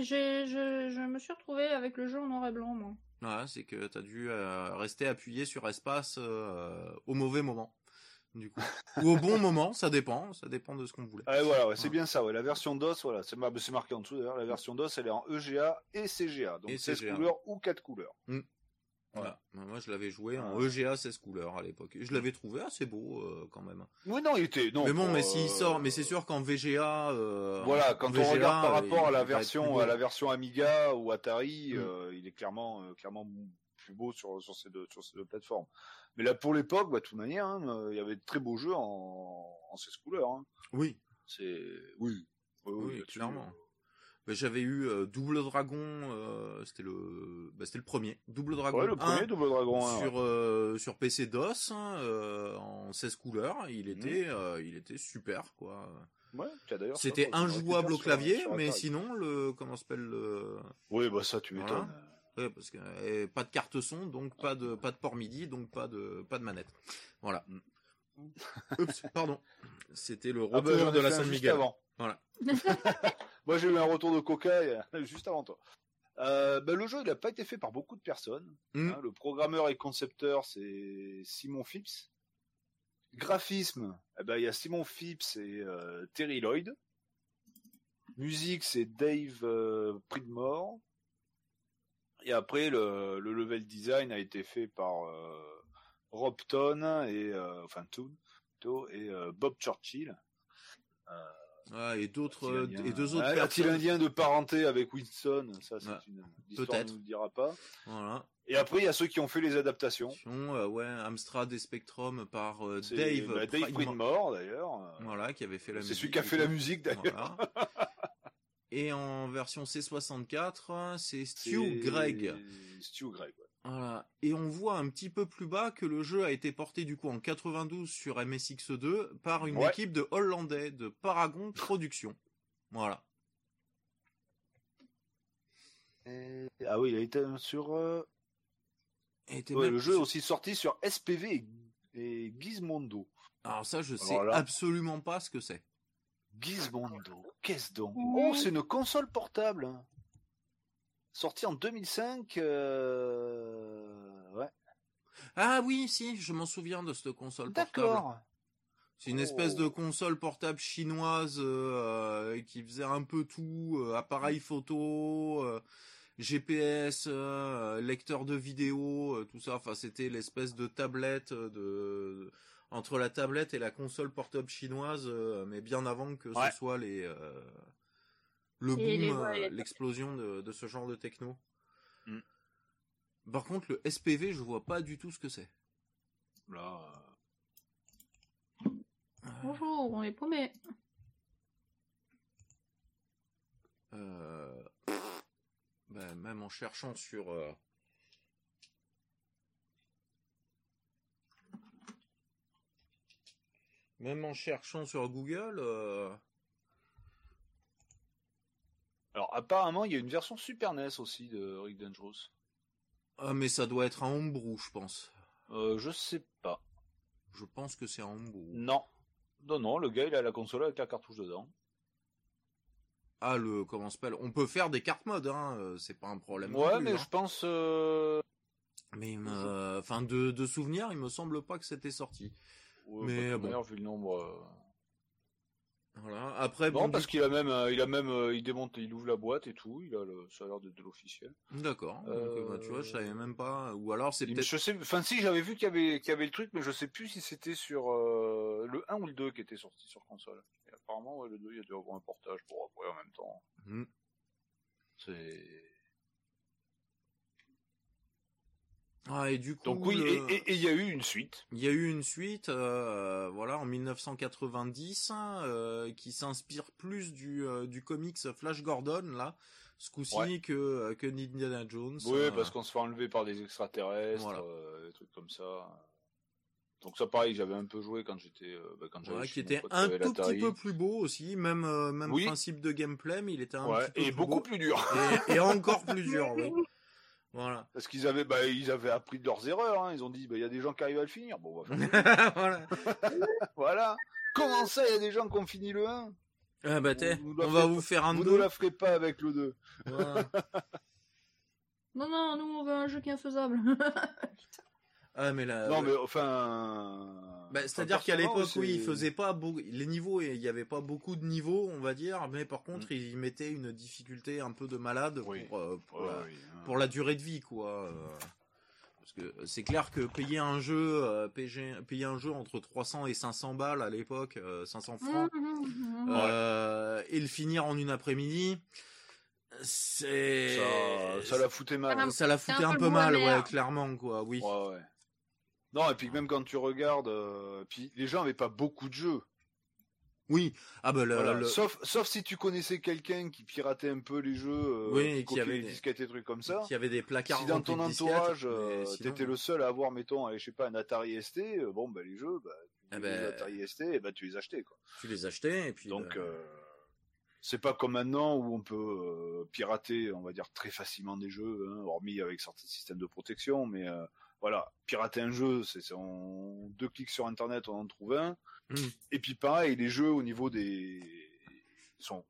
j'ai, je, je me suis retrouvée avec le jeu en noir et blanc, moi. Voilà, c'est que t'as dû euh, rester appuyé sur espace euh, au mauvais moment, du coup, ou au bon moment, ça dépend, ça dépend de ce qu'on voulait. Ah ouais, voilà, ouais, c'est Ouais. bien ça. Ouais. La version DOS, voilà, c'est mar- c'est marqué en dessous d'ailleurs. La version DOS, elle est en EGA et CGA, donc Et 16 CGA. couleurs ou 4 couleurs. Voilà. Moi, je l'avais joué en Ouais. EGA 16 couleurs à l'époque. Je l'avais trouvé assez beau euh, quand même. Oui, non, il était. Non, mais bon, mais s'il euh, sort, mais c'est sûr qu'en VGA. euh, Voilà, quand on regarde par euh, rapport à la version à la version Amiga ou Atari, Mm. euh, il est clairement euh, clairement plus beau sur sur ces deux sur ces deux plateformes. Mais là, pour l'époque, bah, de toute manière, hein, euh, il y avait de très beaux jeux en, en 16 couleurs. Hein. Oui, C'est oui, oui, Oui, clairement. Mais j'avais eu euh, Double Dragon, euh, c'était le, bah, c'était le premier. Double Dragon Ouais, le 1 premier Double Dragon 1. sur euh, sur PC DOS hein, euh, en 16 couleurs. Il était, euh, il était super quoi. Ouais, C'était injouable le au faire sur- clavier, sur mais sinon le, comment s'appelle le, Oui, bah ça, tu Voilà. m'étonnes. Ouais, parce que euh, pas de carte son, donc pas de pas de port MIDI, donc pas de pas de manette. Voilà. Oups, pardon. C'était le Ah retour bah, j'en ai de la San Miguel. avant. Voilà. Moi, j'ai eu un retour de Coca juste avant toi. Euh, bah, le jeu, il n'a pas été fait par beaucoup de personnes. Mm. hein. le programmeur et concepteur, c'est Simon Phipps. Graphisme, eh ben, il y a Simon Phipps et euh, Terry Lloyd. Musique, c'est Dave euh, Pridmore. Et après, le, le level design a été fait par euh, Rob Ton et enfin Toon, et Bob Churchill. Ah, et d'autres euh, et deux autres Ah, A-t-il un lien de parenté avec Winston Ça, c'est Ouais. une l'histoire Peut-être. ne nous le dira pas. Voilà. Et après, il y a ceux qui ont fait les adaptations. Euh, ouais, Amstrad et Spectrum par euh, C'est Dave, bah, Dave Pridmore. Pridmore, d'ailleurs. Voilà, qui avait fait la C'est musique. celui qui a fait la musique, d'ailleurs. Voilà. Et en version C64, c'est C'est Stu Gregg. Stu Gregg, ouais. Voilà. Et on voit un petit peu plus bas que le jeu a été porté du coup en 92 sur MSX2 par une Ouais. équipe de Hollandais de Paragon Productions. Voilà. Et- Ah oui, il a été sur. euh, était ouais, même- le jeu est aussi sorti sur SPV et, Gizmondo. Alors ça, je sais Alors là- absolument pas ce que c'est. Gizmondo, qu'est-ce donc? Oh, c'est une console portable. Sortie en 2005. euh, Ouais. Ah oui, si, je m'en souviens de cette console portable. D'accord. C'est une espèce de Oh. console portable chinoise euh, qui faisait un peu tout, euh, appareil photo, euh, GPS, lecteur de vidéo, tout ça. Enfin, c'était l'espèce de tablette de entre la tablette et la console portable chinoise, mais bien avant que Ouais. ce soit les le boom, euh, l'explosion de, de ce genre de techno. Mm. Par contre, le SPV, je vois pas du tout ce que c'est. Là. Bonjour, on est paumé. Euh, ben, même en cherchant sur euh, même en cherchant sur Google euh, Alors apparemment, il y a une version Super NES aussi de Rick Dangerous. ah mais ça doit être un homebrew je pense Euh, je sais pas. je pense que c'est un homebrew Non. Non, non, le gars, il a la console avec la cartouche dedans. ah le comment s'appelle? On peut faire des cartes mode hein euh, c'est pas un problème Ouais, plus, mais hein. je pense. euh, mais euh, enfin de, de souvenir il me semble pas que c'était sorti ouais, Mais bon. manière, vu le nombre. Voilà après Non, bon parce qu'il a même, euh, il a même, euh, il démonte, il ouvre la boîte et tout. Il a le, ça a l'air d'être de l'officiel. d'accord euh, bah, tu vois je savais même pas ou alors c'est peut-être Je sais, enfin si, j'avais vu qu'il y avait, qu'il y avait le truc, mais je sais plus si c'était sur euh, le 1 ou le 2 qui était sorti sur console. Et apparemment, ouais, le 2, il y a dû avoir un portage pour après en même temps. Hmm. C'est. Ah, et du coup, Donc oui, le- et- il y a eu une suite. il y a eu une suite, euh, voilà, en 1990, euh, qui s'inspire plus du, euh, du comics Flash Gordon, là, ce coup-ci, Ouais. que, que Indiana Jones. Oui, parce qu'on se fait enlever par des extraterrestres, Voilà. des trucs comme ça. Donc ça, pareil, j'avais un peu joué quand j'étais, bah, quand j'avais ouais, qui était un tout petit peu plus beau aussi, même, même Oui. principe de gameplay, mais il était un Ouais, petit peu et plus beaucoup beau. plus dur. Et, et encore plus dur, oui. Voilà. Parce qu'ils avaient, bah, ils avaient appris de leurs erreurs. Hein. Ils ont dit, bah, il y a des gens qui arrivent à le finir. Bon, on va faire voilà. Voilà. Comment ça, il y a des gens qui ont fini le 1 Ah bah, t'es, on la va vous faire un Vous ne 2. la ferez pas avec le 2. Voilà. Non, non, nous on veut un jeu qui est infaisable. Ah, mais là. non, mais enfin. Bah, enfin, C'est-à-dire qu'à l'époque, oui, il faisait pas beaucoup, les niveaux, il y avait pas beaucoup de niveaux, on va dire, mais par contre, il mettait une difficulté un peu de malade Mm. Oui. pour, euh, pour, Ouais, la, oui, hein. pour la durée de vie, quoi. euh. Parce que c'est clair que payer un jeu, euh, payer, payer un jeu entre 300 et 500 balles à l'époque, euh, 500 francs, mhm. euh, et le finir en une après-midi, c'est Ça, ça la foutait mal. Ça la C'est foutait un un peu mal, ouais, clairement, quoi. Oui. Ouais, ouais. Non, et puis même quand tu regardes, euh, puis les gens avaient pas beaucoup de jeux. Oui. Ah bah le, Voilà. le- Sauf, sauf si tu connaissais quelqu'un qui piratait un peu les jeux, euh, Oui, et qui avait des- disquettes et trucs comme ça. qui avait des placards Si dans ton entourage, euh, sinon- t'étais le seul à avoir, mettons, je sais pas, un Atari ST, bon, bah les jeux, bah, tu Eh ben, les Atari ST, et bah tu les achetais, quoi. tu les achetais et puis Donc, euh, c'est pas comme maintenant où on peut pirater, on va dire, très facilement des jeux, hein, hormis avec certains systèmes de protection, mais voilà, pirater un jeu, c'est en deux clics sur Internet, on en trouve un. Mm. Et puis pareil, les jeux au niveau des... Ils sont,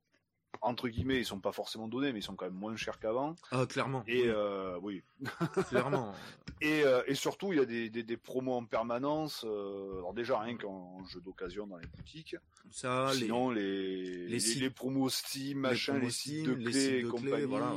entre guillemets, ils sont pas forcément donnés, mais ils sont quand même moins chers qu'avant. ah, clairement. Et oui, euh, oui, clairement. et, euh, et surtout, il y a des, des, des promos en permanence. euh, alors déjà, rien qu'en jeu d'occasion dans les boutiques. Ça, les- Sinon, les, les, sites- les promos Steam, machin, les, promos sites Steam, de les clés sites et de clés, compagnie. voilà.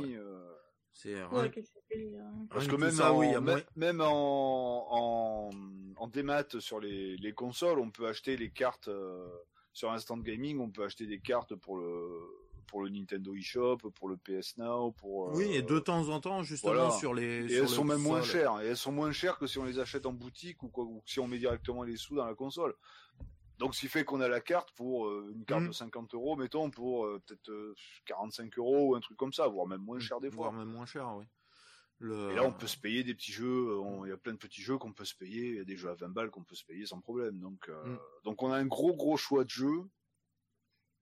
C'est Ouais, que c'est, hein. parce que même, ça, en, oui, même, même en, en, en démat sur les, les consoles, on peut acheter les cartes euh, sur Instant Gaming. On peut acheter des cartes pour le pour le Nintendo eShop, pour le PS Now, pour euh, Oui, et de temps en temps, justement, voilà. sur les. Et sur elles le sont même moins chères. Et elles sont moins chères que si on les achète en boutique ou, quoi, ou si on met directement les sous dans la console. Donc, ce qui fait qu'on a la carte pour euh, une carte Mhm. de 50 euros, mettons, pour euh, peut-être euh, 45 euros ou un truc comme ça, voire même moins cher des fois. Voire même moins cher, oui. Le... Et là, on peut se payer des petits jeux. euh, Il y a plein de petits jeux qu'on peut se payer. Il y a des jeux à 20 balles qu'on peut se payer sans problème. Donc, euh, Mm. donc on a un gros gros choix de jeux.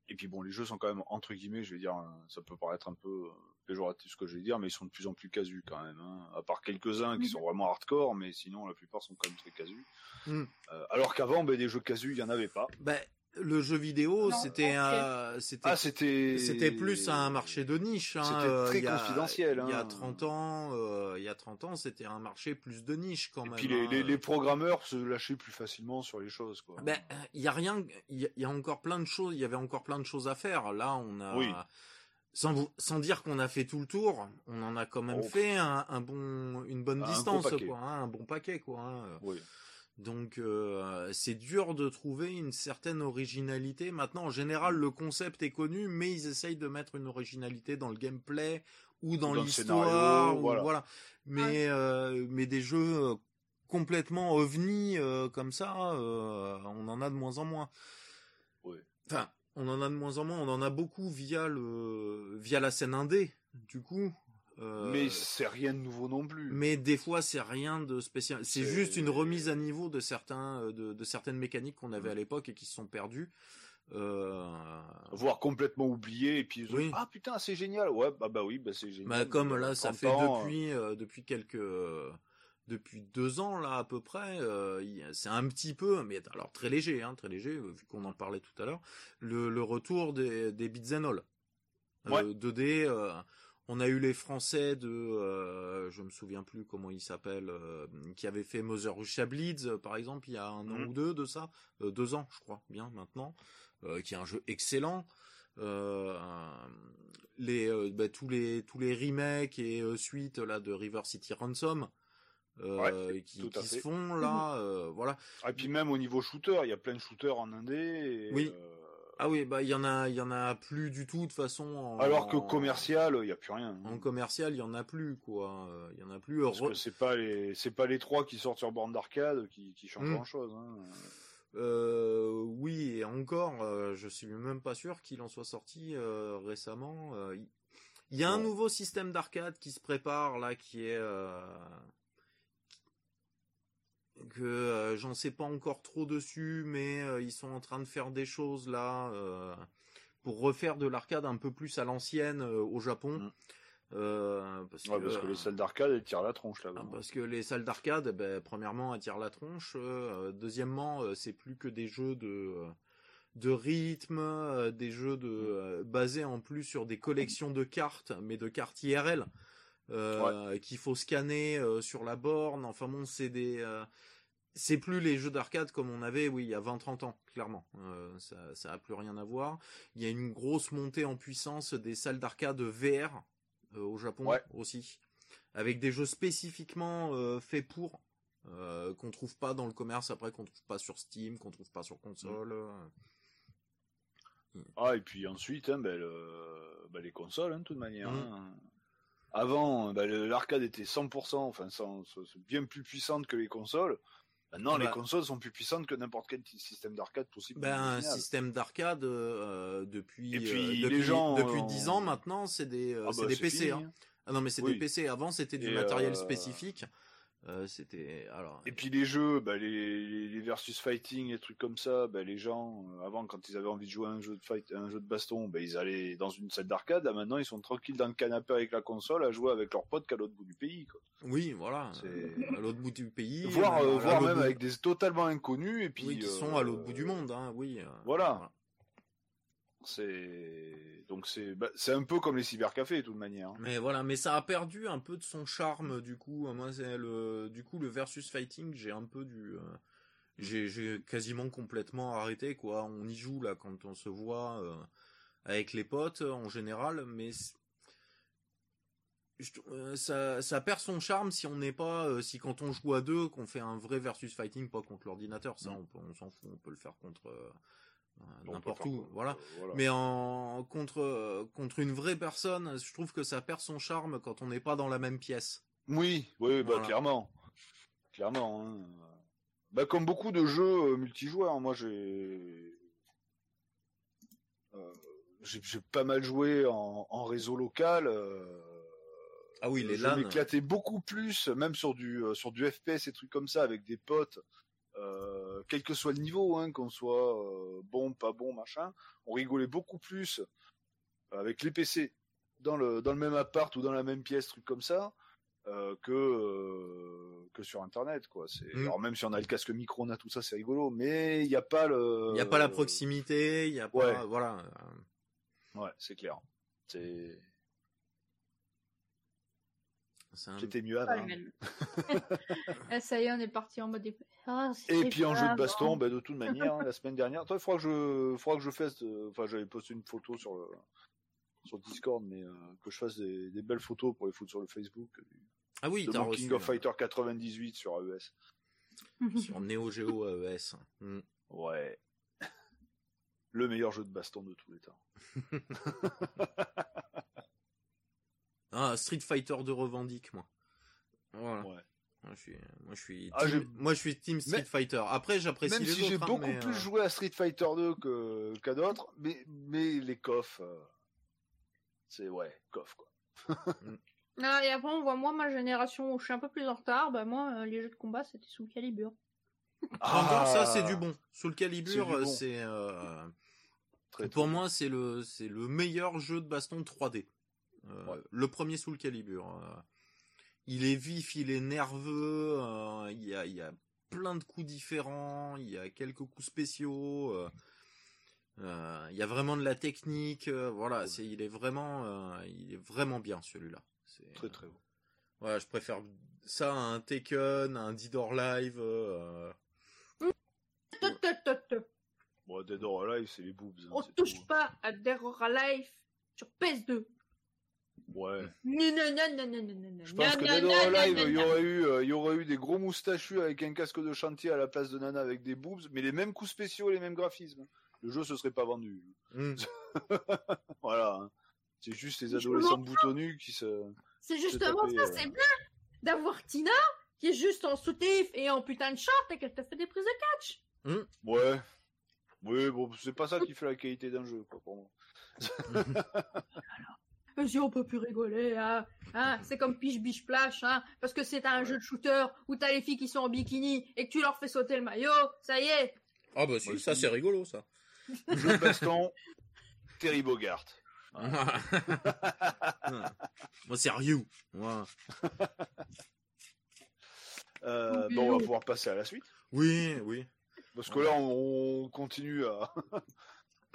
Et puis bon, les jeux sont quand même entre guillemets, je vais dire, euh, ça peut paraître un peu euh, péjoratif ce que je vais dire, mais ils sont de plus en plus casus quand même. hein. À part quelques-uns qui Mhm. sont vraiment hardcore, mais sinon la plupart sont quand même très casus. Mm. Euh, alors qu'avant, ben, des jeux casus, il y en avait pas. Ben, le jeu vidéo, Non, c'était ok. un- c'était Ah, c'était c'était plus un marché de niche. Hein, C'était euh, très il y a- confidentiel, Il y a hein. 30 ans, euh, il y a 30 ans, c'était un marché plus de niche quand Et même. puis les, hein. les, les programmeurs se lâchaient plus facilement sur les choses, quoi. Ben, il y a rien, il y, a- il y a encore plein de choses, il y avait encore plein de choses à faire. Là, on a, Oui. Sans, vous- sans dire qu'on a fait tout le tour, on en a quand même Oh. fait un, un bon, une bonne Un distance, paquet. quoi, hein, un bon paquet, quoi. hein. Oui. Donc, euh, c'est dur de trouver une certaine originalité. Maintenant, en général, le concept est connu, mais ils essayent de mettre une originalité dans le gameplay ou dans Ou dans le l'histoire, scénario, ou voilà. voilà. Mais, euh, mais des jeux euh, complètement ovni euh, comme ça, euh, on en a de moins en moins. Oui. Enfin, on en a de moins en moins. On en a beaucoup via le via la scène indé, du coup. Euh, Mais c'est rien de nouveau non plus. mais des fois, c'est rien de spécial. C'est juste une remise à niveau de certains, euh, de, de certaines mécaniques qu'on avait Mm. à l'époque et qui se sont perdues. Euh, voire complètement oublié et puis Oui. ah putain c'est génial ouais bah bah oui bah c'est génial bah, comme y a là, ça 30 fait ans, depuis, euh, depuis quelques, depuis deux ans là à peu près. euh, c'est un petit peu, mais alors très léger, hein, très léger, euh, vu qu'on en parlait tout à l'heure. Le, le retour des, des beats and all. Euh, Ouais. 2D. euh, on a eu les Français de, je me souviens plus comment ils s'appellent, qui avaient fait Mother Russia Bleeds, par exemple, il y a un an Mhm. ou deux de ça, deux ans, je crois, bien maintenant, qui est un jeu excellent. Euh, les, bah, tous les tous les remakes et suites là de River City Ransom euh, qui, se font là, euh, voilà. et puis même au niveau shooter il y a plein de shooters en indé et, Oui. euh, Ah oui, bah il y en a, il y en a plus du tout de façon. En, alors que commercial il y a plus rien en commercial, il y en a plus quoi. Il y en a plus. parce Re- que c'est pas les c'est pas les trois qui sortent sur borne d'arcade qui, qui changent Mm. grand chose hein. Euh, oui, et encore, euh, je suis même pas sûr qu'il en soit sorti euh, récemment. Il- y a un nouveau système d'arcade qui se prépare là, qui est que euh, j'en sais pas encore trop dessus, mais euh, ils sont en train de faire des choses là euh, pour refaire de l'arcade un peu plus à l'ancienne au Japon. Mm. Parce, Ouais, parce que les salles d'arcade elles tirent la tronche là ah, parce que les salles d'arcade, ben, premièrement, attirent la tronche. deuxièmement, c'est plus que des jeux de de rythme, des jeux de euh, basés en plus sur des collections de cartes, mais de cartes IRL euh, qu'il faut scanner euh, sur la borne. Enfin bon, c'est des euh, c'est plus les jeux d'arcade comme on avait, oui, il y a 20-30 ans, clairement. Euh, ça, ça a plus rien à voir. Il y a une grosse montée en puissance des salles d'arcade VR euh, au Japon Ouais. aussi, avec des jeux spécifiquement euh, faits pour, qu'on trouve pas dans le commerce après, qu'on trouve pas sur Steam, qu'on trouve pas sur console. ah et puis ensuite hein, ben, le- ben, les consoles hein, de toute manière Mm. hein. Avant le- l'arcade était 100% enfin 100 c'est bien plus puissante que les consoles Maintenant, Bah. les consoles sont plus puissantes que n'importe quel système d'arcade possible. Ben, un système d'arcade euh, depuis puis, euh, les depuis, gens, depuis euh, 10 ans maintenant, c'est des euh, Ah bah, des PC. hein. hein. Ah non mais c'est Oui. des PC. Avant c'était du Et, matériel euh, spécifique. Euh, c'était alors. Et puis les jeux, bah, les, les, versus fighting, les trucs comme ça, bah, les gens, euh, avant, quand ils avaient envie de jouer à un jeu de fight, un jeu de baston, bah, ils allaient dans une salle d'arcade. Là, maintenant, ils sont tranquilles dans le canapé avec la console à jouer avec leurs potes qu'à l'autre bout du pays. Quoi. Oui, voilà. À l'autre bout du pays. voire même, euh, à voire l'autre même bout- avec des totalement inconnus. Et puis, Oui, qui sont à l'autre bout du monde, hein. Oui. Voilà. C'est donc c'est bah, c'est un peu comme les cybercafés de toute manière. hein. Mais voilà, mais ça a perdu un peu de son charme du coup. Moi, c'est le du coup le versus fighting, j'ai un peu du, euh, j'ai j'ai quasiment complètement arrêté quoi. On y joue là quand on se voit euh, avec les potes en général, mais je euh, ça ça perd son charme si on n'est pas si quand on joue à deux qu'on fait un vrai versus fighting pas contre l'ordinateur. Ça Mm. on s'en fout, on peut le faire contre On n'importe peut faire où. Voilà. euh, voilà. Mais en contre euh, contre une vraie personne, je trouve que ça perd son charme quand on n'est pas dans la même pièce. Oui, oui, bah Voilà. clairement, clairement. hein. Bah, comme beaucoup de jeux euh, multijoueurs, moi j'ai euh, j'ai pas mal joué en, en réseau local. euh, Ah oui, les je LAN. m'éclatais beaucoup plus, même sur du euh, sur du FPS et trucs comme ça, avec des potes, euh, quel que soit le niveau, hein, qu'on soit euh, bon, pas bon, machin. On rigolait beaucoup plus avec les PC dans le dans le même appart ou dans la même pièce, trucs comme ça. euh, que euh, que sur internet quoi c'est Mm. alors même si on a le casque micro on a tout ça c'est rigolo mais il n'y a pas le Il n'y a pas la proximité, il y a pas, ouais. voilà. ouais c'est clair c'est c'était mieux avant. Eh, ça y est, on est parti en mode. Ah, Et puis en jeu de baston, ben, de toute manière, hein, la semaine dernière, toi, il faudra que je, faudra que je fasse, euh, enfin, j'avais posté une photo sur le, sur Discord, mais euh, que je fasse des, des belles photos pour les foutre sur le Facebook. Ah oui, de t'as King of Fighter 98 sur AES. sur Neo Geo AES. Mm. Ouais. Le meilleur jeu de baston de tous les temps. Ah, Street Fighter de revendique, moi. Voilà. Ouais. Moi, je suis, moi, je suis, Ah, team, moi, je suis Team Street Mais- Fighter. Après, j'apprécie Même les si j'ai hein, beaucoup mais, plus euh, joué à Street Fighter 2 que, qu'à d'autres, mais, mais les coffres, euh, c'est, ouais, coffre, quoi. Ah, et après, on voit moi, ma génération où je suis un peu plus en retard. Bah, moi, euh, les jeux de combat, c'était sous calibre. Encore, ça, c'est Ah, du bon. Sous le C'est calibre, bon. c'est, euh, pour très moi, c'est le, c'est le meilleur jeu de baston 3D. Euh, Ouais. Le premier sous le calibre. euh, il est vif, il est nerveux, euh, il y a, il y a plein de coups différents, il y a quelques coups spéciaux, euh, euh, il y a vraiment de la technique, euh, voilà, Ouais. c'est, il est vraiment, euh, il est vraiment bien celui-là. C'est, Très, très bon. Voilà, je préfère ça à un Taken, à un Dead or Live. euh. Bon, Dead or Alive, c'est les boobs. hein, On touche tout. pas à Dead or Alive sur PS2. Ouais. Non, non, non, non, non, non, non, non. Je pense non, que non, Dead non, or non, Alive, non, il y non. aurait eu, euh, il y aurait eu des gros moustachus avec un casque de chantier à la place de Nana avec des boobs, mais les mêmes coups spéciaux, les mêmes graphismes. Le jeu se serait pas vendu. hmm. Voilà. hein. C'est juste les adolescents boutonnus qui se. C'est justement tapé, ça, euh. c'est bien d'avoir Tina qui est juste en soutif et en putain de short et qu'elle te fait des prises de catch. Ouais. Oui, bon, c'est pas ça qui fait la qualité d'un jeu, quoi, pour moi. On peut plus rigoler, hein. hein c'est comme Piche Biche Splash, hein. Parce que c'est un jeu de shooter où t'as les filles qui sont en bikini et que tu leur fais sauter le maillot, ça y est. Ah bah si, ça c'est rigolo ça. Jeu de baston, Terry Bogart. Moi c'est Ryu. Euh, Oui, bon, on va pouvoir passer à la suite. Oui, oui. Parce que là, on continue à.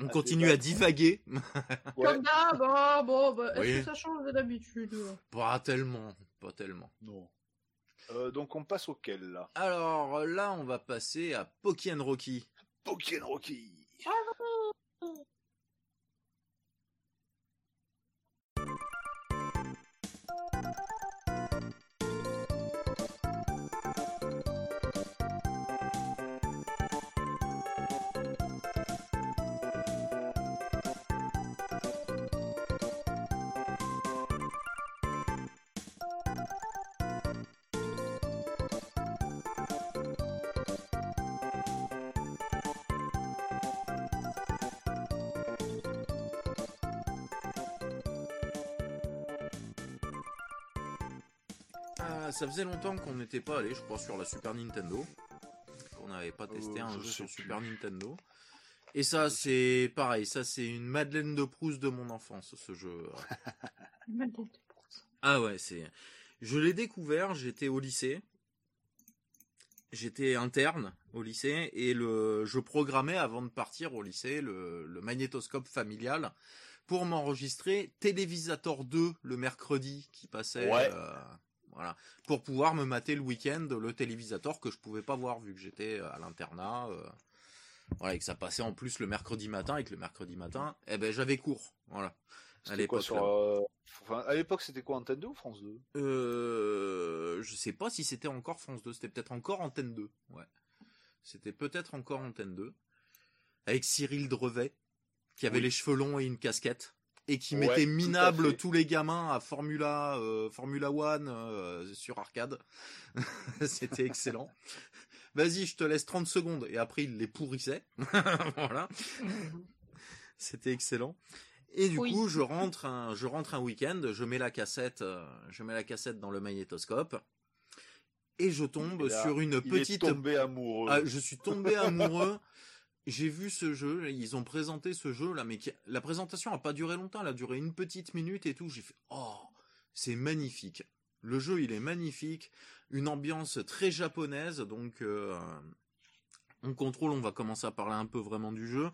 On Ah, continue à divaguer. Ouais. Comme d'hab, bah, bon, bah, est-ce Oui. que ça change de d'habitude Pas tellement, pas tellement. Non. Euh, donc, on passe auquel, là? Alors là, on va passer à Pokémon Rocky. Pokémon Rocky. Ah, ça faisait longtemps qu'on n'était pas allé, je crois, sur la Super Nintendo. On n'avait pas testé Euh, un je jeu sur plus. Super Nintendo. Et ça, c'est pareil, ça c'est une Madeleine de Proust de mon enfance, ce jeu. Ah ouais, c'est. Je l'ai découvert, j'étais au lycée. J'étais interne au lycée et le, je programmais avant de partir au lycée le, le magnétoscope familial pour m'enregistrer Télévisator 2 le mercredi qui passait. Ouais. euh, voilà, pour pouvoir me mater le week-end le télévisateur que je pouvais pas voir vu que j'étais à l'internat. euh, voilà, et que ça passait en plus le mercredi matin et que le mercredi matin, eh ben j'avais cours. Voilà. À l'époque. euh, Enfin, à l'époque, c'était quoi Antenne 2 ou France 2 Euh, je sais pas si c'était encore France 2, c'était peut-être encore Antenne 2. Ouais. C'était peut-être encore Antenne 2. Avec Cyril Drevet, qui avait Oui. les cheveux longs et une casquette. Et qui Ouais, mettait minable tous les gamins à Formula, euh, Formula One euh, sur arcade. c'était excellent. vas-y, je te laisse 30 secondes. Et après, il les pourrissait. voilà. C'était excellent. Et du Oui. coup, je rentre un, je rentre un week-end, je mets la cassette, euh, je mets la cassette dans le magnétoscope. Et je tombe Et là, sur une Il est petite tombé amoureux. ah, je suis tombé amoureux. J'ai vu ce jeu, ils ont présenté ce jeu là, mais qui- la présentation a pas duré longtemps, elle a duré une petite minute et tout. J'ai fait oh, c'est magnifique. Le jeu il est magnifique, une ambiance très japonaise, donc euh, on contrôle. On va commencer à parler un peu vraiment du jeu.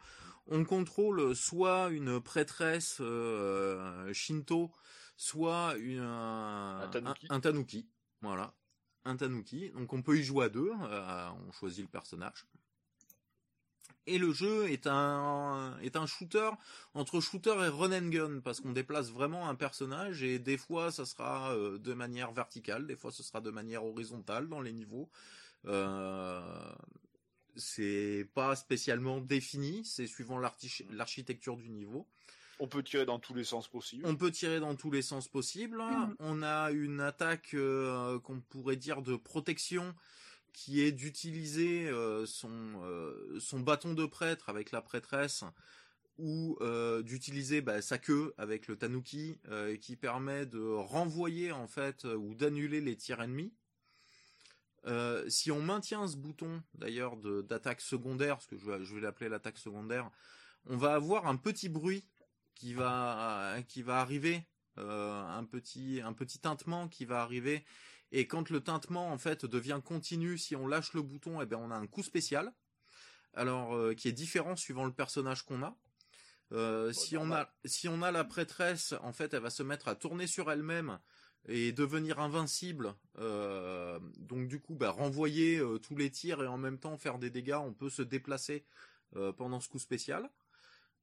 On contrôle soit une prêtresse euh, shinto, soit une, un, Un tanuki. un- un tanuki. Voilà, un tanuki. Donc on peut y jouer à deux. euh, on choisit le personnage. Et le jeu est un est un shooter entre shooter et run and gun parce qu'on déplace vraiment un personnage et des fois ça sera euh, de manière verticale, des fois ce sera de manière horizontale dans les niveaux. Euh, c'est pas spécialement défini, c'est suivant l'archi- l'architecture du niveau. On peut tirer dans tous les sens possibles. On peut tirer dans tous les sens possibles. Mhm. On a une attaque euh, qu'on pourrait dire de protection qui est d'utiliser euh, son, euh, son bâton de prêtre avec la prêtresse ou euh, d'utiliser bah, sa queue avec le tanuki qui permet de renvoyer en fait ou d'annuler les tirs ennemis. Si on maintient ce bouton d'ailleurs d'attaque secondaire, parce que je vais, je vais l'appeler l'attaque secondaire, on va avoir un petit bruit qui va arriver, un petit un petit tintement qui va arriver. Et quand le tintement en fait devient continu, si on lâche le bouton, eh ben on a un coup spécial. Alors euh, qui est différent suivant le personnage qu'on a. Euh, si on a si on a la prêtresse, en fait, elle va se mettre à tourner sur elle-même et devenir invincible. Euh, donc du coup, bah, renvoyer tous les tirs et en même temps faire des dégâts. On peut se déplacer pendant ce coup spécial,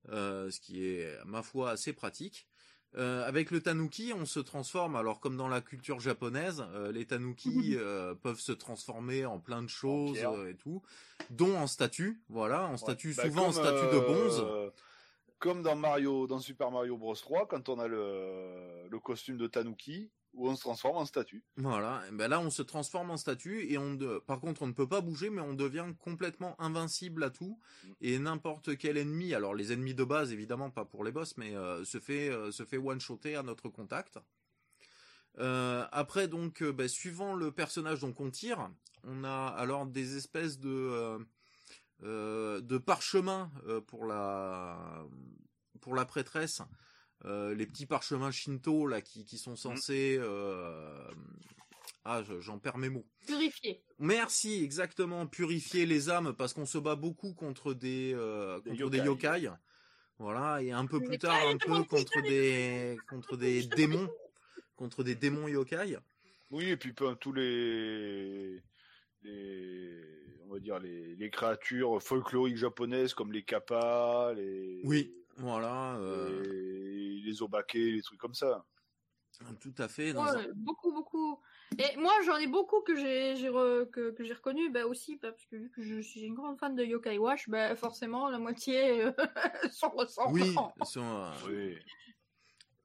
ce qui est ma foi assez pratique. Euh, avec le tanuki, on se transforme. Alors comme dans la culture japonaise, euh, les tanuki euh, peuvent se transformer en plein de choses euh, et tout, dont en statue. Voilà, en Ouais. statue Bah, souvent en statue de bronze. euh, Comme dans Mario, dans Super Mario Bros 3, quand on a le, le costume de Tanuki, où on se transforme en statue. Voilà, et ben là on se transforme en statue et on de... par contre on ne peut pas bouger mais on devient complètement invincible à tout et n'importe quel ennemi, alors les ennemis de base évidemment pas pour les boss mais euh, se fait euh, se fait one shotter à notre contact. Euh, après donc ben, suivant le personnage dont on tire, on a alors des espèces de de parchemins pour la pour la prêtresse. Euh, les petits parchemins Shinto là qui, qui sont censés euh, ah je- j'en perds mes mots. Purifié. Merci exactement purifier les âmes parce qu'on se bat beaucoup contre des euh, contre des yokai. yokai. Voilà et un peu plus tard un yokai, peu contre des contre des démons contre des démons yokai. Oui, et puis peu- tous les, les, on va dire les, les créatures folkloriques japonaises comme les kappas, les, Oui, voilà euh, les, les obake, les trucs comme ça. tout à fait dans un- Ouais, beaucoup, beaucoup. Et moi, j'en ai beaucoup que j'ai re- que, que j'ai reconnu, bah aussi bah, parce que vu que je suis une grande fan de Yokai Watch, bah forcément la moitié euh, s'en ressemble. Oui, sur, euh, Oui.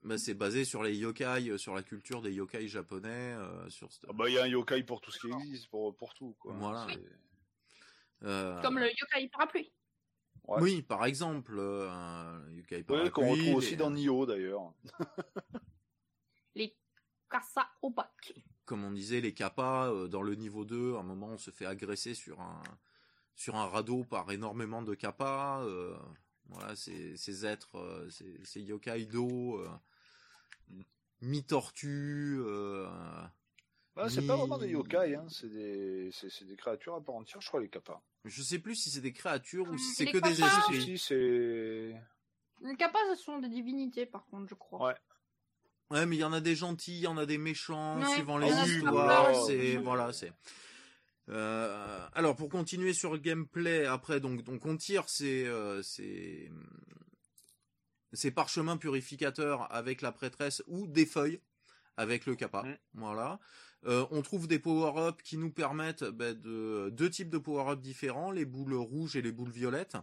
bah, c'est basé sur les yokai, euh, sur la culture des yokai japonais, euh, sur ce- Ah bah il y a un yokai pour tout ce qui existe, pour pour tout quoi. Voilà. Euh, Comme le Yokai Parapluie. Ouais. Oui, par exemple, euh, un yokai Ouais, qu'on retrouve aussi les- dans Nioh d'ailleurs. Les Kasa Obake. comme on disait, les kappas, euh, dans le niveau 2, à un moment, on se fait agresser sur un, sur un radeau par énormément de kappas. euh, voilà, ces, ces êtres, euh, ces, ces yokai d'eau, euh, mi-tortue. Euh, Ah, c'est Mi- pas vraiment des yokai, hein. c'est des c'est c'est des créatures à part entière, je crois les kappas. je sais plus si c'est des créatures ou si Hum, c'est les que des kappas, Si, esprits. si, c'est Les Kappas, ce sont des divinités, par contre, je crois. Ouais. Ouais, mais il y en a des gentils, il y en a des méchants, Ouais, suivant il les y en a histoires. plein. C'est voilà, c'est. Euh, alors pour continuer sur le gameplay, après donc donc on tire ces euh, ces ces parchemins purificateurs avec la prêtresse ou des feuilles avec le kappa. Mm. Voilà. Euh, on trouve des power-ups qui nous permettent bah, de deux types de power-ups différents, les boules rouges et les boules violettes.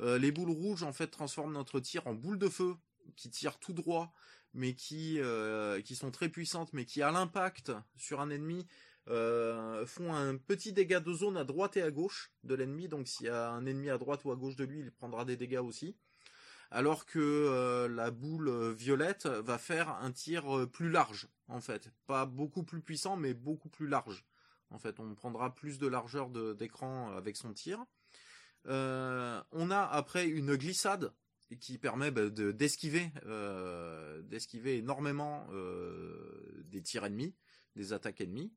Euh, les boules rouges en fait transforment notre tir en boule de feu qui tire tout droit mais qui euh, qui sont très puissantes mais qui à l'impact sur un ennemi font un petit dégât de zone à droite et à gauche de l'ennemi. Donc s'il y a un ennemi à droite ou à gauche de lui, il prendra des dégâts aussi. Alors que la boule violette va faire un tir plus large en fait, pas beaucoup plus puissant, mais beaucoup plus large. En fait, on prendra plus de largeur d'écran avec son tir. Euh, on a après une glissade qui permet bah, d'esquiver, euh, d'esquiver énormément euh, des tirs ennemis, des attaques ennemies.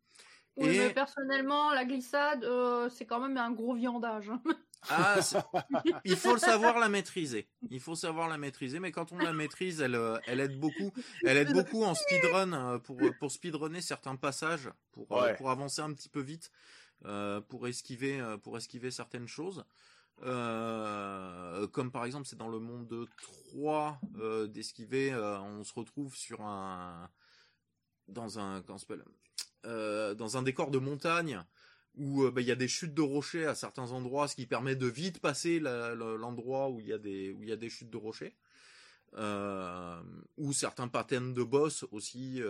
Oui, mais personnellement, la glissade, c'est quand même un gros viandage. Ah, il faut savoir la maîtriser. Il faut savoir la maîtriser, mais quand on la maîtrise, elle, elle aide beaucoup. Elle aide beaucoup en speedrun pour pour speedrunner certains passages, pour pour avancer un petit peu vite, pour esquiver pour esquiver certaines choses. Euh, comme par exemple, c'est dans le monde de 3 euh, d'esquiver, euh, on se retrouve sur un dans un euh, dans un décor de montagne où bah, il y a des chutes de rochers à certains endroits, ce qui permet de vite passer l'endroit où il y a des où il y a des chutes de rochers. ou certains patterns de boss aussi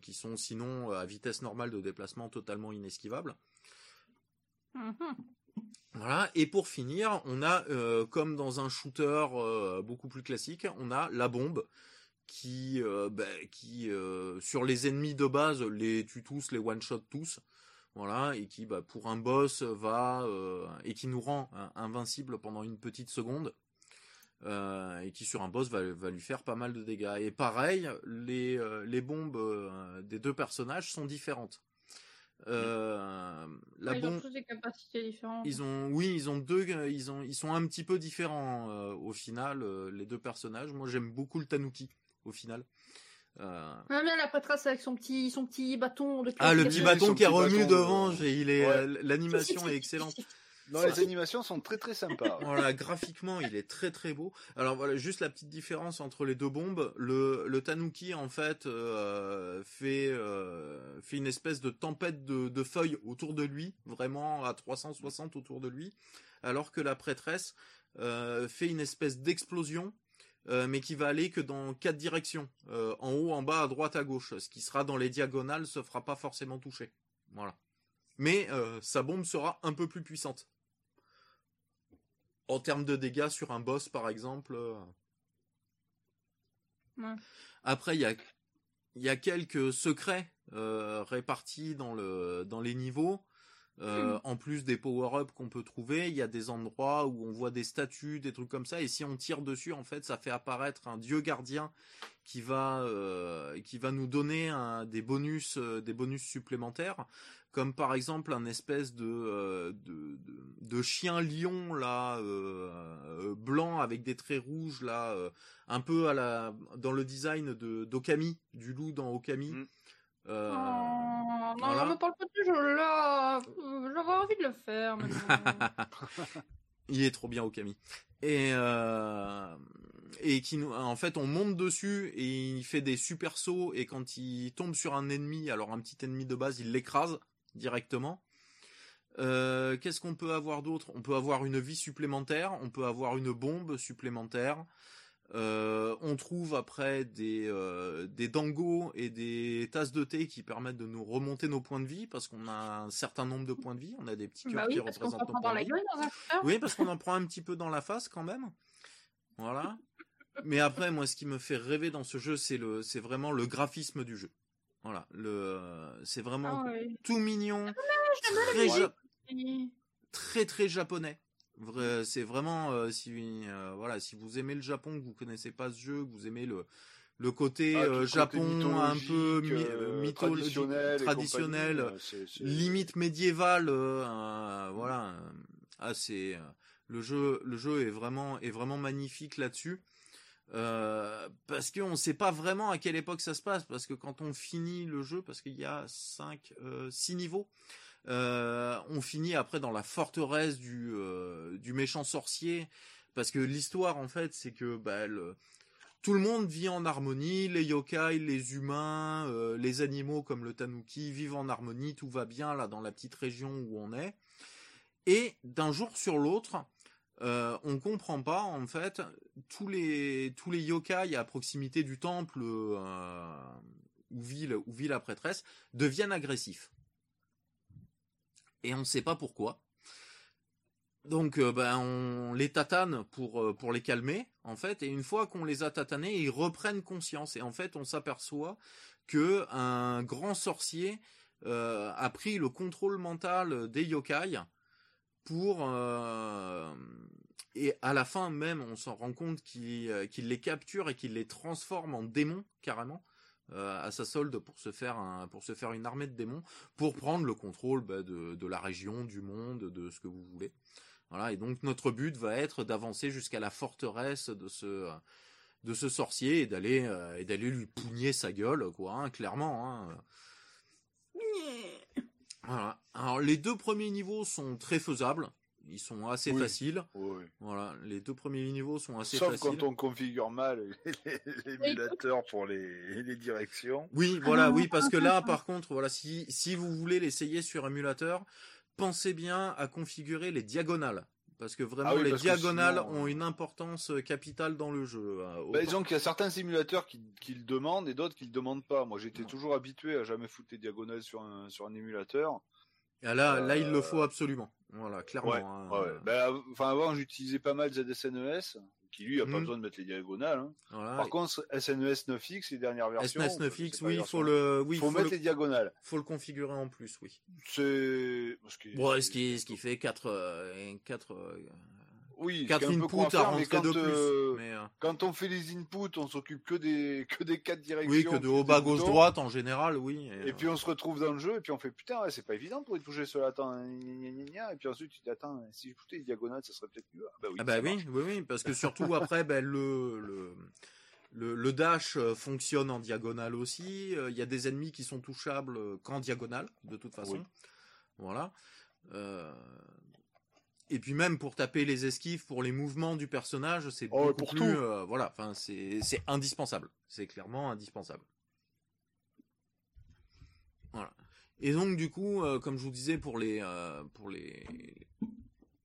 qui sont sinon à vitesse normale de déplacement totalement inesquivables. Mm-hmm. Voilà. Et pour finir, on a, euh, comme dans un shooter euh, beaucoup plus classique, on a la bombe qui, euh, bah, qui sur les ennemis de base les tue tous, les one shot tous. Voilà, et qui, bah, pour un boss, va et qui nous rend invincible pendant une petite seconde. et qui sur un boss va, va, lui faire pas mal de dégâts. Et pareil, les, les bombes des deux personnages sont différentes. Euh, la ils ont tous des capacités différentes. Ils ont, oui, ils ont deux, ils ont, ils sont un petit peu différents euh, au final, euh, les deux personnages. Moi, j'aime beaucoup le Tanuki au final. Euh... Ah, bien la prêtresse avec son petit, son petit bâton de. Ah, le petit bâton qui a remué devant, il est, l'animation est excellente. Non, les animations sont très très sympas. Voilà, graphiquement, il est très très beau. Alors voilà, juste la petite différence entre les deux bombes. Le, le Tanuki en fait euh, fait euh, fait une espèce de tempête de, de feuilles autour de lui, vraiment à 360 autour de lui, alors que la prêtresse euh, fait une espèce d'explosion. Mais qui va aller que dans quatre directions, en haut, en bas, à droite, à gauche. Ce qui sera dans les diagonales se fera pas forcément toucher. Voilà. Mais sa bombe sera un peu plus puissante en termes de dégâts sur un boss par exemple. Euh. Après il y a il y a quelques secrets euh, répartis dans le dans les niveaux. Euh, hmm. En plus des power-ups qu'on peut trouver, il y a des endroits où on voit des statues, des trucs comme ça, et si on tire dessus, en fait, ça fait apparaître un dieu gardien qui va qui va nous donner un, des bonus des bonus supplémentaires comme par exemple un espèce de euh, de, de, chien lion là euh, euh, blanc avec des traits rouges là un peu à la dans le design de d'Okami du loup dans Okami mm. Euh, oh, non, ne me parle pas de ce jeu là. J'avais envie de le faire il est trop bien Okami. Et et qui en fait on monte dessus et il fait des super sauts et quand il tombe sur un ennemi alors un petit ennemi de base il l'écrase directement. Euh, qu'est-ce qu'on peut avoir d'autre? On peut avoir une vie supplémentaire, on peut avoir une bombe supplémentaire. Euh, on trouve après des euh, des dangos et des tasses de thé qui permettent de nous remonter nos points de vie parce qu'on a un certain nombre de points de vie. On a des petits cœurs bah qui représentent nos points de vie. oui, parce qu'on en prend un petit peu dans la face quand même. Voilà. Mais après, moi, ce qui me fait rêver dans ce jeu, c'est le, c'est vraiment le graphisme du jeu. Voilà, le c'est vraiment ah tout mignon, ah, très, très japonais. C'est vraiment euh, si euh, voilà si vous aimez le Japon, que vous connaissez pas ce jeu, que vous aimez le le côté ah, euh, Japon un peu mythologique, traditionnel, limite médiéval, voilà. Ah c'est le jeu le jeu est vraiment est vraiment magnifique là-dessus. Parce qu'on ne sait pas vraiment à quelle époque ça se passe, parce que quand on finit le jeu, parce qu'il y a 5, euh, 6 niveaux, euh, on finit après dans la forteresse du, euh, du méchant sorcier, parce que l'histoire en fait c'est que bah, tout le monde vit en harmonie, les yokai, les humains, euh, les animaux comme le tanuki vivent en harmonie, tout va bien là dans la petite région où on est. Et d'un jour sur l'autre, on comprend pas en fait tous les tous les yokai à proximité du temple euh, où vit où vit la prêtresse deviennent agressifs. Et on ne sait pas pourquoi. Donc euh, ben on les tatane pour euh, pour les calmer en fait et une fois qu'on les a tatanés ils reprennent conscience et en fait on s'aperçoit que un grand sorcier euh, a pris le contrôle mental des yokai pour et à la fin même on s'en rend compte qu'il les capture et qu'il les transforme en démons carrément à sa solde pour se faire un, pour se faire une armée de démons pour prendre le contrôle de, de la région du monde de ce que vous voulez voilà, et donc notre but va être d'avancer jusqu'à la forteresse de ce de ce sorcier et d'aller euh, et d'aller lui pougner sa gueule, quoi, hein, clairement. Hein. Voilà. Alors les deux premiers niveaux sont très faisables. Ils sont assez faciles. Voilà, les deux premiers niveaux sont assez faciles. Sauf quand on configure mal l'émulateur pour les, les directions. Oui, voilà, oui, parce que là, par contre, voilà, si si vous voulez l'essayer sur émulateur, pensez bien à configurer les diagonales. Parce que vraiment, ah les diagonales ont une importance euh, capitale dans le jeu. Euh, bah, disons qu'il y a certains simulateurs qui, le demandent et d'autres qui le demandent pas. Moi, j'étais toujours habitué à jamais foutre les diagonales sur un, sur un émulateur. Ah, là, là, il le faut euh, absolument. Voilà, clairement. Ouais, hein. bah, enfin, avant, j'utilisais pas mal ZSNES qui lui a pas mmh. besoin de mettre les diagonales. Hein. Par contre, SNES 9X, les dernières versions. SNES 9X, oui, il faut le, oui, faut, mettre les diagonales. Faut le configurer en plus, oui. C'est, ce qui, bon, ce qui, ce qui fait 4, 4, oui, quatre inputs à rentrer de plus. Euh, mais, euh, Quand on fait les inputs, on s'occupe que des que des quatre directions. Oui, que de haut bas gauche droite en général, oui. Et, puis on se retrouve dans le jeu et puis on fait putain, c'est pas évident pour y toucher ce latin. Et puis ensuite tu dis attends, si je foutais les diagonales, ça serait peut-être mieux. Ah bah oui, ah bah oui, oui, oui, parce que surtout après, ben le, le le, le, dash euh, fonctionne en diagonale aussi. Il y a des ennemis qui sont touchables qu'en diagonale, de toute façon. Voilà. Euh, et puis même pour taper les esquives, pour les mouvements du personnage, c'est oh, beaucoup plus, euh, voilà, enfin c'est c'est indispensable, c'est clairement indispensable. Voilà. Et donc du coup, euh, comme je vous disais pour les euh, pour les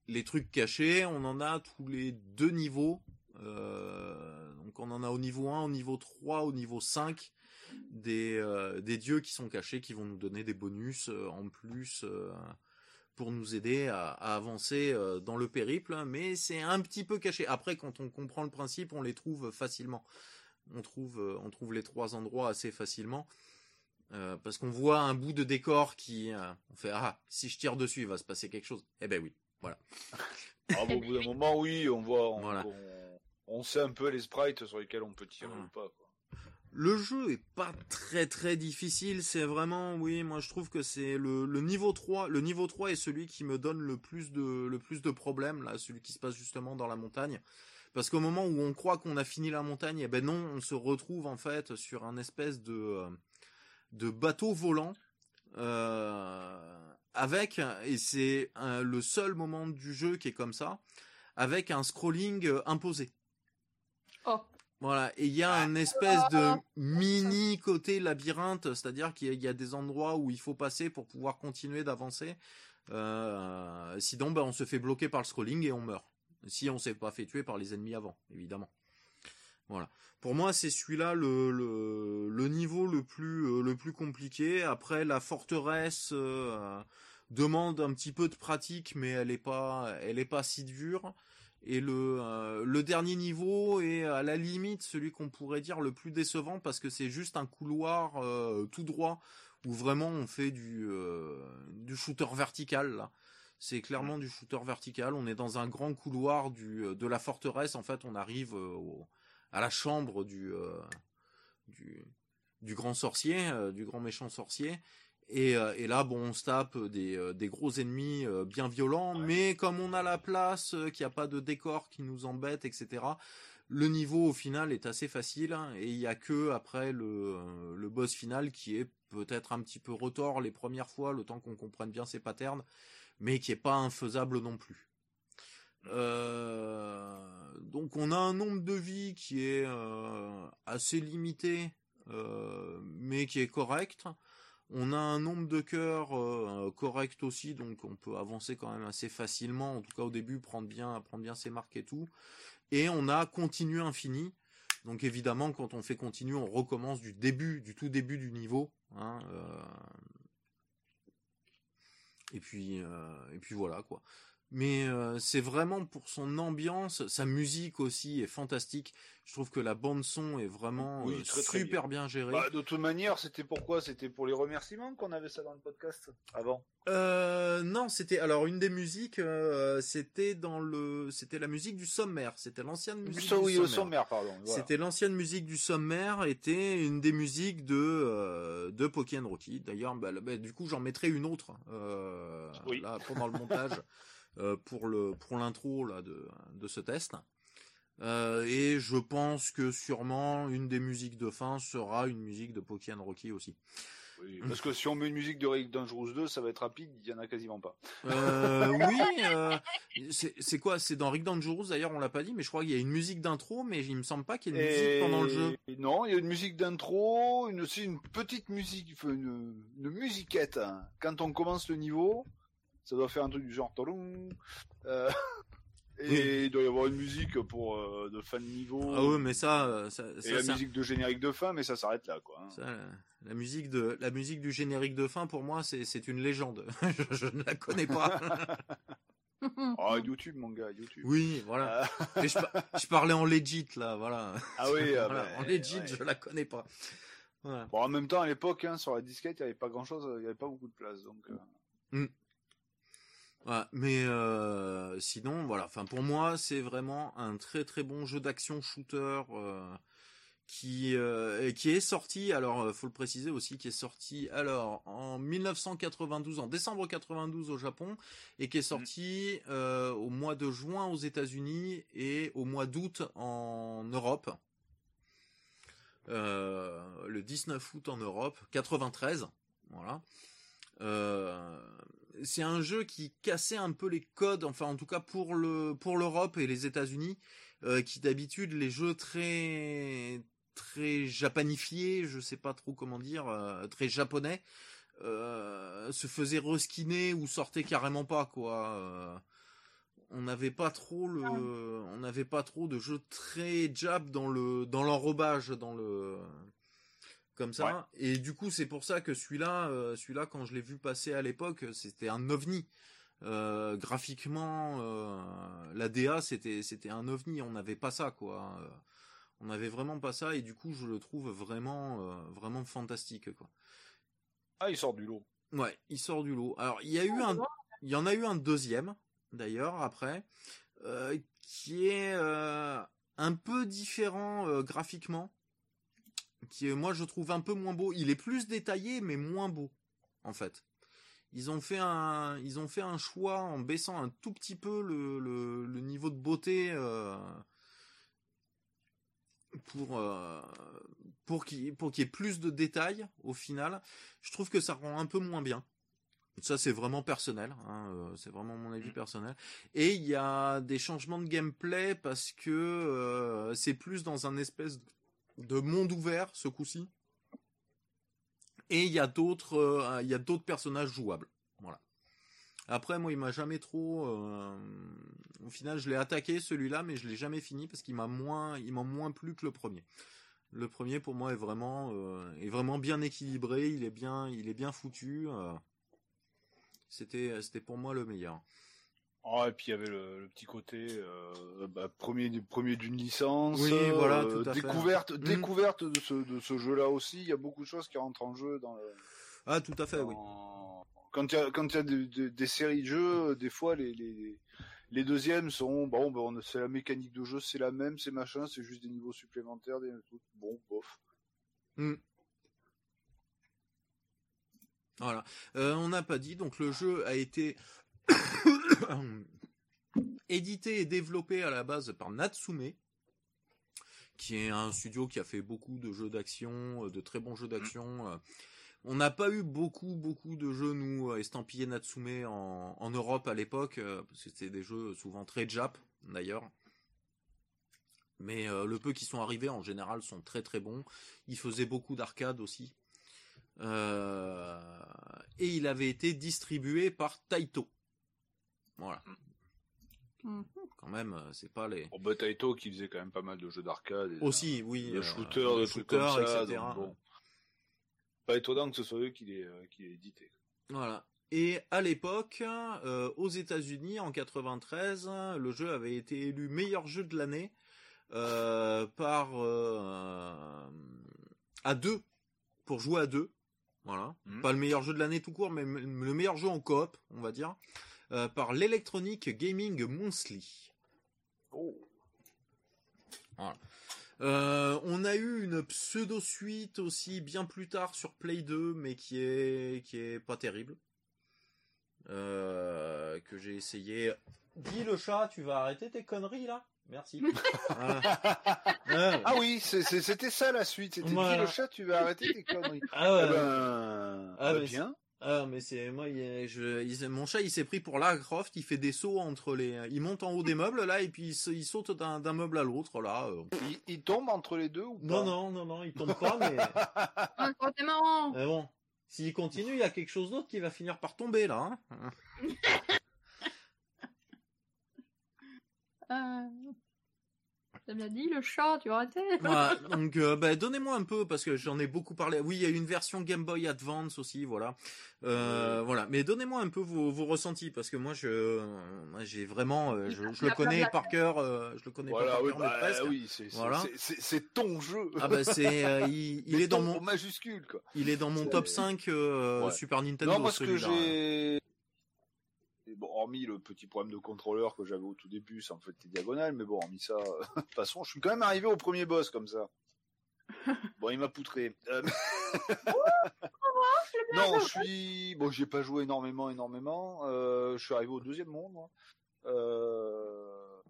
les trucs cachés, on en a tous les deux niveaux. donc on en a au niveau 1, au niveau 3, au niveau 5 des des dieux qui sont cachés qui vont nous donner des bonus en plus pour nous aider à, avancer euh, dans le périple, hein, mais c'est un petit peu caché. Après, quand on comprend le principe, on les trouve facilement. On trouve, euh, on trouve les trois endroits assez facilement. Euh, parce qu'on voit un bout de décor qui, on fait ah si je tire dessus il va se passer quelque chose. Eh ben oui, voilà. Ah, au bout d'un moment oui, on voit, on, sait un peu les sprites sur lesquels on peut tirer ou pas. Le jeu est pas très très difficile, c'est vraiment oui, moi je trouve que c'est le, niveau 3, le niveau 3 est celui qui me donne le plus de le plus de problèmes là, celui qui se passe justement dans la montagne parce qu'au moment où on croit qu'on a fini la montagne, eh ben non, on se retrouve en fait sur un espèce de de bateau volant euh, avec et c'est le seul moment du jeu qui est comme ça avec un scrolling euh, imposé. Oh. Voilà, et il y a un espèce de mini côté labyrinthe, c'est-à-dire qu'il y, a des endroits où il faut passer pour pouvoir continuer d'avancer. Euh, sinon, ben, on se fait bloquer par le scrolling et on meurt. Si on s'est pas fait tuer par les ennemis avant, évidemment. Voilà. Pour moi, c'est celui-là le, niveau le plus euh, le plus compliqué. Après, la forteresse euh, demande un petit peu de pratique, mais elle est pas elle est pas si dure. Et le, euh, le dernier niveau est à la limite celui qu'on pourrait dire le plus décevant parce que c'est juste un couloir euh, tout droit où vraiment on fait du, euh, du shooter vertical là. C'est clairement du shooter vertical. On est dans un grand couloir du, de la forteresse. En fait, on arrive à la chambre du, du, du grand sorcier, du grand méchant sorcier. Euh, et, là, bon, on se tape des, euh, gros ennemis euh, bien violents, mais comme on a la place, qu'il n'y a pas de décor qui nous embête, etc. Le niveau au final est assez facile hein, et il n'y a que après le, le boss final qui est peut-être un petit peu retort les premières fois, le temps qu'on comprenne bien ses patterns, mais qui est pas infaisable non plus. donc on a un nombre de vies qui est assez limité, mais qui est correct. On a un nombre de cœurs euh, correct aussi, donc on peut avancer quand même assez facilement. En tout cas au début, prendre bien, prendre bien ses marques et tout. Et on a continu infini. Donc évidemment, quand on fait continu, on recommence du début, du tout début du niveau. Hein, euh. Et puis, et puis voilà quoi mais euh, c'est vraiment pour son ambiance, sa musique aussi est fantastique. Je trouve que la bande son est vraiment euh, super bien, gérée. Bah, de toute manière, c'était pourquoi? C'était pour les remerciements qu'on avait ça dans le podcast avant? Euh, non, c'était alors une des musiques, euh, c'était dans le, c'était la musique du sommaire. C'était l'ancienne musique du, oui, sommaire. sommaire pardon. C'était l'ancienne musique du sommaire, était une des musiques de de Pokémon Rocky. D'ailleurs, bah, bah, du coup, j'en mettrai une autre là pendant le montage. Euh, pour le pour l'intro là de de ce test. Euh, et je pense que sûrement une des musiques de fin sera une musique de Pokémon Rocky aussi. Oui, parce que si on met une musique de Rick Dangerous 2, ça va être rapide, il y en a quasiment pas. Euh, oui, euh, c'est quoi? C'est dans Rick Dangerous d'ailleurs, on l'a pas dit, mais je crois qu'il y a une musique d'intro, mais il me semble pas qu'il y ait une musique pendant le jeu. Non, il y a une musique d'intro, une aussi une petite musique, une, une musiquette. Hein. Quand on commence le niveau, ça doit faire un truc du genre euh, et il doit y avoir une musique pour euh, de fin de niveau. Ah oui, mais ça, euh, ça, et la musique de générique de fin, mais ça s'arrête là, quoi. Hein. la musique de la musique du générique de fin, pour moi, c'est une légende. je, ne la connais pas. oh, YouTube, mon gars, YouTube. Oui, voilà. Ah. je, parlais en legit là, voilà. Ah oui, ah ben, en legit, je la connais pas. Bon, en même temps, à l'époque, hein, sur la disquette, il n'y avait pas grand chose, il n'y avait pas beaucoup de place, donc. Mm mais euh, sinon, voilà. Enfin, pour moi, c'est vraiment un très très bon jeu d'action shooter euh, qui euh, qui est sorti. Alors, faut le préciser aussi, qui est sorti alors en 1992, en décembre 92 au Japon, et qui est mmh. sorti au mois de juin aux États-Unis et au mois d'août en Europe. le 19 août en Europe, 93, voilà. Euh, c'est un jeu qui cassait un peu les codes, enfin en tout cas pour le pour l'Europe et les États-Unis, euh, qui d'habitude les jeux très très japanifiés, je sais pas trop comment dire, euh, très japonais, euh, se faisaient reskiner ou sortaient carrément pas quoi. on n'avait pas trop le, on n'avait pas trop de jeux très jap dans le dans l'enrobage, dans le comme ça. Et du coup, c'est pour ça que celui-là, euh, celui-là, quand je l'ai vu passer à l'époque, c'était un ovni. Euh, graphiquement, euh, la DA, c'était c'était un ovni. On n'avait pas ça, quoi. on n'avait vraiment pas ça, et du coup, je le trouve vraiment vraiment fantastique, quoi. Ah, il sort du lot. Ouais, il sort du lot. Alors, il y a eu un, il y en a eu un deuxième, d'ailleurs, après, qui est un peu différent graphiquement qui est, moi je trouve un peu moins beau. Il est plus détaillé mais moins beau en fait. Ils ont fait un ils ont fait un choix en baissant un tout petit peu le, le, niveau de beauté euh, pour euh, pour qu'il pour qu'il y ait plus de détails au final. Je trouve que ça rend un peu moins bien. Ça c'est vraiment personnel, hein, euh, c'est vraiment mon avis mm. personnel. Et il y a des changements de gameplay parce que c'est plus dans un espèce de monde ouvert ce coup-ci. Et il y a d'autres, euh, il y a d'autres personnages jouables. Voilà. Après, moi, il m'a jamais trop. Euh, au final, je l'ai attaqué celui-là, mais je l'ai jamais fini parce qu'il m'a moins, il m'a moins plu que le premier. Le premier, pour moi, est vraiment, euh, bien équilibré. Il est bien, foutu. c'était pour moi le meilleur. Oh, et puis il y avait le, petit côté euh, bah, premier premier d'une licence. Oui, voilà, euh, tout à découverte, fait. découverte de ce de ce jeu-là aussi. Il y a beaucoup de choses qui rentrent en jeu dans le. Ah, tout à fait, oui. Quand il y a quand il y a des, des, séries de jeux, des fois les les, les deuxièmes sont bon, ben c'est la mécanique de jeu, c'est la même, c'est machin, c'est juste des niveaux supplémentaires, des trucs. Bon, bof. Hmm. Voilà. Euh, on n'a pas dit, donc le jeu a été édité et développé à la base par Natsume, qui est un studio qui a fait beaucoup de jeux d'action, euh, de très bons jeux d'action. Euh. On n'a pas eu beaucoup, beaucoup de jeux, nous, estampillés Natsume en, en Europe à l'époque, euh, parce que c'était des jeux souvent très jap, d'ailleurs. Mais le peu qui sont arrivés, en général, sont très très bons. Ils faisaient beaucoup d'arcade aussi. et il avait été distribué par Taito. Voilà. Mhm. Quand même, euh, c'est pas les. Bon, Taito qui faisait quand même pas mal de jeux d'arcade. Aussi, oui. De euh, shooters, de, trucs comme ça. Etc. Pas étonnant que ce soit eux qui l'aient euh, édité. Voilà. Et à l'époque, euh, aux États-Unis, en 93, le jeu avait été élu meilleur jeu de l'année euh, par euh, à deux pour jouer à deux. Voilà, Mhm. pas le meilleur jeu de l'année tout court, mais m- le meilleur jeu en coop, on va dire, euh, par l'Electronic Gaming Monthly. Oh. Euh, on a eu une pseudo suite aussi bien plus tard sur Play 2, mais qui est qui est pas terrible. Euh, que j'ai essayé. Dis le chat, tu vas arrêter tes conneries là? Merci. Voilà. Ah oui, c'était ça la suite. C'était Voilà. dit le chat, tu vas arrêter tes conneries. Ah ouais. Eh ben, Ah, bah, mais bien. Ah mais c'est moi, il, je, il- mon chat il s'est pris pour Lara Croft, il fait des sauts entre les, il monte en haut des meubles là et puis il, saute d'un d'un meuble à l'autre là. euh. Il, il tombe entre les deux ou pas? Non non non non, il tombe pas mais, Ah, t'es marrant. mais bon, s'il continue, il y a quelque chose d'autre qui va finir par tomber là. Hein. Euh... T'as bien dit, le chat, tu arrêter. Voilà, donc euh, bah, donnez-moi un peu parce que j'en ai beaucoup parlé. Oui, il y a une version Game Boy Advance aussi, voilà. Euh, voilà, mais donnez-moi un peu vos, vos ressentis parce que moi je euh, moi, j'ai vraiment euh, je, je le connais par cœur, euh, je le connais pas Voilà, par oui, cœur mais bah, presque. oui, c'est Voilà. ton jeu. Ah bah c'est euh, il, est dans mon majuscule quoi. il est dans mon top 5 euh, Ouais. Super Nintendo non, moi ce que celui-là. j'ai Et bon, hormis le petit problème de contrôleur que j'avais au tout début, ça me fait des diagonales, mais bon, hormis ça, euh, de toute façon, je suis quand même arrivé au premier boss comme ça. Bon, il m'a poutré. Euh, non, je suis. Bon, j'ai pas joué énormément, énormément. Euh, je suis arrivé au deuxième monde. moi. Euh...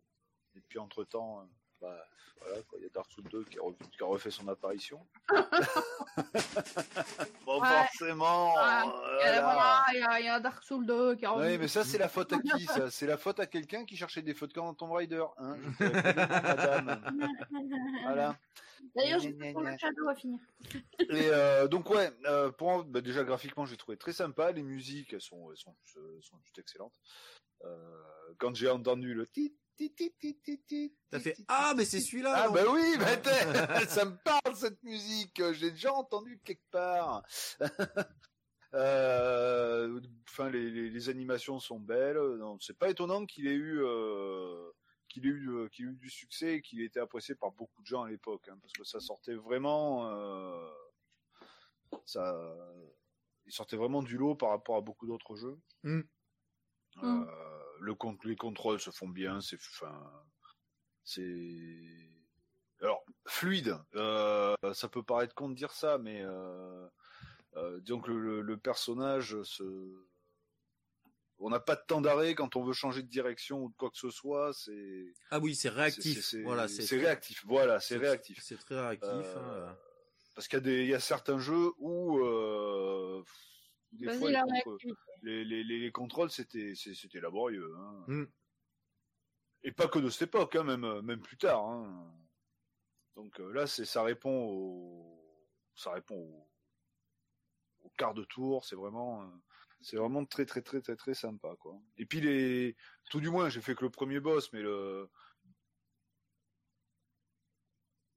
Et puis entre temps, bah, voilà, il y a Dark Souls 2 qui a, revu- qui a refait son apparition. bon, Ouais. forcément. Euh, voilà, il y, a- il y a Dark Souls 2 qui a Oui, revenu. mais ça, c'est la faute à qui ça? C'est la faute à quelqu'un qui cherchait des feux de camp dans Tomb Raider. Hein? Je madame. Voilà. D'ailleurs, j'ai pour le Shadow à finir. Et euh, donc ouais, euh, pour en- bah, déjà graphiquement, j'ai trouvé très sympa. Les musiques, elles sont, elles sont, elles sont juste excellentes. Euh, quand j'ai entendu le tit, T'as fait ah mais c'est celui-là. Ah bah oui, ça me parle cette musique. Je l'ai déjà entendue quelque part. Les, les, animations sont belles. C'est pas étonnant qu'il ait eu, qu'il ait eu, qu'il ait eu du succès et qu'il ait été apprécié par beaucoup de gens à l'époque, parce que ça sortait vraiment, ça, il sortait vraiment du lot par rapport à beaucoup d'autres jeux. Le con- les contrôles se font bien, c'est, enfin, c'est, alors fluide. Euh, ça peut paraître con de dire ça, mais euh, euh, disons que le, le personnage se on n'a pas de temps d'arrêt quand on veut changer de direction ou de quoi que ce soit. C'est Ah oui, c'est réactif. c'est- voilà, c'est c'est réactif. Voilà, c'est réactif. C'est très réactif. Euh, hein. Parce qu'il y a des, il y a certains jeux où euh, des Vas-y, fois la les, contre- réactivité. Les, les, les- les contrôles c'était laborieux. Hein. Mm. Et pas que de cette époque, hein, même même plus tard. Hein. Donc euh, là, c'est ça répond au ça répond au, au quart de tour. C'est vraiment euh, c'est vraiment très très très très très sympa quoi. Et puis les tout du moins, j'ai fait que le premier boss, mais le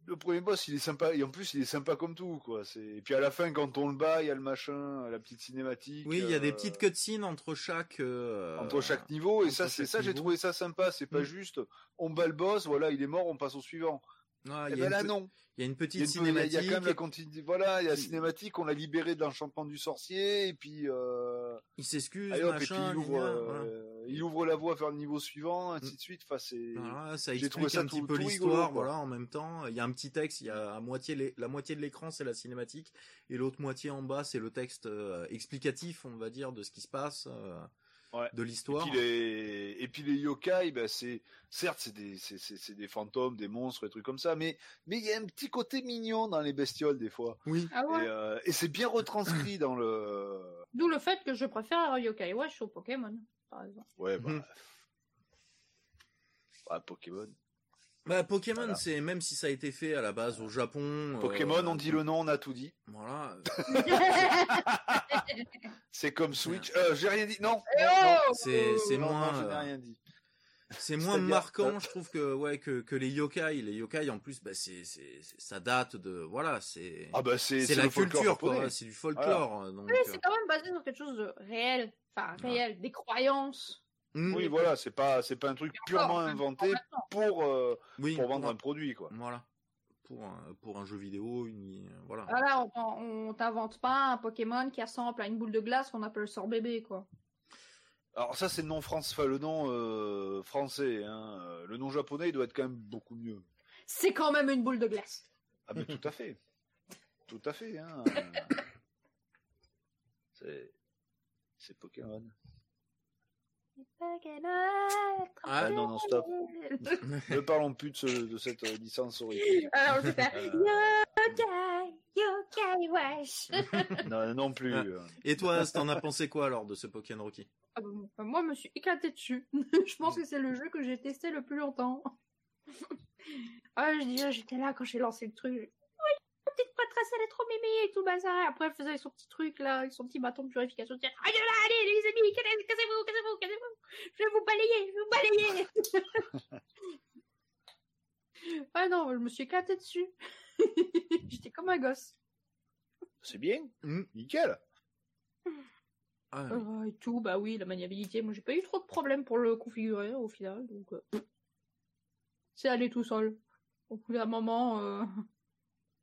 le premier boss, il est sympa et en plus il est sympa comme tout quoi. C'est et puis à la fin quand on le bat, il y a le machin, la petite cinématique. Oui, il y a des euh, petites cutscenes entre chaque. euh, entre chaque niveau et ça c'est ça j'ai trouvé ça sympa. C'est pas Mm. juste on bat le boss, voilà il est mort, on passe au suivant. Ah, et il y a ben là non. Il y a une y a, petite une- il y a- il y a cinématique. quand même la voilà, il y a la cinématique, on l'a libéré de l'enchantement du sorcier et puis euh, Il s'excuse, et puis machin. il ouvre, euh, voilà. il ouvre la voie vers le niveau suivant, ainsi Mm. de suite. Enfin c'est Voilà, ça explique ça un tout- petit peu l'histoire, voilà, en même temps. Il y a un petit texte, il y a à moitié les- la moitié de l'écran, c'est la cinématique, et l'autre moitié en bas, c'est le texte euh, explicatif, on va dire, de ce qui se passe, euh, Ouais. de Et l'histoire. puis les, et puis les yokai, ben c'est, certes, c'est des, c'est, c'est, c'est des fantômes, des monstres, des trucs comme ça, mais, mais il y a un petit côté mignon dans les bestioles, des fois. Oui. Ah ouais? Et, euh, et c'est bien retranscrit dans le, D'où le fait que je préfère Yokai Watch au Pokémon, par exemple. ouais, bah, Mhm. bah, Pokémon. Bah, Pokémon, Voilà. c'est, même si ça a été fait à la base au Japon. Pokémon, euh, on dit le nom, on a tout dit. Voilà. C'est comme Switch. Euh, j'ai rien dit. Non. Non, non. C'est, c'est Non, non, moins. je n'ai rien dit. c'est moins marquant, euh, je trouve que ouais que, que les yokai. Les yokai en plus, bah c'est ça date de voilà, c'est Ah bah c'est la culture quoi, c'est du folklore. Donc Oui, c'est quand même basé sur quelque chose de réel. Enfin, réel, des croyances. Hmm, Oui, voilà, c'est pas c'est pas un truc purement inventé pour euh, oui, pour vendre un produit quoi. Voilà. Pour un, pour un jeu vidéo, une, voilà. Voilà, on, on t'invente pas un Pokémon qui ressemble à une boule de glace qu'on appelle sort-bébé, quoi. Alors ça c'est le nom France, enfin le nom euh, français. Hein. Le nom japonais il doit être quand même beaucoup mieux. C'est quand même une boule de glace. Ah mais tout à fait, tout à fait. Hein. c'est c'est Pokémon. Ah, non, non, stop. ne parlons plus de, ce- de cette euh, licence horrible. Alors, c'est ça. Euh. Yokai, yokai, wesh. non, non plus. Ah. euh. Et toi, t'en as pensé quoi alors de ce Pokémon Rocky? Ah bah, bon, bah, moi, je me suis éclaté dessus. je pense que c'est le jeu que j'ai testé le plus longtemps. ah, je dis, j'étais là quand j'ai lancé le truc. Prêtresse, elle est trop mimi et tout le bazar. Après, elle faisait son petit truc là, avec son petit bâton de purification. Allez là, allez, les amis, cassez- cassez-vous, cassez-vous, cassez-vous. Je vais vous balayer, je vais vous balayer. ah non, je me suis éclaté dessus. j'étais comme un gosse. C'est bien, Hmm. nickel. Ah, Euh, et tout, bah oui, la maniabilité. Moi, j'ai pas eu trop de problèmes pour le configurer au final, donc euh, c'est allé tout seul. Au bout d'un moment, euh,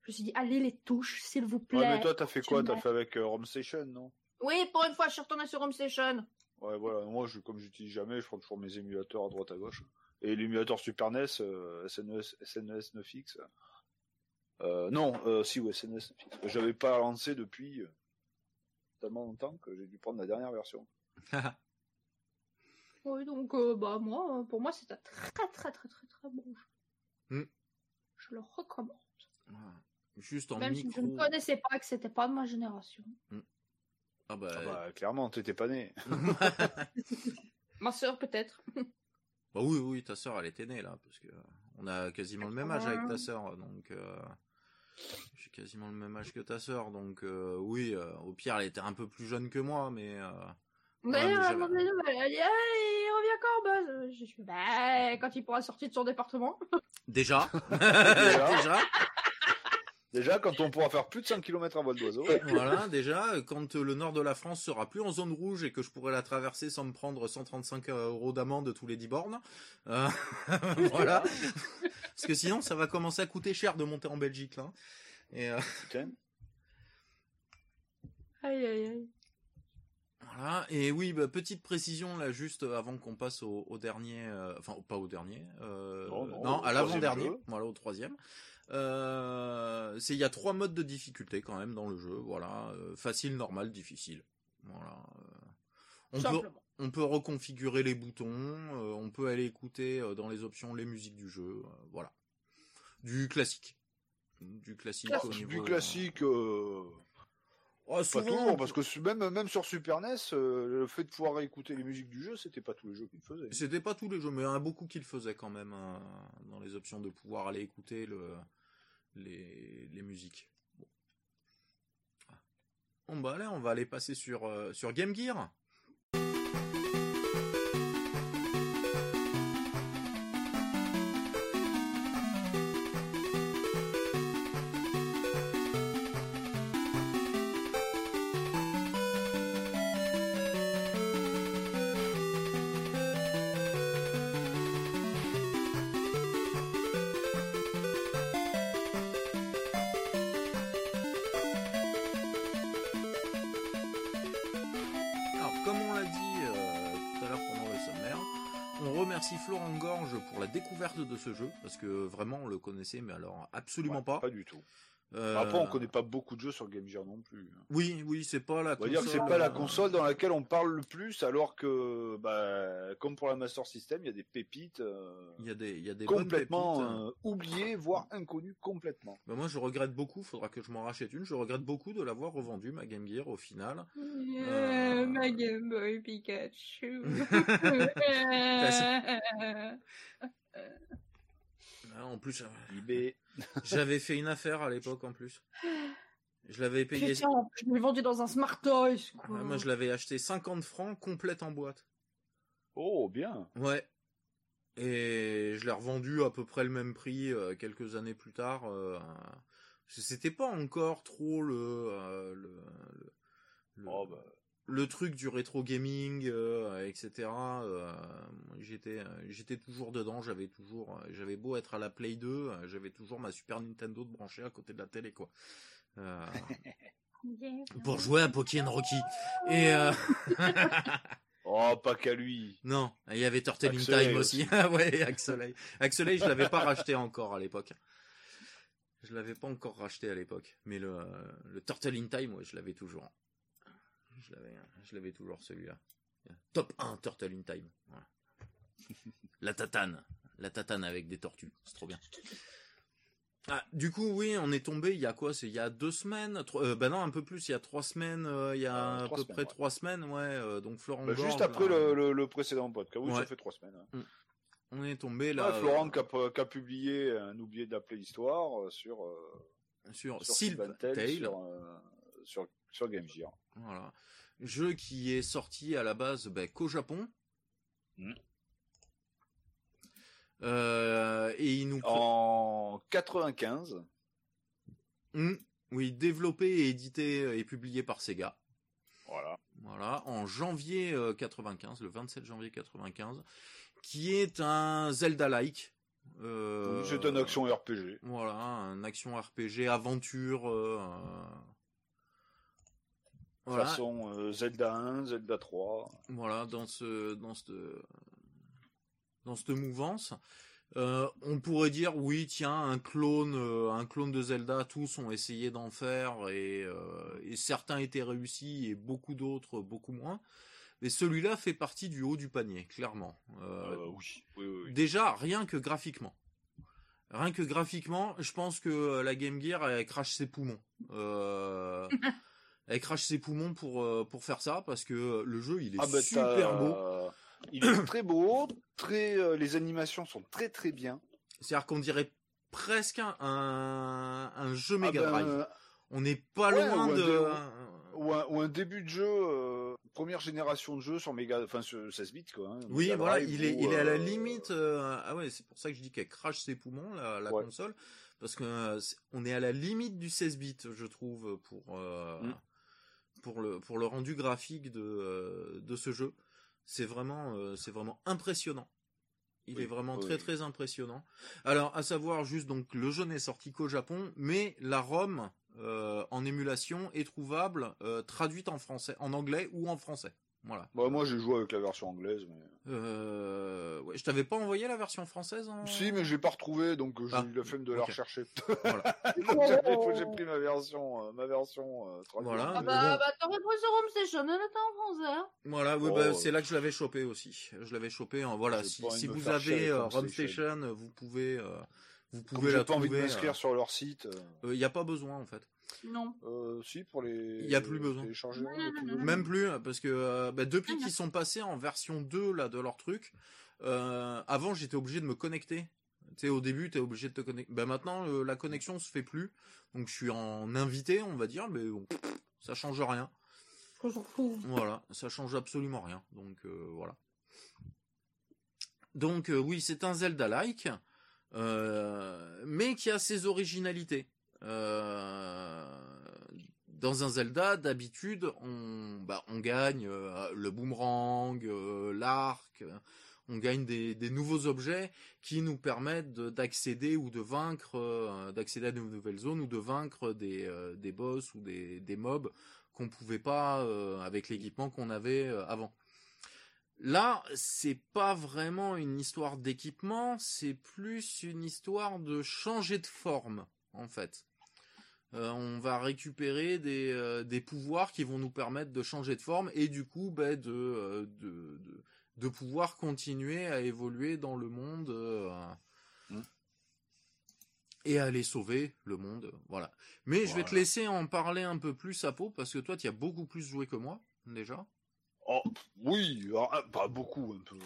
je me suis dit, allez les touches, s'il vous plaît. Ouais, mais toi t'as fait quoi? Tu T'as fait avec euh, Station, non? Oui, pour une fois, je suis retournée sur Home Station. Ouais, voilà. Moi, je, comme j'utilise jamais, je prends toujours mes émulateurs à droite à gauche. Et l'émulateur Super NES, euh, SNES, SNES 9X. Euh, non, euh, si, ouais, SNES 9X. J'avais pas lancé depuis euh, tellement longtemps que j'ai dû prendre la dernière version. Oui, donc euh, bah moi, euh, pour moi, c'est un très très très très très bon jeu. Hmm. Je le recommande. Juste en Même si je ne connaissais pas que c'était pas de ma génération. Ah bah, Ah bah, clairement, t'étais pas né. Ma sœur peut-être. Bah oui, oui, ta sœur, elle était née là, parce que on a quasiment le même âge avec ta sœur, donc euh, j'ai quasiment le même âge que ta sœur, donc euh, oui, euh, au pire, elle était un peu plus jeune que moi, mais euh, D'ailleurs, mais elle a dit, il revient quand, Buzz? Je suis bah, quand il pourra sortir de son département. déjà, Déjà. Déjà, quand on pourra faire plus de 100 km à vol d'oiseau. voilà, déjà, quand euh, le nord de la France sera plus en zone rouge et que je pourrai la traverser sans me prendre 135 euros d'amende tous les 10 bornes, euh, voilà, parce que sinon, ça va commencer à coûter cher de monter en Belgique là. Et euh. Aïe, aïe, aïe. Voilà, et oui, bah, petite précision là, juste avant qu'on passe au, au dernier, euh, enfin pas au dernier, euh, Non, non, au à l'avant-dernier, troisième jeu. voilà, au troisième. Euh, c'est il y a trois modes de difficulté quand même dans le jeu, voilà, euh, facile, normal, difficile. Voilà. euh. on peut on peut reconfigurer les boutons, euh, on peut aller écouter euh, dans les options les musiques du jeu, euh, voilà, du classique, du classique au niveau Du classique, euh, Oh, pas toujours, parce que même, même sur Super NES, euh, le fait de pouvoir écouter les musiques du jeu, c'était pas tous les jeux qu'ils faisaient. C'était pas tous les jeux, mais il y en a beaucoup qui le faisaient quand même hein, dans les options de pouvoir aller écouter le, les, les musiques. Bon. Ah. Bah là, on va aller passer sur, euh, sur Game Gear. Remercie Florent Gorge pour la découverte de ce jeu, parce que vraiment on le connaissait, mais alors absolument Ouais, pas. Pas du tout. Euh, Après, on connaît pas beaucoup de jeux sur Game Gear non plus. Oui, oui, c'est pas la On va dire que c'est console, pas la euh, console dans laquelle on parle le plus, alors que, bah, comme pour la Master System, il y a des pépites euh, Il y a des, il y a des complètement pépites. hein. euh, oubliées, voire inconnues complètement. Bah, moi, je regrette beaucoup. Faudra que je m'en rachète une. Je regrette beaucoup de l'avoir revendue ma Game Gear au final. Euh, ma Game Boy Pikachu. Ah, En plus, eBay. J'avais fait une affaire à l'époque en plus. Je l'avais payé. Putain, je l'ai vendu dans un Smart Toys. Quoi. Ah, moi, je l'avais acheté 50 francs complète en boîte. Oh, bien. Ouais. Et je l'ai revendu à peu près le même prix euh, quelques années plus tard. Euh, c'était pas encore trop le, euh, le, le, Oh, bah, le truc du rétro gaming, euh, etc. euh, j'étais, j'étais toujours dedans. J'avais toujours, j'avais beau être à la Play 2, euh, j'avais toujours ma Super Nintendo de brancher à côté de la télé, quoi. Euh, pour jouer à Pokémon Rocky. Et euh, oh, pas qu'à lui. non, il y avait Turtle in Time aussi. Ah ouais, Axelay. Axelay, je l'avais pas racheté encore à l'époque. Je l'avais pas encore racheté à l'époque, mais le, le Turtle in Time, ouais, je l'avais toujours. Je l'avais, je l'avais toujours celui-là. Top 1 Turtle in Time. Voilà. La tatane, la tatane avec des tortues, c'est trop bien. Ah, du coup, oui, on est tombé. Il y a quoi? C'est il y a deux semaines? Trois, euh, bah non, un peu plus. Il y a trois semaines. euh, il y a Euh, à peu semaines, près ouais. trois semaines, ouais. euh, donc Florent. Bah, juste après là, le, le, le précédent podcast. Oui, Ouais. ça fait trois semaines. hein. On est tombé là. Ouais, Florent qui a, publié un oublié d'appeler histoire euh, sur, sur sur Sylvan Tale, sur, euh, sur, sur Game Gear. Voilà. Jeu qui est sorti à la base bah, qu'au Japon. Mhm. Euh, et il nous. En 95, Mhm. Oui, développé et édité euh, et publié par Sega. voilà. Voilà, en janvier euh, 95, le 27 janvier 95, qui est un Zelda-like. Euh, C'est un action RPG. Voilà, un action RPG, aventure. euh, euh, voilà, Façon euh, Zelda 1, Zelda 3. voilà, dans ce, dans cette, dans cette mouvance. Euh, on pourrait dire oui, tiens, un clone, euh, un clone de Zelda, tous ont essayé d'en faire et, euh, et certains étaient réussis et beaucoup d'autres beaucoup moins. Mais celui-là fait partie du haut du panier, clairement. Euh, Euh, oui, oui, oui, oui. Déjà, rien que graphiquement. Rien que graphiquement, je pense que la Game Gear, elle crache ses poumons. Euh, elle crache ses poumons pour, euh, pour faire ça, parce que euh, le jeu, il est Ah bah, super beau. Il est très beau, très, euh, les animations sont très très bien. C'est-à-dire qu'on dirait presque un, un, jeu Ah Mega ben, Drive. euh, On n'est pas ouais, loin ou de... ou, un, ou un début de jeu, euh, première génération de jeu sur Mega, enfin sur 16 bits quoi. hein, Oui, Mega voilà, Drive il est, ou, il est à la euh, limite. euh, ah ouais, c'est pour ça que je dis qu'elle crache ses poumons, la, la Ouais. console, parce que euh, on est à la limite du 16 bits, je trouve, pour euh, Mm. Pour le pour le rendu graphique de euh, de ce jeu. C'est vraiment euh, c'est vraiment impressionnant. Il Oui, est vraiment oui, très très impressionnant. Alors, à savoir juste donc le jeu n'est sorti qu'au Japon, mais la ROM euh, en émulation est trouvable euh, traduite en français, en anglais ou en français. Voilà. Bah, moi j'ai joué avec la version anglaise, mais. Euh, ouais, je t'avais pas envoyé la version française en... Si, mais je l'ai pas retrouvé, donc euh, j'ai Ah, eu la flemme de la rechercher. Voilà. donc j'ai pris, j'ai pris ma version, euh, ma version euh. Voilà. Ah bah, bon. bah t'aurais pris sur Home Station, elle était en français. hein. Voilà, oui, Oh, bah, ouais. c'est là que je l'avais chopé aussi. Je l'avais chopé. En, voilà, J'ai si, envie vous avez euh, Home Station. Vous pouvez, euh, vous pouvez j'ai la pas envie trouver. de m'inscrire sur leur site. Il n'y a pas besoin en fait. Non. Euh, si, pour les. Y a plus besoin. télécharger, Non, y a non, plus non, besoin. Même plus, parce que euh, bah, depuis Ah, qu'ils sont passés en version 2 là de leur truc, euh, avant j'étais obligé de me connecter. Tu sais, au début, tu es obligé de te connecter. Bah, maintenant, euh, la connexion se fait plus. Donc je suis en invité, on va dire, mais bon, ça change rien. Voilà, ça change absolument rien. Donc euh, voilà. Donc euh, oui, c'est un Zelda-like, euh, mais qui a ses originalités. Euh, dans un Zelda, d'habitude, on, bah, gagne euh, le boomerang, euh, l'arc, on gagne des, nouveaux objets qui nous permettent de- d'accéder ou de vaincre, d'accéder à de nouvelles zones ou de vaincre des, boss ou des, mobs qu'on pouvait pas avec l'équipement qu'on avait avant. Là, c'est pas vraiment une histoire d'équipement, c'est plus une histoire de changer de forme, en fait. Euh, on va récupérer des, euh, des pouvoirs qui vont nous permettre de changer de forme et du coup bah, de, euh, de, de, de pouvoir continuer à évoluer dans le monde euh, Mm. et à aller sauver le monde. Voilà. Mais je vais te laisser en parler un peu plus à peau parce que toi tu as beaucoup plus joué que moi déjà. Oh, oui, alors, ah, pas beaucoup, un peu,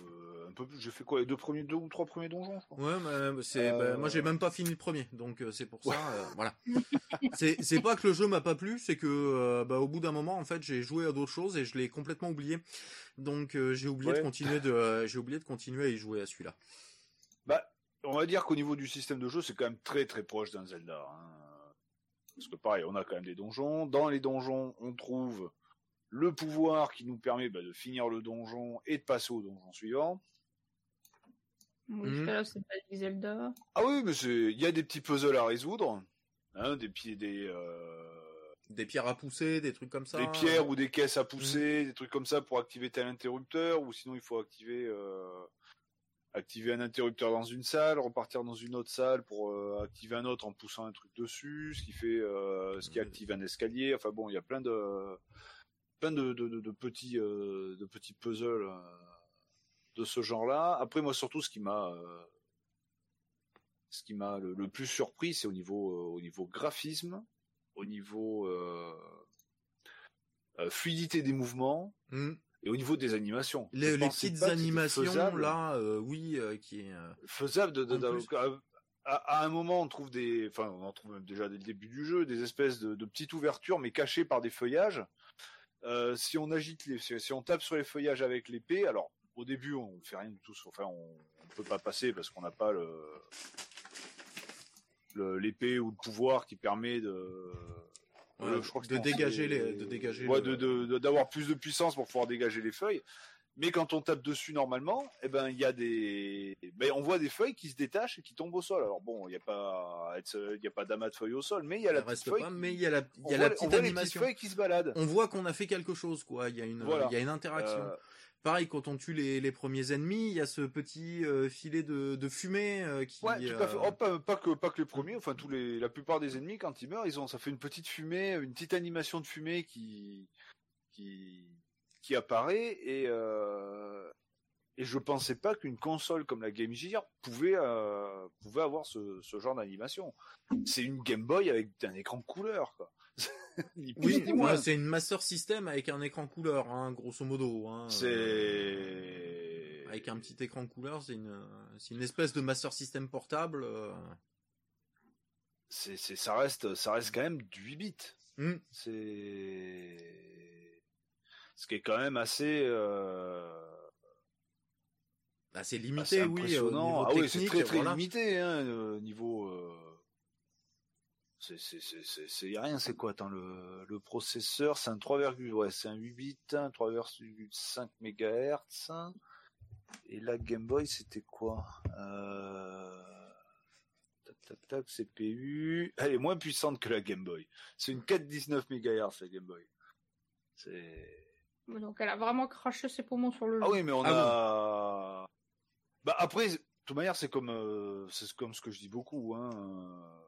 peu plus. J'ai fait quoi, les deux premiers, deux ou trois premiers donjons, je crois. Ouais, mais c'est, Euh, bah, moi j'ai même pas fini le premier, donc euh, c'est pour ça, euh, voilà. C'est, c'est pas que le jeu m'a pas plu, c'est que euh, bah, au bout d'un moment, en fait, j'ai joué à d'autres choses et je l'ai complètement oublié. Donc euh, j'ai oublié Ouais. de continuer de, euh, j'ai oublié de continuer à y jouer à celui-là. on va dire qu'au niveau du système de jeu, c'est quand même très très proche d'un Zelda. Hein. Parce que pareil, on a quand même des donjons. Dans les donjons, on trouve le pouvoir qui nous permet bah, de finir le donjon et de passer au donjon suivant. Oui, Mhm. là, c'est pas du Zelda. Ah oui, mais c'est, il y a des petits puzzles à résoudre, hein, des pieds, des, euh, Des pierres à pousser, des trucs comme ça. des pierres ou des caisses à pousser, des trucs comme ça pour activer tel interrupteur, ou sinon il faut activer, euh, activer un interrupteur dans une salle, repartir dans une autre salle pour euh, activer un autre en poussant un truc dessus, ce qui fait, euh, ce qui Mhm. active un escalier. Enfin bon, il y a plein de, plein de, de, de- de petits, euh, de petits puzzles euh, de ce genre-là. Après, moi surtout, ce qui m'a, euh, ce qui m'a le, le plus surpris, c'est au niveau, euh, au niveau graphisme, au niveau euh, fluidité des mouvements Hmm. et au niveau des animations. Les, petites animations faisable, là, oui, qui est. faisable de, à, un moment on trouve des, enfin on en trouve même déjà dès le début du jeu, des espèces de, de petites ouvertures mais cachées par des feuillages. Euh, si on agite les, si on tape sur les feuillages avec l'épée, alors au début on fait rien du tout, enfin on, on peut pas passer parce qu'on n'a pas le l'épée ou le pouvoir qui permet de Ouais, je crois que de c'est en- dégager les- de dégager ouais, le- de- d'avoir plus de puissance pour pouvoir dégager les feuilles. Mais quand on tape dessus normalement, eh ben il y a des, ben, on voit des feuilles qui se détachent et qui tombent au sol. Alors bon, il n'y a pas, il y a pas d'amas de feuilles au sol, mais il y a la petite feuille. pas, mais il y a la, il y a la on petite voit les petites animation. feuilles qui se baladent. On voit qu'on a fait quelque chose, quoi. Il y a une, Voilà. il y a une interaction. Euh, Pareil, quand on tue les, les premiers ennemis, il y a ce petit euh, filet de, de fumée euh, qui. Ouais, tout à fait. euh, Oh, pas, pas que pas que les premiers, enfin tous les, la plupart des ennemis quand ils meurent, ils ont, ça fait une petite fumée, une petite animation de fumée qui qui qui apparaît et euh, et je pensais pas qu'une console comme la Game Gear pouvait euh, pouvait avoir ce, ce genre d'animation. C'est une Game Boy avec un écran couleur quoi. Oui, ouais, c'est une Master System avec un écran couleur, hein, grosso modo. Hein, C'est euh, avec un petit écran couleur, c'est une, c'est une espèce de Master System portable. euh. c'est ça reste ça reste quand même du 8 bits. Hmm. C'est ce qui est quand même assez euh, assez limité, oui. au impressionnant. niveau ah oui, c'est très très voilà. limité hein, niveau. euh, C'est rien. C'est quoi Attends le le processeur, c'est un 3, ouais, c'est un 8 bits, un 3,5 MHz. Et la Game Boy, c'était quoi euh... Tac tac tac, CPU. Elle est moins puissante que la Game Boy. C'est une 4,19 MHz la Game Boy. C'est Donc elle a vraiment craché ses poumons sur le jeu. ah oui, mais on Ah a. Bah après, de toute manière, c'est comme euh, c'est comme ce que je dis beaucoup. Hein. euh,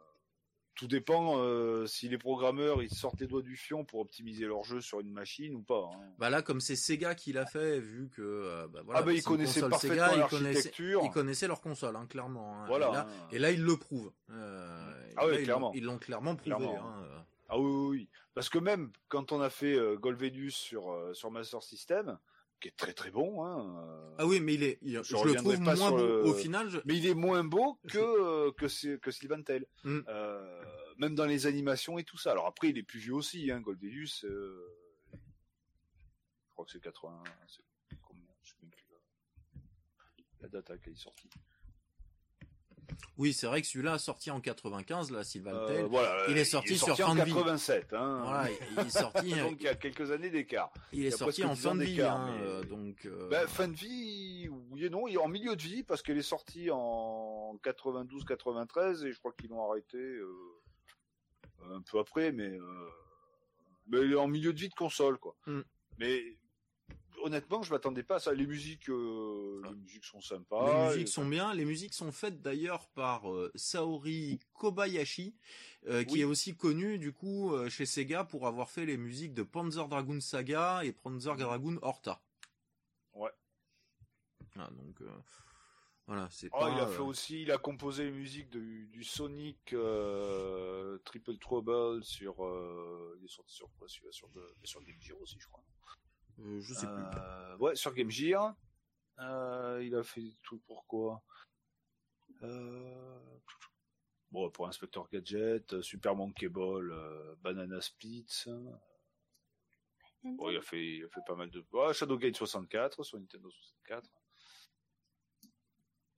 Tout dépend euh, si les programmeurs ils sortent les doigts du fion pour optimiser leur jeu sur une machine ou pas. hein. Bah là, comme c'est Sega qui l'a fait, vu que euh, bah, voilà, ah bah ils connaissaient parfaitement Sega, ils connaissaient, ils connaissaient leur console, hein, clairement. hein. Voilà. Et là, hein. et là, ils le prouvent. Euh, Ah ils clairement. l'ont- Ils l'ont clairement prouvé. Clairement. Ah oui, oui, oui. Parce que même quand on a fait euh, sur euh, sur Master System, qui est très très bon, hein, euh, Ah oui, mais il est, il- Je je, le trouve pas moins beau. le- Au final, je- mais il est moins beau que euh, que que Sylvan Tell. Mm. Euh, même dans les animations et tout ça. Alors après, il est plus vieux aussi, hein, je crois que c'est 80. c'est combien Je sais plus la date à laquelle il est sorti. Oui, c'est vrai que celui-là, sorti en 95, là, Sylvan Euh, Tell, voilà, il est sorti sur en fin de vie. 87. Hein. voilà, il il est sorti, Donc il y a quelques années d'écart. il il est sorti en 10 fin de vie, hein, mais- euh, donc. euh, Ben, fin de vie, oui et non, il est en milieu de vie parce qu'elle est sortie en 92-93 et je crois qu'ils l'ont arrêté euh, un peu après, mais, euh, mais elle est en milieu de vie de console quoi. Mm. Mais honnêtement, je m'attendais pas à ça. Les musiques, euh, les musiques sont sympas. Les musiques Et- sont bien. Les musiques sont faites d'ailleurs par euh, Saori Kobayashi, euh, qui est aussi connu du coup euh, chez Sega pour avoir fait les musiques de Panzer Dragoon Saga et Panzer Dragoon Horta. Ouais. Ah, donc euh, voilà, c'est Oh, pas. il a euh, fait aussi, il a composé les musiques du, du Sonic euh, Triple Trouble sur, euh, il est sorti sur quoi sur, de- sur Game Gear aussi, je crois. Euh, je sais plus. Euh, ouais, sur Game Gear. Euh, il a fait des trucs pour quoi? Euh... Bon, pour Inspector Gadget, Super Monkey Ball, euh, Banana Splits. Bon, il a fait, il a fait pas mal de. Ouais, Shadow Gate 64 sur Nintendo 64.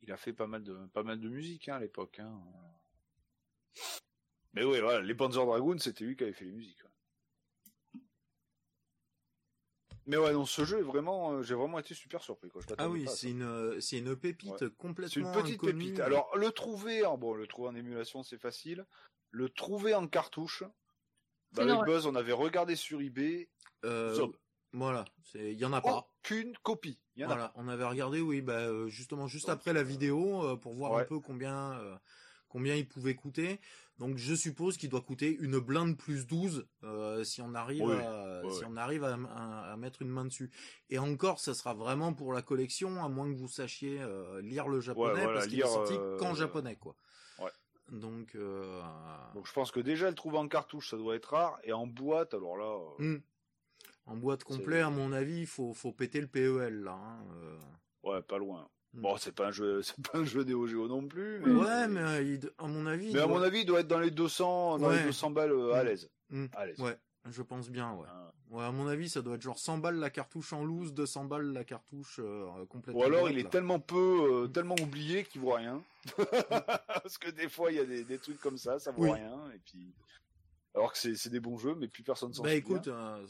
il a fait pas mal de, pas mal de musique hein, à l'époque. Hein. Mais oui, voilà, les Panzer Dragoon, c'était lui qui avait fait les musiques. ouais. Mais ouais, non, ce jeu est vraiment, euh, j'ai vraiment été super surpris. Quoi. Je Ah oui, c'est une, euh, c'est une pépite Ouais. complètement C'est une petite inconnue. pépite. Alors, le trouver, en, bon, le trouver en émulation, c'est facile. Le trouver en cartouche, bah, avec. Buzz, on avait regardé sur eBay, Euh, Zob. voilà, il y en a pas. aucune copie. Il y en a Voilà, on avait regardé, oui, bah, justement juste Donc, après la vidéo euh, pour voir un peu combien euh, combien il pouvait coûter. Donc je suppose qu'il doit coûter une blinde plus 12 euh, si on arrive Oui, à, si on arrive à, à- à mettre une main dessus. Et encore, ça sera vraiment pour la collection, à moins que vous sachiez euh, lire le japonais, voilà, parce qu'il est sorti euh, qu'en japonais, quoi. ouais. Donc, Donc je pense que déjà le trouver en cartouche, ça doit être rare. Et en boîte, alors là, hmm. en boîte complet, à mon avis, il faut, faut péter le PEL là. hein, ouais, pas loin. Hmm. Bon, c'est pas un jeu, c'est pas un jeu Neo Geo non plus. Mais, Ouais, mais euh, il- à mon avis, mais à doit- mon avis, il doit être dans les 200, dans Ouais. les 200 balles euh, à Mm. l'aise. Hmm. À l'aise. Ouais, je pense bien, ouais. Hein. Ouais, à mon avis, ça doit être genre 100 balles la cartouche en loose, 200 balles la cartouche euh, complète. Ou alors il est là. tellement peu, euh, tellement oublié qu'il vaut rien. Parce que des fois il y a des, des trucs comme ça, ça vaut Oui. rien. Et puis, alors que c'est des bons jeux, mais plus personne s'en Bah souvient. écoute, euh,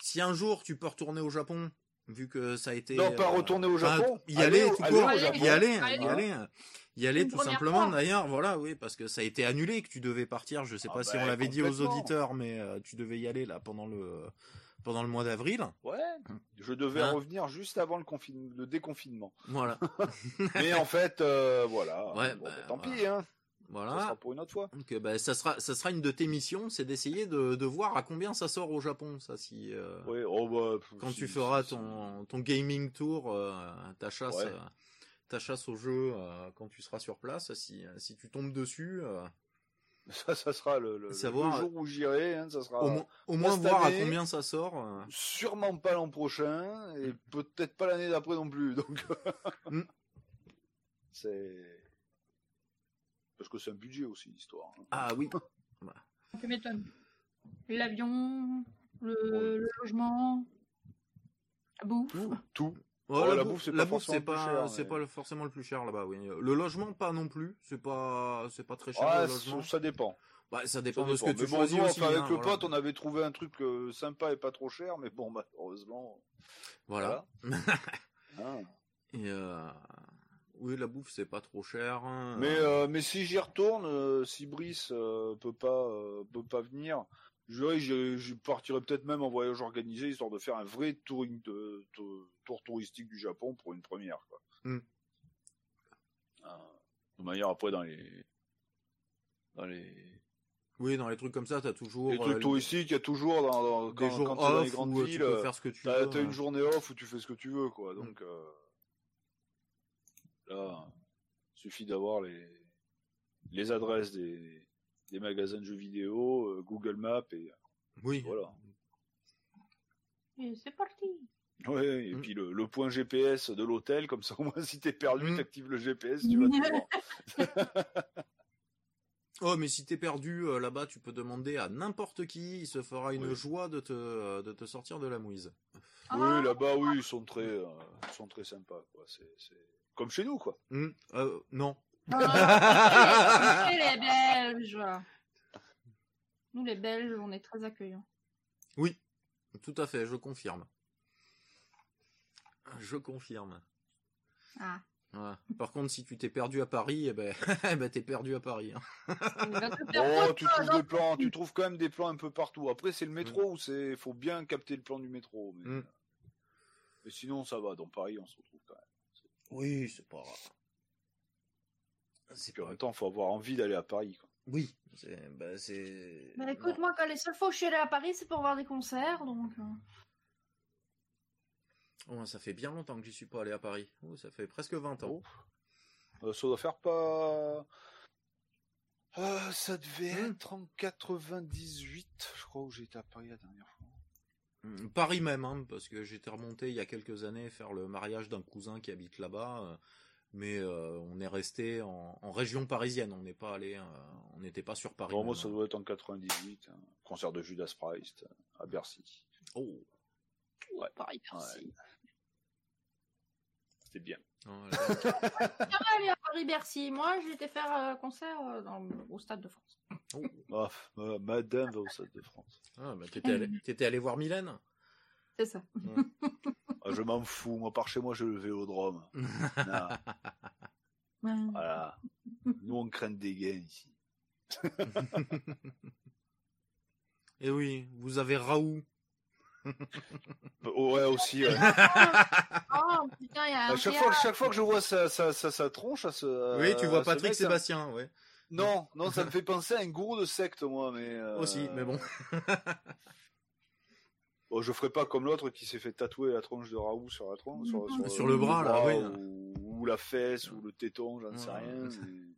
si un jour tu peux retourner au Japon, vu que ça a été... non, pas euh, retourner au Japon. y aller, tout court, y aller, y aller, y aller tout simplement. D'ailleurs, voilà, oui, parce que ça a été annulé, que tu devais partir. Je sais Ah pas si bah, on l'avait dit aux auditeurs, mais euh, tu devais y aller là pendant le pendant le mois d'avril. Ouais, je devais Hein revenir juste avant le, confine- le déconfinement. Voilà, Mais en fait, euh, voilà. Ouais, Bon, bah, bah, tant voilà. pis, hein. Ça voilà. sera pour une autre fois. Donc, bah, ça sera, ça sera une de tes missions, c'est d'essayer de, de voir à combien ça sort au Japon, ça, si, euh, oh, bah, quand si- tu feras ton, ton gaming tour, euh, ta chasse, Ouais. euh, ta chasse au jeu, euh, quand tu seras sur place, si, si tu tombes dessus, Ça, ça sera le, le- Savoir- le jour où j'irai. Hein, ça sera au, mo- au moins voir à combien ça sort. sûrement pas l'an prochain et peut-être pas l'année d'après non plus. Donc, Mm. c'est parce que c'est un budget aussi l'histoire. hein. Ah oui, Tu m'étonnes. L'avion, le, Ouais. le logement, la bouffe. Tout. Oh, Oh, la, la bouffe, bouffe, c'est pas forcément pas, plus cher, c'est mais- pas le- forcément le plus cher là-bas. Oui, le logement pas non plus, c'est pas, c'est pas très cher Ah, le logement. ça, ça dépend. Bah, ça Ça dépend de ce que dépend. tu Mais bon, choisis nous, aussi. enfin, avec hein, le voilà. pote, on avait trouvé un truc euh, sympa et pas trop cher, mais bon, malheureusement. Voilà. Et euh, oui, la bouffe c'est pas trop cher. hein. Mais euh, mais si j'y retourne, euh, si Brice euh, peut pas euh, peut pas venir, je j'irai- je partirais peut-être même en voyage organisé histoire de faire un vrai touring de, de- tour touristique du Japon pour une première. Quoi. Mm. Ah, de manière après dans les dans les, Oui, dans les trucs comme ça, t'as toujours les trucs touristiques, il y a toujours dans, dans- des quand, jours quand dans les grandes villes, tu peux faire ce que tu t'as veux. t'as hein. une journée off où tu fais ce que tu veux quoi. Donc euh, là, suffit d'avoir les les adresses des des magasins de jeux vidéo, euh, Google Maps et Oui. voilà. Et c'est parti. Ouais, et Mm. puis le, le point GPS de l'hôtel, comme ça au moins si t'es perdu, Mm. t'actives le GPS, tu vas. Oh, mais si t'es perdu euh, là-bas, tu peux demander à n'importe qui. Il se fera une Oui. joie de te euh, de te sortir de la mouise. Ah. Oui, là-bas, oui, ils sont très, euh, ils sont très sympas, quoi. C'est, c'est comme chez nous, quoi. Hmm, euh, non. Ah, les Belges. Nous, les Belges, on est très accueillants. Oui, tout à fait, je confirme. Je confirme. Ah. Par contre, si tu t'es perdu à Paris, eh ben, eh ben t'es perdu à Paris. hein. Oh, tu trouves des plans, tu trouves quand même des plans un peu partout. Après, c'est le métro où c'est, faut bien capter le plan du métro. Mais, Mm. mais sinon, ça va. Dans Paris, on se retrouve quand même. Oui, c'est pas. C'est Puis en même temps, faut avoir envie d'aller à Paris, quoi. Oui, c'est. Bah, c'est... Mais écoute, moi, quand les seules fois où je suis allée à Paris, c'est pour voir des concerts, donc. euh, Oh, ça fait bien longtemps que j'y suis pas allé à Paris. Oh, ça fait presque 20 ans. Euh, ça doit faire pas. Euh, ça devait Mm. être en 98, je crois, où j'ai été à Paris la dernière fois. Hmm, Paris même, hein, parce que j'étais remonté il y a quelques années faire le mariage d'un cousin qui habite là-bas. euh, mais euh, on est resté en, en région parisienne. On n'est pas allé, euh, on n'était pas sur Paris. Bon, moi, ça hein. doit être en 98, hein. concert de Judas Priest à Bercy. Oh. Ouais. Paris, Ouais. C'était bien. Oh, aller à Paris-Bercy. Moi, j'ai été faire un concert euh, dans, au Stade de France. Oh, euh, madame va au Stade de France. Ah, bah, t'étais allé, t'étais allé voir Mylène? C'est ça. Ah, je m'en fous. Moi, par chez moi, je le vélodrome. Ouais. voilà. Nous, on craint des gains ici. Et oui, vous avez Raoult. Ouais, aussi. ouais. Oh putain, il y a un À chaque, fois, chaque fois que je vois sa, sa, sa, sa tronche, à ce, oui, tu vois Patrick mec, ça- Sébastien, ouais. Non, non, ça me fait penser à un gourou de secte, moi, mais. euh, Aussi, mais bon. Bon, je ferai pas comme l'autre qui s'est fait tatouer la tronche de Raoult sur la tronche, sur. Sur le bras, là, oui. ou, ou la fesse, ou le téton, j'en sais Ouais. rien. mais-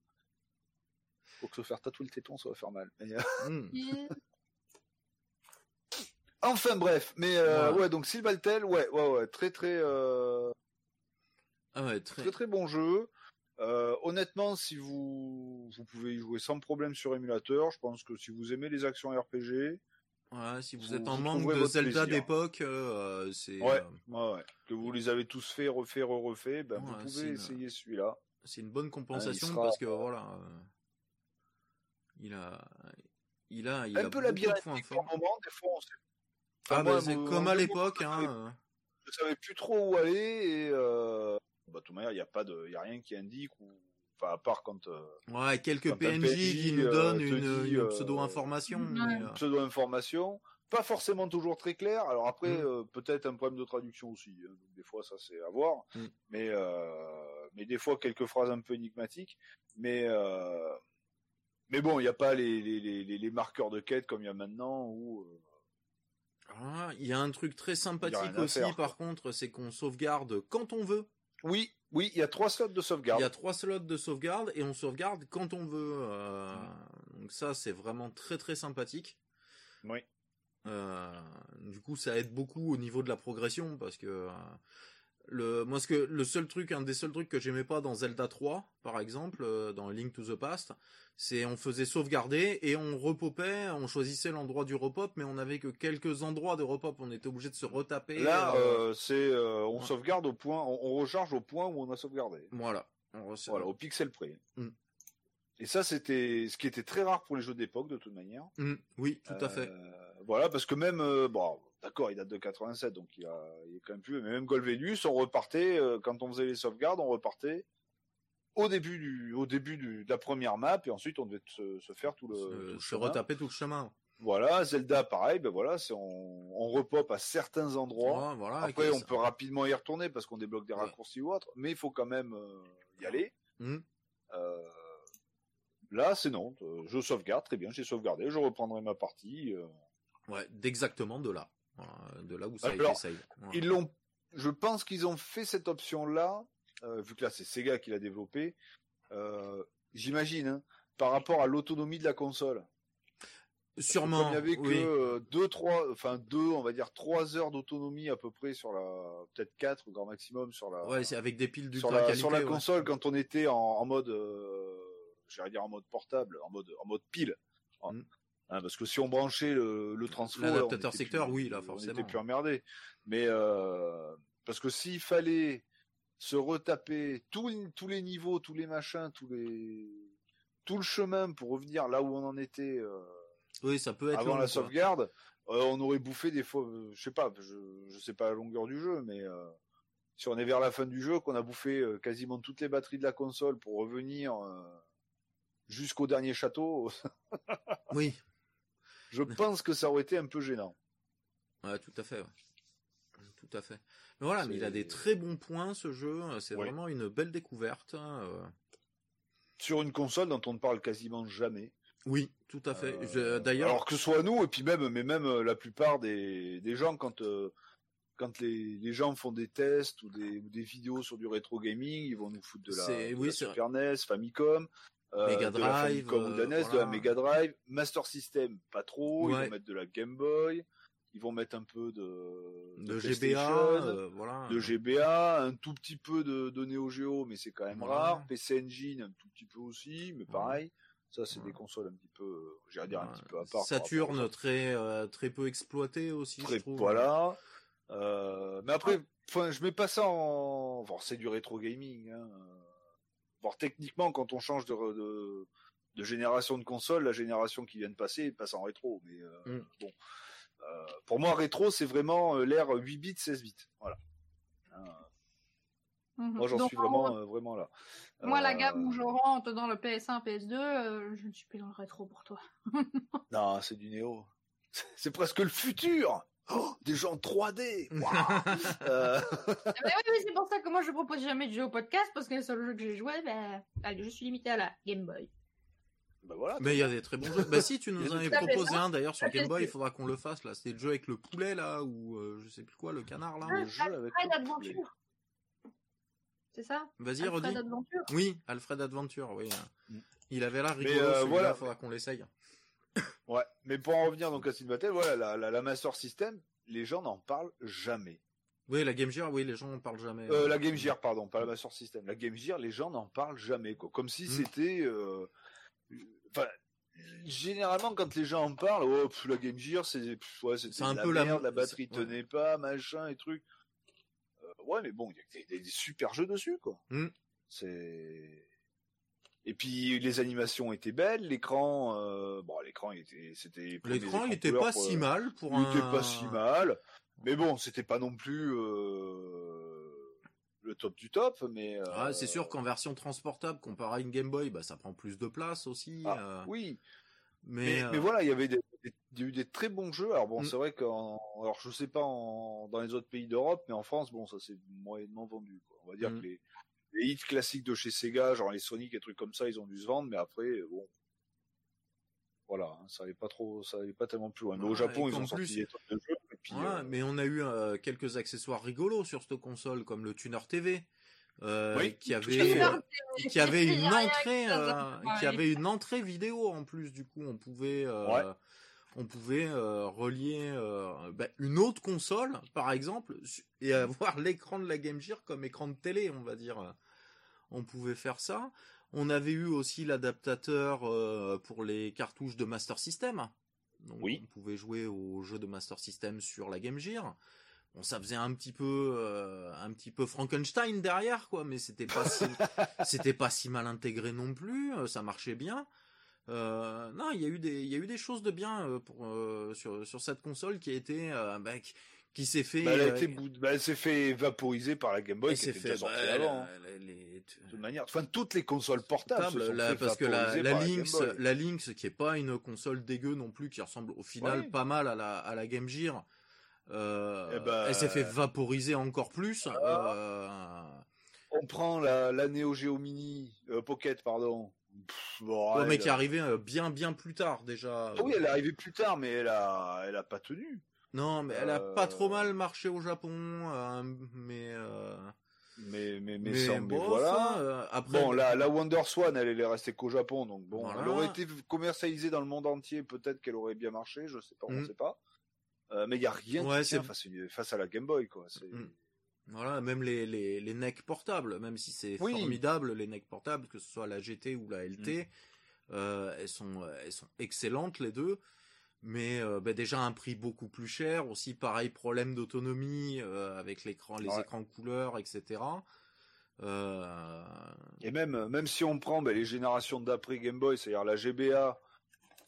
Faut que se faire tatouer le téton, ça va faire mal. Mais, euh, Hmm. Enfin bref, mais euh, ouais, donc Sylvaltel, ouais, ouais, ouais, très très euh, Ah ouais, très. très très bon jeu. Euh, honnêtement, si vous vous pouvez y jouer sans problème sur émulateur, je pense que si vous aimez les actions RPG, Ouais, si vous, Vous- êtes en vous manque de Zelda d'époque, euh, c'est Ouais. ouais, que vous les avez tous fait, refait, refait, ben vous pouvez une- essayer celui-là. c'est une bonne compensation sera- parce que voilà, il a, il a, il Un a peu labyrinthique par moment, des fois on sait. Ah bah, c'est comme à l'époque, hein. je savais- euh, Je savais plus trop où aller et euh, bah, de toute manière, il n'y a pas de, il y a rien qui indique ou, enfin, à part quand euh, Ouais, quelques Quand PNJ, PNJ, qui nous donnent une, dit, une pseudo-information. Ouais. mais, euh, pseudo-information, pas forcément toujours très clair. Alors après, Mm. euh, peut-être un problème de traduction aussi. hein. Donc, des fois, ça c'est à voir. Mm. Mais euh, mais des fois quelques phrases un peu énigmatiques. Mais euh, mais bon, il n'y a pas les, les, les, les marqueurs de quête comme il y a maintenant où euh, ah, il y a un truc très sympathique aussi, par contre, c'est qu'on sauvegarde quand on veut. oui, oui, il y a trois slots de sauvegarde. Il y a trois slots de sauvegarde et on sauvegarde quand on veut. euh, Donc ça, c'est vraiment très très sympathique. Oui. Euh, du coup, ça aide beaucoup au niveau de la progression parce que euh, le, moi, ce que le seul truc, un des seuls trucs que j'aimais pas dans Zelda 3, par exemple, euh, dans Link to the Past, c'est on faisait sauvegarder et on repopait, on choisissait l'endroit du repop, mais on avait que quelques endroits de repop, on était obligé de se retaper. Là, euh, euh, c'est euh, on ouais. sauvegarde au point, on, on recharge au point où on a sauvegardé. voilà. On Voilà, au pixel près. Mm. Et ça, c'était ce qui était très rare pour les jeux d'époque, de toute manière. Mm, oui, tout à fait. Voilà, parce que même, bon, d'accord, il date de 87, donc il, a, il est quand même plus. Mais même Golvelius, on repartait euh, quand on faisait les sauvegardes, on repartait au début du, au début du, de la première map, et ensuite on devait se, se faire tout le, tout se, le se retaper tout le chemin. Voilà, Zelda, pareil, ben voilà, c'est on, on repop à certains endroits. Ouais, voilà, Après, on ça- peut rapidement y retourner parce qu'on débloque des Ouais. raccourcis ou autre, mais il faut quand même euh, y aller. Mm. Euh, là, c'est non. Je sauvegarde, très bien, j'ai sauvegardé, je reprendrai ma partie. euh. Ouais, d'exactement de là. Voilà, de là où ça a Alors, été. Voilà. Ils l'ont, je pense qu'ils ont fait cette option-là, euh, vu que là c'est Sega qui l'a développé. euh, J'imagine, hein, par rapport à l'autonomie de la console. Sûrement. Comme il y avait oui. que euh, deux, trois, enfin deux, on va dire trois heures d'autonomie à peu près sur la, peut-être quatre au grand maximum sur la, Ouais, c'est avec des piles sur d'ultra la, qualité. sur la ouais. console quand on était en, en mode, euh, j'allais dire en mode portable, en mode, en mode pile. Mm. Hein, parce que si on branchait le, le transfo, on L'adaptateur secteur, plus- oui, là, On forcément. était plus emmerdé. Mais euh, parce que s'il fallait se retaper tous les- tous les niveaux, tous les machins, tous les tout le chemin pour revenir là où on en était euh, Oui, ça peut être avant long, la quoi. sauvegarde, euh, on aurait bouffé des fois, je sais pas, je, je sais pas la longueur du jeu, mais si on est vers la fin du jeu, qu'on a bouffé quasiment toutes les batteries de la console pour revenir jusqu'au dernier château, Oui, je pense que ça aurait été un peu gênant. ouais, tout à fait. ouais. Tout à fait. Mais voilà, mais il a C'est- des très bons points ce jeu. C'est Ouais. vraiment une belle découverte. hein, euh. Sur une console dont on ne parle quasiment jamais. Oui, tout à fait. Euh, D'ailleurs, alors que ce soit nous et puis même, mais même euh, la plupart des, des gens quand euh, quand les, les gens font des tests ou des, ou des vidéos sur du rétro gaming, ils vont nous foutre de la, C'est- de oui, la c'est Super NES, Famicom, euh, Mega de Drive, ou de la euh, de la Mega Drive, Master System, pas trop. Ils vont mettre de la Game Boy, ils vont mettre un peu de de GBA, euh, voilà. de GBA, un tout petit peu de, de Neo Geo, mais c'est quand même Voilà. rare. PC Engine, un tout petit peu aussi, mais pareil. Ça, c'est des consoles un petit peu, euh, j'allais dire un petit peu à part. Saturn, très, euh, très peu exploité aussi, Très- je trouve. voilà. Euh, mais après, enfin, je mets pas ça en. Bon, c'est du rétro gaming. Hein. Bon, techniquement, quand on change de, de, de, génération de console, la génération qui vient de passer passe en rétro. Mais euh, Mm. bon, euh, pour moi, rétro, c'est vraiment euh, l'ère 8 bits, 16 bits. Voilà. Mhm. Moi, j'en suis en vraiment, euh, vraiment là. Moi, la gamme où je rentre dans le PS1, PS2, euh, je ne suis plus dans le rétro pour toi. Non, c'est du néo. C'est presque le futur. Oh, des gens 3D. Waouh. Euh, Ah bah oui, c'est pour ça que moi je propose jamais de jeu au podcast parce que le seul jeu que j'ai joué, ben, allez, je suis limité à la Game Boy. bah voilà. Mais il y a des très bons jeux. Bah si, tu nous en avais proposé un d'ailleurs sur à Game Boy, il faudra qu'on le fasse là. C'était le jeu avec le poulet là, ou euh, je sais plus quoi, le canard là. Ah, Le jeu avec Alfred le poulet. Adventure. C'est ça? Vas-y, Alfred redis. Adventure. Oui, Alfred Adventure, oui. Mm. Il avait l'air Mais, rigolo, euh, celui-là, voilà. faudra qu'on l'essaye. Ouais, mais pour en revenir donc à Steel Battle, voilà, la, la, la Master System, les gens n'en parlent jamais. Oui, la Game Gear, oui, les gens en parlent jamais. Euh, la Game Gear, pardon, pas la Master System. La Game Gear, les gens n'en parlent jamais, quoi. Comme si Mm. c'était, euh, enfin, généralement quand les gens en parlent, oh, pff, la Game Gear, c'est, ouais, C'est un la peu la- merde, la batterie c'est- ouais. tenait pas, machin et truc. Euh, ouais, mais bon, il y a des, des- des super jeux dessus, quoi. Mm. C'est. Et puis les animations étaient belles, l'écran, euh, bon, l'écran était, c'était. L'écran, il était pas si mal pour Il un. était pas si mal, mais bon, c'était pas non plus euh, le top du top, mais. euh, Ouais, c'est sûr qu'en version transportable, comparé à une Game Boy, bah, ça prend plus de place aussi. ah, oui, mais, mais, mais voilà, il y avait des, des- il y a eu des très bons jeux. Alors bon, Mm. c'est vrai qu'en, alors je sais pas en, dans les autres pays d'Europe, mais en France, bon, ça s'est moyennement vendu. Quoi. On va dire Mm. que les, les hits classiques de chez Sega, genre les Sonic et trucs comme ça, ils ont dû se vendre, mais après, bon. Voilà, hein, ça allait pas trop, ça allait pas tellement plus loin. Mais au Japon, ils ont sorti plus- des tonnes de jeux. Et puis, Ouais, euh, mais on a eu euh, quelques accessoires rigolos sur cette console, comme le tuner TV, euh, Oui, qui avait, euh, qui une entrée, euh, qui avait une vidéo en plus. Du coup, on pouvait, euh, Ouais. On pouvait euh, relier euh, bah, une autre console, par exemple, et avoir l'écran de la Game Gear comme écran de télé, on va dire. On pouvait faire ça. On avait eu aussi l'adaptateur euh, pour les cartouches de Master System. Donc, Oui. on pouvait jouer aux jeux de Master System sur la Game Gear. Bon, ça faisait un petit peu, euh, un petit peu Frankenstein derrière, quoi, mais c'était pas si, c'était pas si mal intégré non plus. Ça marchait bien. Euh, non, il y a eu des, il y a eu des choses de bien euh, pour euh, sur sur cette console qui a été, bah, qui, qui s'est fait. bah, elle, a été bout- bah, elle s'est fait vaporiser par la Game Boy elle qui s'est était fait déjà sortie bah, avant. hein. la- les- les- De toute manière, enfin toutes les consoles portables se sont fait parce que la, la par Lynx, la Lynx, qui est pas une console dégueu non plus, qui ressemble au final Ouais. pas mal à la, à la Game Gear, Eh ben, elle s'est fait vaporiser encore plus. Ah. On prend la, la Neo Geo Mini Pocket, pardon. Pff, bon, ouais, mais qui est arrivé euh, bien bien plus tard déjà. Ah oui, elle est arrivée plus tard, mais elle a, elle a pas tenu. Non, mais elle a Euh, pas trop mal marché au Japon, euh, mais euh, Mais, mais, mais, voilà. hein, euh, après, Bon, la, la Wonder Swan, elle est restée qu'au Japon, donc bon, Voilà. elle aurait été commercialisée dans le monde entier, peut-être qu'elle aurait bien marché, je sais pas, on Mm. sait pas. Mais il y a rien Ouais, qui tient c'est- face, à- face à la Game Boy, quoi. C'est- Mm. Voilà, même les, les, les NEC portables, même si c'est Oui. formidable, les NEC portables, que ce soit la GT ou la LT, Mm. euh, elles, sont, euh, elles sont excellentes les deux, mais euh, bah, déjà un prix beaucoup plus cher, aussi pareil, problème d'autonomie euh, avec l'écran, les Ouais. écrans couleurs, etc. Et même, même si on prend ben, les générations d'après Game Boy, c'est-à-dire la GBA,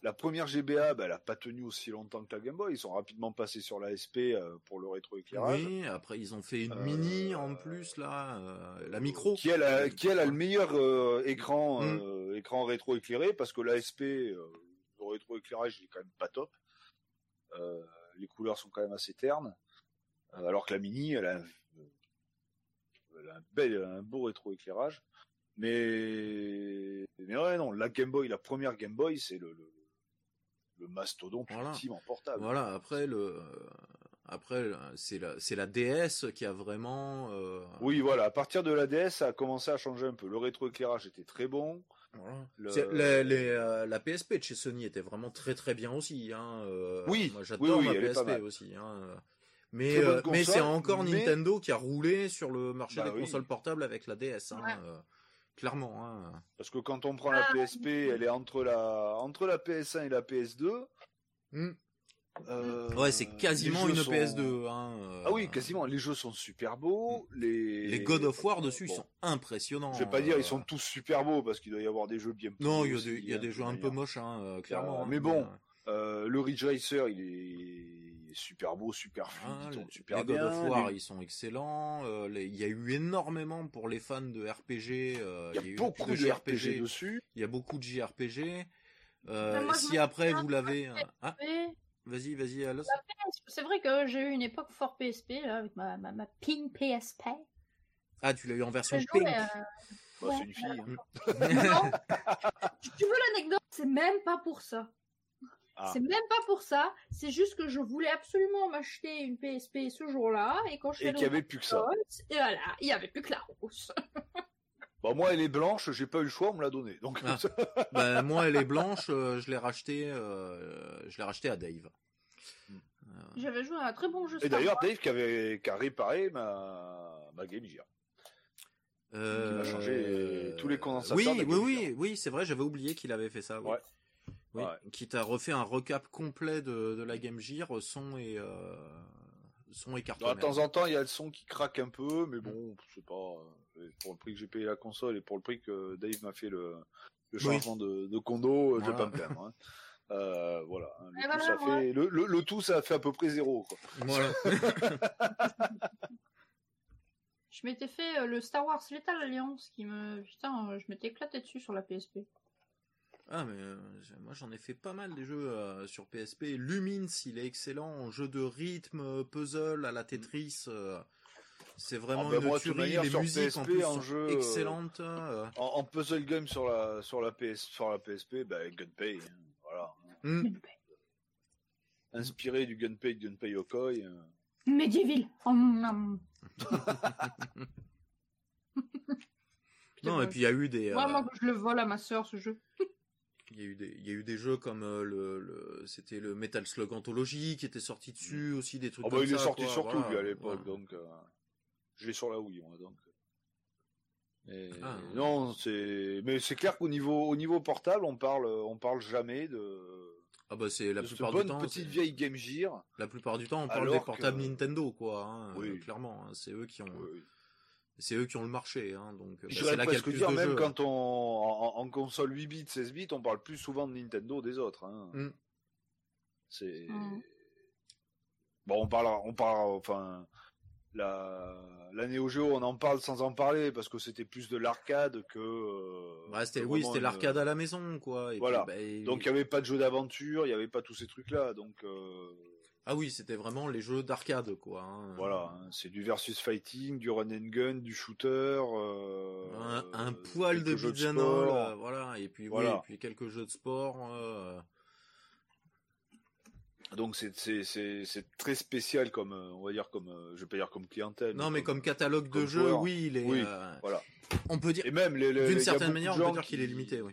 la première GBA, elle a pas tenu aussi longtemps que la Game Boy. Ils sont rapidement passés sur la SP euh, pour le rétroéclairage. oui, après ils ont fait une Euh, mini en plus là, euh, la micro. Qui elle a, qui elle a le meilleur écran, Mm. écran rétroéclairé parce que la SP, le rétroéclairage il est quand même pas top. Euh, les couleurs sont quand même assez ternes. Euh, alors que la Mini, elle a, un, elle a un bel, un beau rétroéclairage. Mais, mais ouais, non, la Game Boy, la première Game Boy, c'est le, le, le mastodonte Voilà. ultime en portable. Voilà, après le, euh, après c'est la, c'est la DS qui a vraiment. euh, Oui, voilà, à partir de la DS, ça a commencé à changer un peu. Le rétroéclairage était très bon. Voilà. Le- la, les, euh, la PSP de chez Sony était vraiment très très bien aussi. Hein, euh, Oui, moi j'adore oui, oui, ma PSP aussi. Hein, euh. mais euh, mais console, c'est encore mais- Nintendo qui a roulé sur le marché Bah des oui. consoles portables avec la DS. Hein, Ouais. Clairement. Hein. Parce que quand on prend la Ah, PSP, elle est entre la, entre la PS1 et la PS2. Hmm. Euh, Ouais, c'est quasiment une jeux sont- PS2. Hein, euh, Ah oui, quasiment. Les jeux sont super beaux. Les, Les God of War dessus, Bon, ils sont impressionnants. Je vais pas dire ils euh, sont tous super beaux parce qu'il doit y avoir des jeux bien. Non, il y a aussi, des, il y a hein, des de jeux un peu moches, hein, clairement. Euh, hein, mais bon, le Ridge Racer, il est super beau, super fluide, Ah, il tourne les super les God bien. of War, les- ils sont excellents. euh, les- Il y a eu énormément pour les fans de RPG. euh, Il y eu a beaucoup de RPG dessus. Il y a beaucoup de JRPG. Euh, moi, si après vous l'avez, ah, Mais vas-y, vas-y, Alos. C'est vrai que j'ai eu une époque fort PSP, là, avec ma, ma, ma ping PSP. Ah, tu l'as eu en version Je pink. jouais, euh, Bah, Ouais. c'est une fille. hein. Non. Tu veux l'anecdote, c'est même pas pour ça. Ah. C'est même pas pour ça. C'est juste que je voulais absolument m'acheter une PSP ce jour-là. Et quand je suis Et qu'il y avait plus que ça. Et voilà, il y avait plus que la rose. Bah, moi, elle est blanche, j'ai pas eu le choix, on me l'a donnée. Donc, Ah. Bah, moi, elle est blanche. euh, je l'ai racheté. euh, je l'ai racheté à Dave. Hmm. Euh, J'avais joué à un très bon jeu. Et d'ailleurs. Dave qui avait qui a réparé ma, ma Game Gear. Euh, m'a changé tous les condensateurs Oui, oui, oui, oui, c'est vrai, j'avais oublié qu'il avait fait ça. Oui. Ouais. Oui, Ouais. Qui t'a refait un recap complet de, de la Game Gear, son et euh, son et De cartonnaire. temps en temps, il y a le son qui craque un peu, mais bon, c'est pas euh, pour le prix que j'ai payé la console et pour le prix que Dave m'a fait le, le Oui. changement de, de condo, euh, je vais Voilà. pas me plaindre. hein. Euh, voilà. Le, Et tout, voilà, ça moi. fait, le, le, le tout, ça a fait à peu près zéro. Quoi. Voilà. Je m'étais fait euh, le Star Wars Lethal Alliance qui me. Putain, euh, je m'étais éclaté dessus sur la PSP. Ah mais euh, moi j'en ai fait pas mal des jeux euh, sur PSP. Lumines, il est excellent en jeu de rythme, euh, puzzle à la Tetris. euh, c'est vraiment Ah, bah, une moi, tuerie. Les sur musiques en PSP, plus en sont jeu, excellentes. euh. En, en puzzle game sur la sur la PS sur la PSP, bah, Gunpei, hein, voilà. Hmm. Inspiré du Gunpei de Gunpei Yokoi. euh. Medieval. Oh, mm, Non et puis il y a eu des. Moi, euh, moi, je le vole à ma sœur, ce jeu. Il y a eu des, il y a eu des jeux comme euh, le, le c'était le Metal Slug Anthology qui était sorti dessus aussi des trucs bah, comme il est sorti quoi, surtout voilà, lui à l'époque, voilà. donc euh, je l'ai sur la Wii, moi donc. Et Ah. non, c'est mais c'est clair qu'au niveau au niveau portable, on parle on parle jamais de, Ah bah c'est la de plupart bonne du temps. petite vieille Game Gear. La plupart du temps, on parle des portables que- Nintendo, quoi. hein, Oui. euh, clairement, hein, c'est eux qui ont, Oui. C'est eux qui ont le marché, hein, donc. bah, Je c'est là qu'il y a le presque plus dire de même jeux. quand on en, en console 8 bits, 16 bits, on parle plus souvent de Nintendo des autres. Hein. Mm. C'est Mm. bon, on parle, on parle, enfin la la Neo Geo, on en parle sans en parler parce que c'était plus de l'arcade que. euh, Bah, c'était, oui, c'était une- l'arcade à la maison, quoi. Et Voilà. puis, bah, et- Donc il y avait pas de jeu d'aventure, il y avait pas tous ces trucs-là, donc euh, Ah oui, c'était vraiment les jeux d'arcade, quoi. hein. voilà, hein, c'est du versus fighting, du run and gun, du shooter, euh, Un, un poil de beat'em sport. all, euh, voilà, et puis, oui, Voilà. et puis quelques jeux de sport. euh, Donc c'est très spécial comme euh, on va dire comme euh, je vais pas dire comme clientèle. Non, mais comme catalogue de comme jeux, joueur. oui, il est. Oui, euh, voilà. On peut dire. Et même les, les- D'une certaine manière, on peut dire qu'il qui- est limité, oui.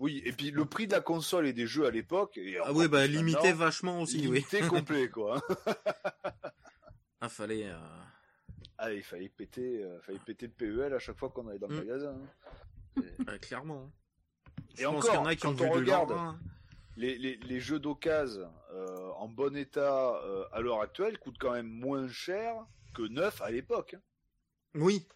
Oui, et puis le prix de la console et des jeux à l'époque. Ah oui, bah limité vachement aussi, limité oui. complet quoi. Ah, fallait. euh, ah, il fallait péter, euh, fallait péter le PEL à chaque fois qu'on allait dans le Mm. magasin. hein. euh, clairement. Et Je encore, qu'il y en a qui quand on regarde, hein. Les, les, les jeux d'occasion euh, en bon état euh, à l'heure actuelle coûtent quand même moins cher que neuf à l'époque. hein. Oui,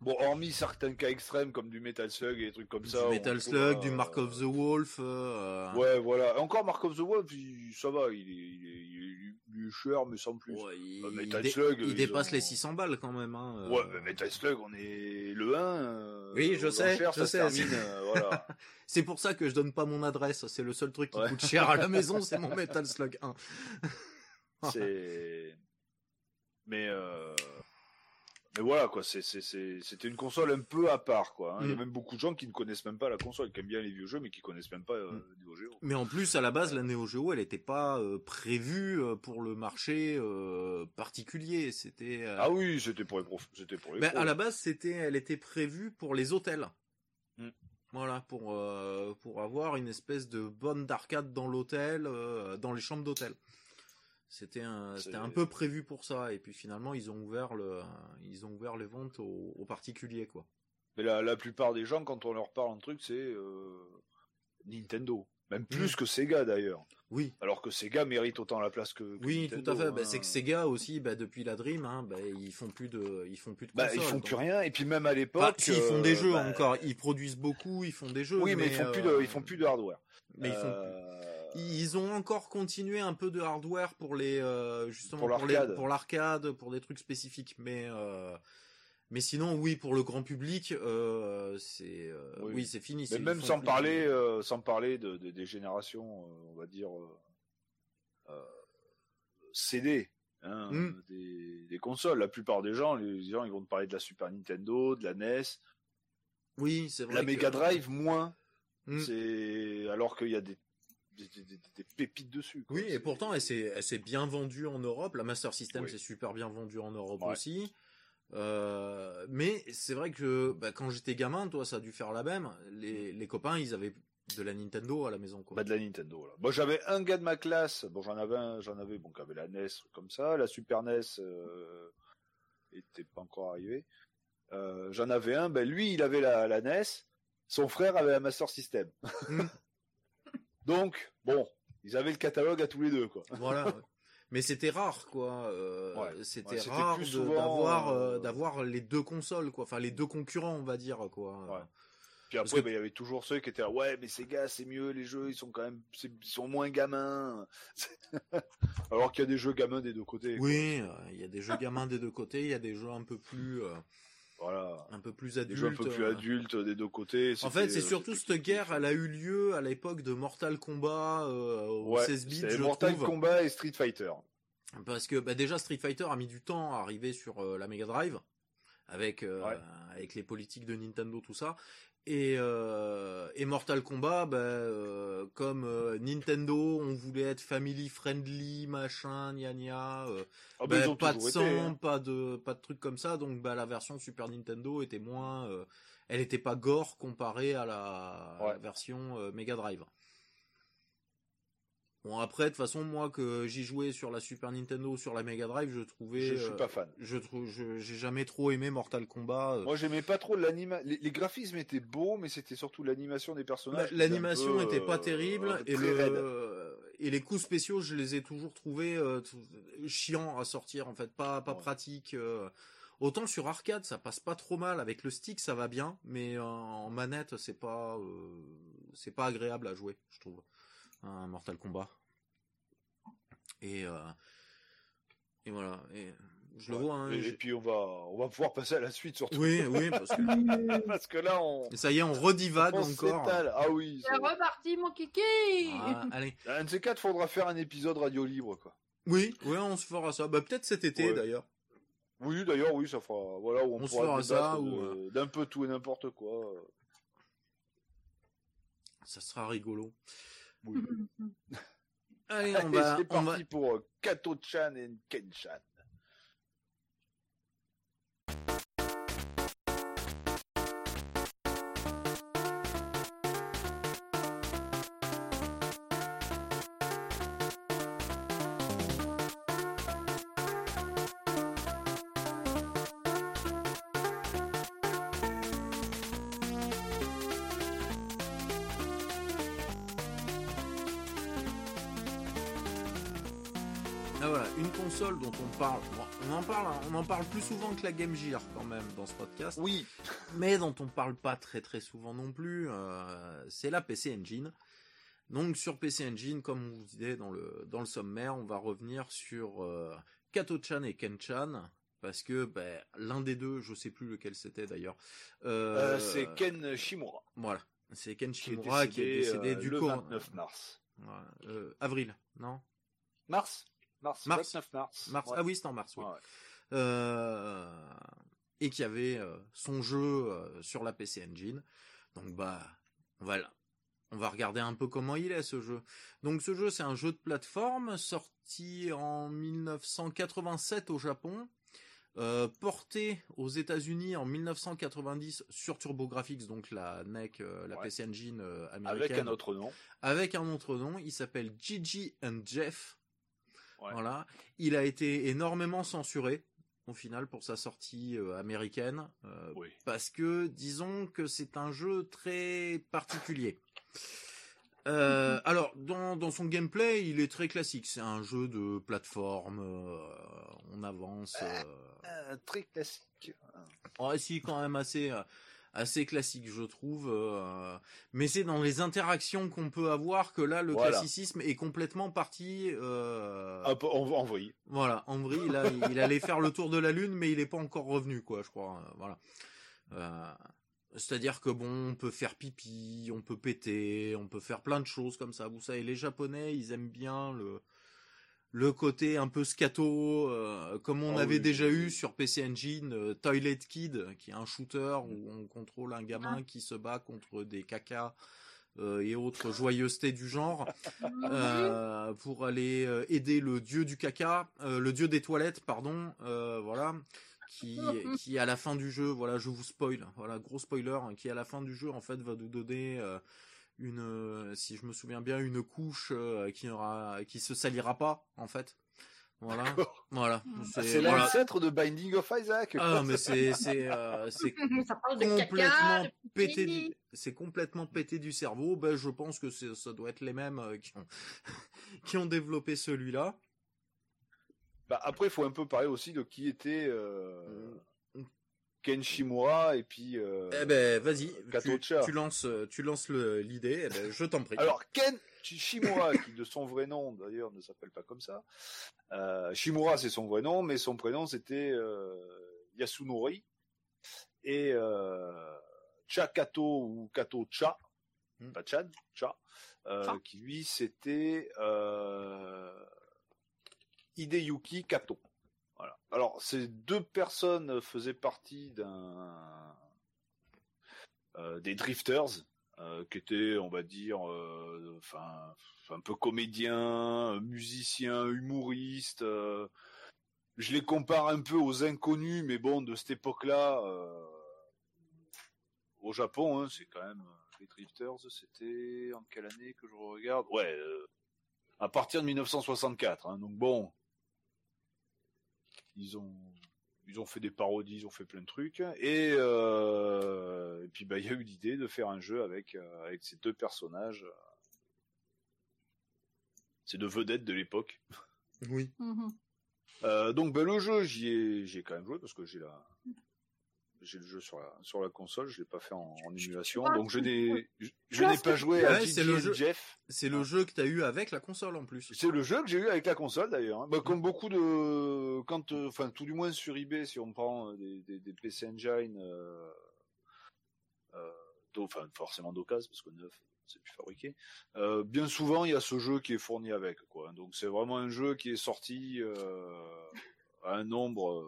Bon, hormis certains cas extrêmes comme du Metal Slug et des trucs comme du ça. on Metal Slug, euh, du Mark of the Wolf. euh, Ouais, voilà. Encore Mark of the Wolf, il- ça va, il est, il est, il est- il est cher, mais sans plus. ouais, il, Euh, Metal Slug, il dépasse ont- les 600 balles quand même. Hein, euh. Ouais, mais Metal Slug, on est le 1. euh, Oui, je sais, enchères, je sais, euh, voilà. C'est pour ça que je donne pas mon adresse. C'est le seul truc qui Ouais. coûte cher à la maison, c'est mon Metal Slug 1. C'est. Mais euh... mais voilà quoi, c'était une console un peu à part quoi. hein. Il y a Mm. même beaucoup de gens qui ne connaissent même pas la console, qui aiment bien les vieux jeux, mais qui connaissent même pas euh, Mm. Neo Geo. Mais en plus, à la base, la Neo Geo, elle n'était pas euh, prévue euh, pour le marché euh, particulier. C'était. Ah oui, c'était pour les profs, c'était pour les. Pros. à la base, c'était, elle était prévue pour les hôtels. Mm. Voilà, pour pour avoir une espèce de bonne d'arcade dans l'hôtel, dans les chambres d'hôtel. C'était un, c'était un peu prévu pour ça. Et puis finalement, ils ont ouvert le, ils ont ouvert les ventes aux, aux particuliers, quoi. Mais la, la plupart des gens, quand on leur parle un truc, c'est euh, Nintendo. Même plus que Sega d'ailleurs. Oui. Alors que Sega mérite autant la place que. que Oui, Nintendo, tout à fait. Bah, hein. c'est que Sega aussi, bah, depuis la Dream, hein, bah, ils font plus de, ils font plus de Bah, consoles. ils font donc. plus rien. Et puis même à l'époque. Enfin, si, ils font des euh, jeux bah, encore. Ils produisent beaucoup, ils font des jeux. Oui, mais, ils font plus de, euh, ils font plus de hardware. Mais ils font. Euh, Ils ont encore continué un peu de hardware pour les euh, justement Pour l'arcade. pour l'arcade, pour des trucs spécifiques. Mais euh, mais sinon, oui, pour le grand public, euh, c'est euh, Oui. oui, c'est fini. Mais même sans parler, euh, sans parler de, de- des générations, on va dire CD, hein, Mm. des, des consoles. La plupart des gens, les gens, ils vont te parler de la Super Nintendo, de la NES, Oui, c'est vrai. la que- Mega Drive moins. Mm. C'est alors qu'il y a des, des, des- des- des pépites dessus. quoi. Oui, et pourtant, elle s'est, bien vendue en Europe. La Master System Oui. s'est super bien vendue en Europe Ouais. aussi. Euh, mais c'est vrai que bah, quand j'étais gamin, toi, ça a dû faire la même. Les, les copains, ils avaient de la Nintendo à la maison. Quoi. Bah, de la Nintendo. Là. Moi, j'avais un gars de ma classe. Bon, j'en avais un, j'en avais, bon, qui avait la NES comme ça, la Super NES euh, était pas encore arrivé. Euh, j'en avais un. Ben lui, il avait la, la NES. Son frère avait la Master System. Donc, bon, ils avaient le catalogue à tous les deux, quoi. Voilà. Mais c'était rare, quoi. euh, Ouais. C'était Ouais, rare d'avoir, euh, euh, d'avoir les deux consoles, quoi. Enfin, les deux concurrents, on va dire, quoi. Ouais. Puis après, que- ben, il y avait toujours ceux qui étaient là, ouais, mais ces gars, c'est mieux, les jeux, ils sont quand même, ils sont moins gamins. Alors qu'il y a des jeux gamins des deux côtés. Oui, il y a des jeux gamins des deux côtés, il y a des jeux un peu plus, euh, Voilà. un peu plus Des adultes. jeux un peu plus euh. adultes des deux côtés. En fait, c'est euh, surtout cette guerre, elle a eu lieu à l'époque de Mortal Kombat euh, au Ouais, 16 bits, je Mortal trouve. Kombat et Street Fighter. Parce que bah, déjà Street Fighter a mis du temps à arriver sur euh, la Mega Drive avec euh, Ouais. avec les politiques de Nintendo tout ça et euh, et Mortal Kombat bah, euh, comme euh, Nintendo on voulait être family friendly machin gna gna Ah, bah, bah, pas de sang été, hein. pas de pas de trucs comme ça. Donc bah la version Super Nintendo était moins elle était pas gore comparée à la, version Mega Drive Bon après de toute façon moi que j'y jouais sur la Super Nintendo sur la Mega Drive je trouvais Je suis euh, pas fan. je trouve j'ai jamais trop aimé Mortal Kombat euh. Moi, j'aimais pas trop l'anima. Les, les graphismes étaient beaux, mais c'était surtout l'animation des personnages. était l'animation était pas euh, terrible et très le raide. et les coups spéciaux je les ai toujours trouvés euh, chiants à sortir en fait pas pas Ouais. euh. autant sur arcade ça passe pas trop mal avec le stick ça va bien mais en manette c'est pas c'est pas agréable à jouer je trouve un Mortal Kombat et euh, et voilà et je le vois hein, et, puis on va, on va pouvoir passer à la suite surtout. oui oui parce que Parce que là, on, et ça y est on redivague on encore s'étale. Ah oui. C'est reparti, mon kiki Ah, allez Un de ces quatre, faudra faire un épisode radio libre, quoi. oui oui on se fera ça bah peut-être cet été Ouais. d'ailleurs Oui, d'ailleurs, oui, ça fera. Voilà, où on, On se pourra fera ça, ou, de- d'un peu tout et n'importe quoi. Ça sera rigolo. Oui. Allez, on Allez, va, c'est on parti va, pour euh, Kato-chan et Ken-chan. Dont on parle, on en parle, on en parle plus souvent que la Game Gear quand même dans ce podcast, Oui. mais dont on parle pas très très souvent non plus, euh, c'est la PC Engine. Donc sur PC Engine, comme on vous disait dans le dans le sommaire, on va revenir sur euh, Kato-chan et Ken-chan. Parce que ben, l'un des deux, je sais plus lequel c'était d'ailleurs. Euh, c'est Ken Shimura. Voilà, c'est Ken Qui est Shimura qui est décédé du le cor- 29 mars. Ouais, avril, non? Mars? Mars. Mars. 29 mars. Mars. Ouais. Ah oui, c'est en mars, oui. Ouais. Euh, et qui avait euh, son jeu euh, sur la PC Engine. Donc bah, on va là. On va regarder un peu comment il est ce jeu. Donc ce jeu, c'est un jeu de plateforme sorti en 1987 au Japon, euh, porté aux États-Unis en 1990 sur TurboGrafx, donc la NEC, euh, la Ouais. PC Engine euh, Avec américaine un autre nom. avec un autre nom. Il s'appelle Gigi and Jeff. Ouais. Voilà. Il a été énormément censuré au final pour sa sortie euh, américaine euh, Oui. parce que disons que c'est un jeu très particulier. Euh, alors, dans, dans son gameplay, il est très classique. C'est un jeu de plateforme. euh, on avance. euh, Euh, très classique. Ouais, si, quand même assez, euh, assez classique, je trouve. euh, mais c'est dans les interactions qu'on peut avoir que là, le Voilà. classicisme est complètement parti. euh, Un peu en- envoyé. Voilà, en vrille, il, allait faire le tour de la Lune, mais il n'est pas encore revenu, quoi, je crois. euh, Voilà. C'est-à-dire que bon, on peut faire pipi, on peut péter, on peut faire plein de choses comme ça. Vous savez, les Japonais, ils aiment bien le le côté un peu scato, euh, comme on Ah avait oui, déjà oui, eu sur PC Engine, euh, Toilet Kid, qui est un shooter où on contrôle un gamin qui se bat contre des cacas euh, et autres joyeusetés du genre euh, pour aller aider le dieu du caca, euh, le dieu des toilettes, pardon, euh, voilà, qui, qui à la fin du jeu, voilà, je vous spoil, voilà, gros spoiler, hein, qui à la fin du jeu en fait va nous donner euh, une, euh, si je me souviens bien, une couche euh, qui aura, qui se salira pas en fait, voilà, voilà, Ah, C'est voilà. l'ancêtre de Binding of Isaac. Ah mais c'est c'est euh, c'est complètement de pété du, c'est complètement pété du cerveau. Ben, je pense que ça doit être les mêmes euh, qui ont, qui ont développé celui-là. Bah, après, il faut un peu parler aussi de qui était euh, Mm. Ken Shimura et puis. euh, Eh ben, vas-y, tu, tu lances, euh, tu lances l'idée. Eh ben, je t'en prie. Alors Ken Shimura, qui de son vrai nom d'ailleurs ne s'appelle pas comme ça. Euh, Shimura c'est son vrai nom, mais son prénom c'était Yasunori et euh, Chakato ou Kato Cha, Hmm. pas Chan, Cha, Cha. qui lui c'était Hideyuki Kato. Alors ces deux personnes faisaient partie d'un euh, des Drifters, euh, qui étaient, on va dire, euh, un peu comédien, musicien, humoriste. euh, je les compare un peu aux inconnus, mais bon, de cette époque-là, euh, au Japon, hein, c'est quand même les Drifters. C'était en quelle année que je regarde? Ouais, à partir de 1964. hein, donc bon, ils ont ils ont fait des parodies, ils ont fait plein de trucs, et, euh, et puis bah il y a eu l'idée de faire un jeu avec euh, avec ces deux personnages, euh, ces deux vedettes de l'époque. Oui. Mhm. Euh, donc bah, le jeu, j'y ai j'y ai quand même joué parce que j'ai la j'ai le jeu sur la sur la console, je l'ai pas fait en, en émulation, donc je n'ai je, je Là, n'ai pas joué à Ouais, le jeu. Jeff. C'est le jeu que tu as eu avec la console en plus. C'est le jeu que j'ai eu avec la console d'ailleurs. hein. Bah, comme beaucoup de, quand, euh, enfin tout du moins sur eBay, si on prend euh, des, des, des PC Engine, euh, euh, enfin forcément d'occasion parce que neuf c'est plus fabriqué. Euh, bien souvent il y a ce jeu qui est fourni avec quoi. Donc c'est vraiment un jeu qui est sorti euh, à un nombre,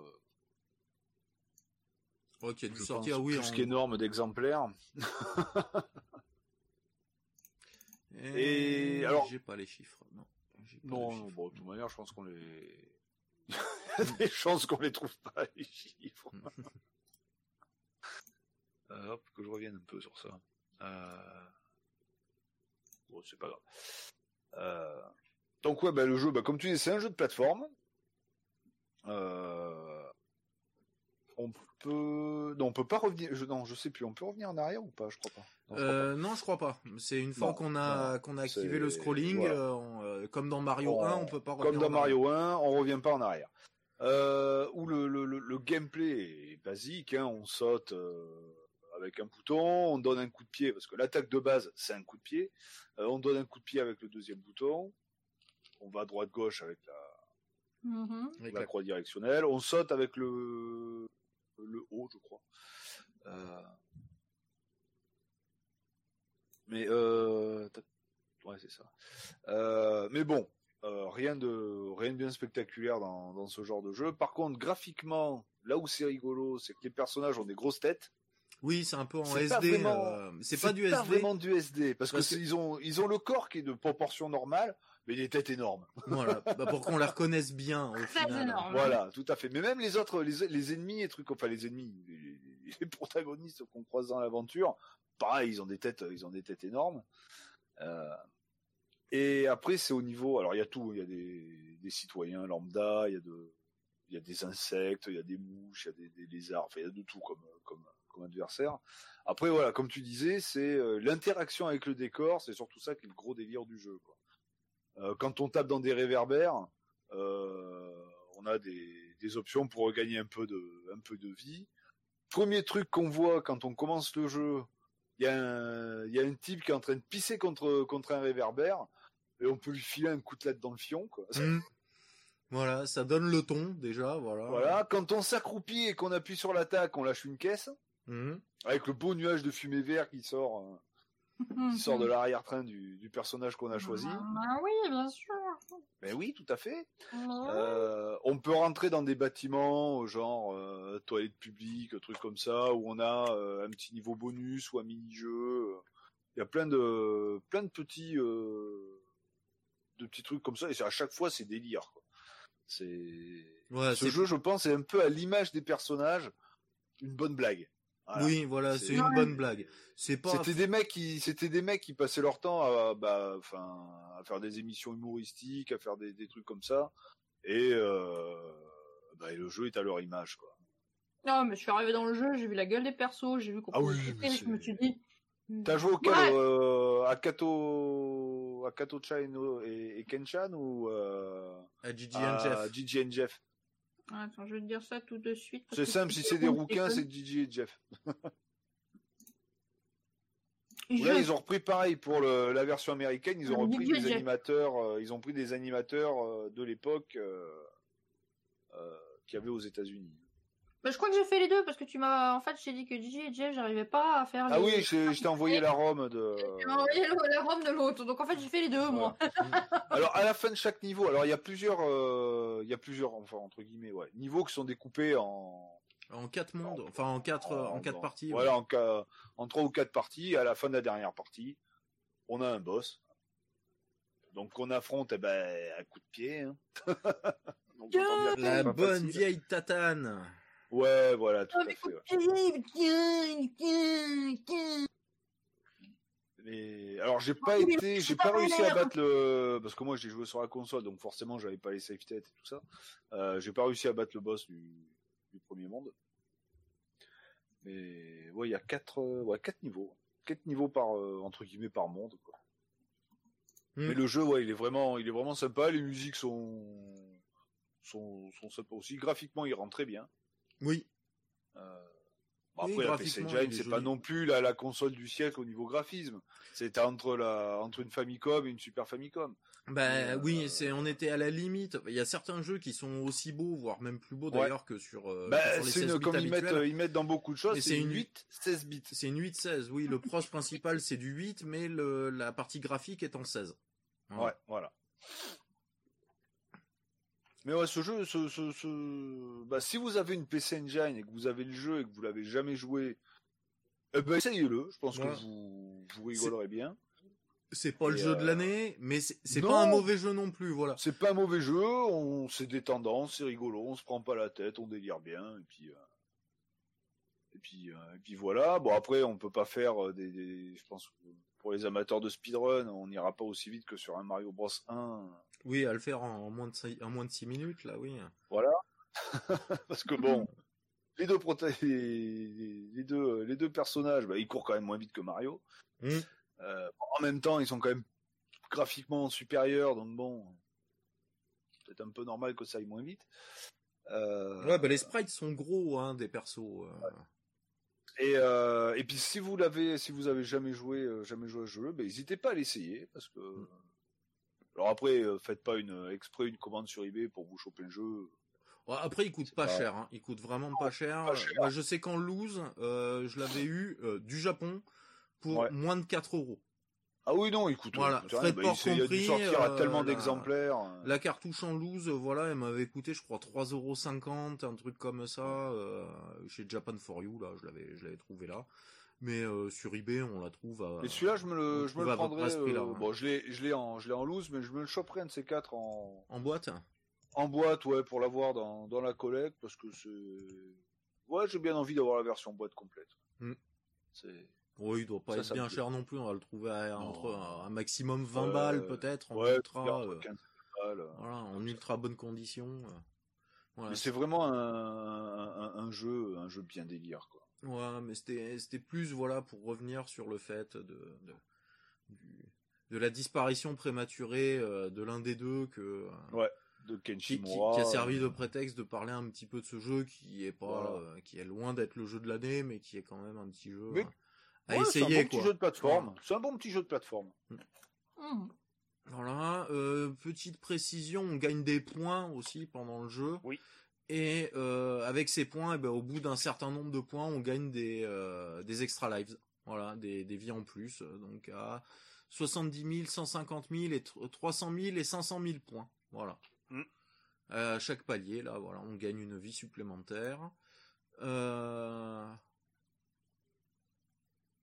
euh, Ok, dû je sortir, pense, oui. plus en- qu'énorme d'exemplaires. Et, Et alors- j'ai pas les chiffres. Non. pas Non, chiffres. bon, de toute manière, je pense qu'on les. Il y a des chances qu'on les trouve pas, les chiffres. Euh, hop, que je revienne un peu sur ça. Euh... Bon, c'est pas grave. Euh... Donc, ouais, bah, le jeu, bah, comme tu dis, c'est un jeu de plateforme. Euh... On peut. Non, on peut pas revenir. Je... Non, je sais plus. On peut revenir en arrière ou pas Je crois pas. Non, je crois Euh, non, je crois pas. C'est une fois qu'on a qu'on a activé le scrolling, voilà. euh, on- euh, comme dans Mario On- 1, on peut pas Comme revenir dans en arrière. Mario 1, on revient pas en arrière. Euh, où le, le, le, le gameplay est basique, hein, on saute euh, avec un bouton, on donne un coup de pied, parce que l'attaque de base, c'est un coup de pied. Euh, on donne un coup de pied avec le deuxième bouton. On va droite-gauche avec la, Mhm. Avec la- croix directionnelle. On saute avec le, le haut, je crois. Euh, Mais euh... ouais, c'est ça. Euh, mais bon, rien de rien de bien spectaculaire dans, dans ce genre de jeu. Par contre, graphiquement, là où c'est rigolo, c'est que les personnages ont des grosses têtes. Oui, c'est un peu en C'est SD. vraiment- c'est pas du SD. vraiment du SD, parce, Parce que, que- c'est- ils ont ils ont le corps qui est de proportion normale, mais des têtes énormes. Voilà, bah, pour qu'on la reconnaisse bien au Très final. énorme. Voilà, tout à fait. Mais même les autres, les, les ennemis et trucs, enfin les ennemis, les, les protagonistes qu'on croise dans l'aventure, pareil, ils ont des têtes, ils ont des têtes énormes. Euh, et après, c'est au niveau, alors il y a tout, il y a des, des citoyens lambda, il y a de, il y a des insectes, il y a des mouches, il y a des, des lézards, enfin il y a de tout comme, comme, comme adversaire. Après voilà, comme tu disais, c'est euh, l'interaction avec le décor, c'est surtout ça qui est le gros délire du jeu. Quoi. Euh, quand on tape dans des réverbères, euh, on a des, des options pour regagner un peu de un peu de vie. Premier truc qu'on voit quand on commence le jeu, il y a un il y a un type qui est en train de pisser contre contre un réverbère et on peut lui filer un coup de latte dans le fion quoi. Mm. Voilà, ça donne le ton déjà, voilà. Voilà, quand on s'accroupit et qu'on appuie sur l'attaque, on lâche une caisse Mm. avec le beau nuage de fumée vert qui sort euh, qui sort de l'arrière-train du, du personnage qu'on a choisi. Ah oui, bien sûr. Ben oui, tout à fait. Euh, on peut rentrer dans des bâtiments, euh, genre euh, toilettes publiques, trucs comme ça, où on a euh, un petit niveau bonus ou un mini-jeu. Il y a plein de plein de petits euh, de petits trucs comme ça, et c'est à chaque fois c'est délire. quoi. C'est Ouais, ce c'est- jeu, je pense, est un peu à l'image des personnages, une bonne blague. Voilà. Oui, voilà, c'est une bonne blague. C'est pas. C'était des mecs qui, c'était des mecs qui passaient leur temps à, bah, enfin, à faire des émissions humoristiques, à faire des, des trucs comme ça, et, euh, bah, et le jeu est à leur image, quoi. Non, mais je suis arrivé dans le jeu, j'ai vu la gueule des persos, j'ai vu qu'on Ah pouvait oui, je me suis dit. T'as joué auquel, Ouais. euh, à Kato, à Kato Chan et, et Kenchan ou euh, À Gigi à and Jeff. Attends, je vais te dire ça tout de suite. C'est simple, si c'est des rouquins, c'est Gigi et Jeff. Je- Là, ils ont repris pareil pour le- la version américaine. Ils ont repris des animateurs. euh, ils ont pris des animateurs euh, de l'époque euh, euh, qu'il y avait aux États-Unis. Mais je crois que j'ai fait les deux parce que tu m'as. En fait, j'ai dit que Gigi et Jeff, j'arrivais pas à faire les. Ah oui, je, je t'ai envoyé la ROM de. Tu m'as envoyé la Rome de l'autre, donc en fait j'ai fait les deux moi. Alors à la fin de chaque niveau, alors il y a plusieurs, euh, il y a plusieurs, enfin entre guillemets, ouais, niveaux qui sont découpés en. En quatre mondes, enfin en quatre, en, quatre en- parties. Voilà, ouais. en, ca- en trois ou quatre parties. À la fin de la dernière partie, on a un boss. Donc on affronte, eh ben, à coup de pied. hein. Donc, La bonne facile. vieille tatane. Ouais, voilà, tout Oh, à mais fait. ouais. tiens, tiens, tiens. Mais alors j'ai pas Oh, été, j'ai pas pas réussi à battre le parce que moi j'ai joué sur la console donc forcément j'avais pas les save têtes et tout ça. Euh, j'ai pas réussi à battre le boss du, du premier monde. Mais ouais il y a quatre euh, ouais quatre niveaux, quatre niveaux par euh, entre guillemets par monde quoi. Hmm. Mais le jeu ouais il est vraiment il est vraiment sympa, les musiques sont sont sont sympas aussi graphiquement il rend très bien. Oui. Euh, Oui, après, la PC Engine, c'est pas non plus la, la console du siècle au niveau graphisme. C'était entre la, entre une Famicom et une Super Famicom. Bah Euh, oui, c'est, on était à la limite. Il y a certains jeux qui sont aussi beaux, voire même plus beaux Ouais. d'ailleurs que sur, euh, bah, que sur les c'est 16 une, bits comme ils mettent, ils mettent dans beaucoup de choses, c'est une une- 8, 16 bits. C'est une 8-16, oui. Le proche principal c'est du 8, mais le, la partie graphique est en 16. Voilà. Ouais, voilà. Mais ouais, ce jeu, ce, ce, ce- Bah, si vous avez une PC Engine et que vous avez le jeu et que vous l'avez jamais joué, eh ben, essayez-le. Je pense Ouais. que vous, vous rigolerez bien. C'est pas le jeu de euh, l'année, mais c'est, pas un mauvais jeu non plus, voilà. C'est pas un mauvais jeu, on c'est des tendances, c'est rigolo, on se prend pas la tête, on délire bien et puis euh, et puis euh, et puis voilà. Bon après on peut pas faire euh, des, des- je pense que pour les amateurs de speedrun, on n'ira pas aussi vite que sur un Mario Bros 1 Oui, à le faire en moins de 6, en moins de 6 minutes, là, oui. parce que bon, les deux prota- les, les deux les deux personnages, bah, ils courent quand même moins vite que Mario. Mm. Euh, en même temps, ils sont quand même graphiquement supérieurs, donc bon, c'est un peu normal que ça aille moins vite. Euh, Ouais, bah les sprites sont gros, hein, des persos. euh. Et, euh, et puis si vous l'avez, si vous avez jamais joué, euh, jamais joué à ce jeu, ben, n'hésitez pas à l'essayer parce que. Alors après, euh, faites pas une exprès une commande sur eBay pour vous choper le jeu. Ouais, après, il coûte pas pas- cher, hein. il coûte vraiment pas cher. pas cher. Moi, je sais qu'en loose, euh, je l'avais eu euh, du Japon pour Ouais. moins de 4 euros. Ah oui non, écoute, Voilà, c'est frais vrai, de ben, port il s'est- il a dû compris, sortir à euh, tellement la- d'exemplaires. La cartouche en loose, euh, voilà, elle m'avait coûté, je crois, 3,50€, un truc comme ça, euh, chez Japan for You, là, je l'avais, je l'avais trouvé là. Mais euh, sur eBay, on la trouve à... Et celui-là, je me le, je me le prix-là, euh, ouais. Bon, je l'ai, je l'ai en, je l'ai en loose, mais je me le choperai un de ces quatre en, En boîte? en boîte, ouais, pour l'avoir dans, dans la collecte, parce que c'est, ouais, j'ai bien envie d'avoir la version boîte complète. Hmm. C'est, Oui, il doit pas Ça, être ça bien plaît. cher non plus, on va le trouver à, entre un, un maximum 20 Ouais, balles peut-être, en ouais, ultra, entre euh, 15 balles, voilà, en ultra bonne condition. Voilà. Mais c'est vraiment un, un, un jeu, un jeu bien délire, quoi. Ouais, mais c'était c'était plus voilà pour revenir sur le fait de de, du- de la disparition prématurée euh, de l'un des deux que euh, Ouais. De qui, Kenshi qui- qui a servi euh, de prétexte de parler un petit peu de ce jeu qui est pas Voilà. euh, qui est loin d'être le jeu de l'année mais qui est quand même un petit jeu Mais- à, ouais, c'est un essayer bon quoi. petit jeu de plateforme. C'est un bon petit jeu de plateforme. Voilà, euh, petite précision, on gagne des points aussi pendant le jeu. Oui. Et euh, avec ces points, eh ben, au bout d'un certain nombre de points, on gagne des, euh, des extra lives. Voilà, des, des vies en plus. euh, Donc à 70 000, 150 000, et tr- 300 000 et 500 000 points. Voilà. Mm. À chaque palier, là, voilà, on gagne une vie supplémentaire. Euh...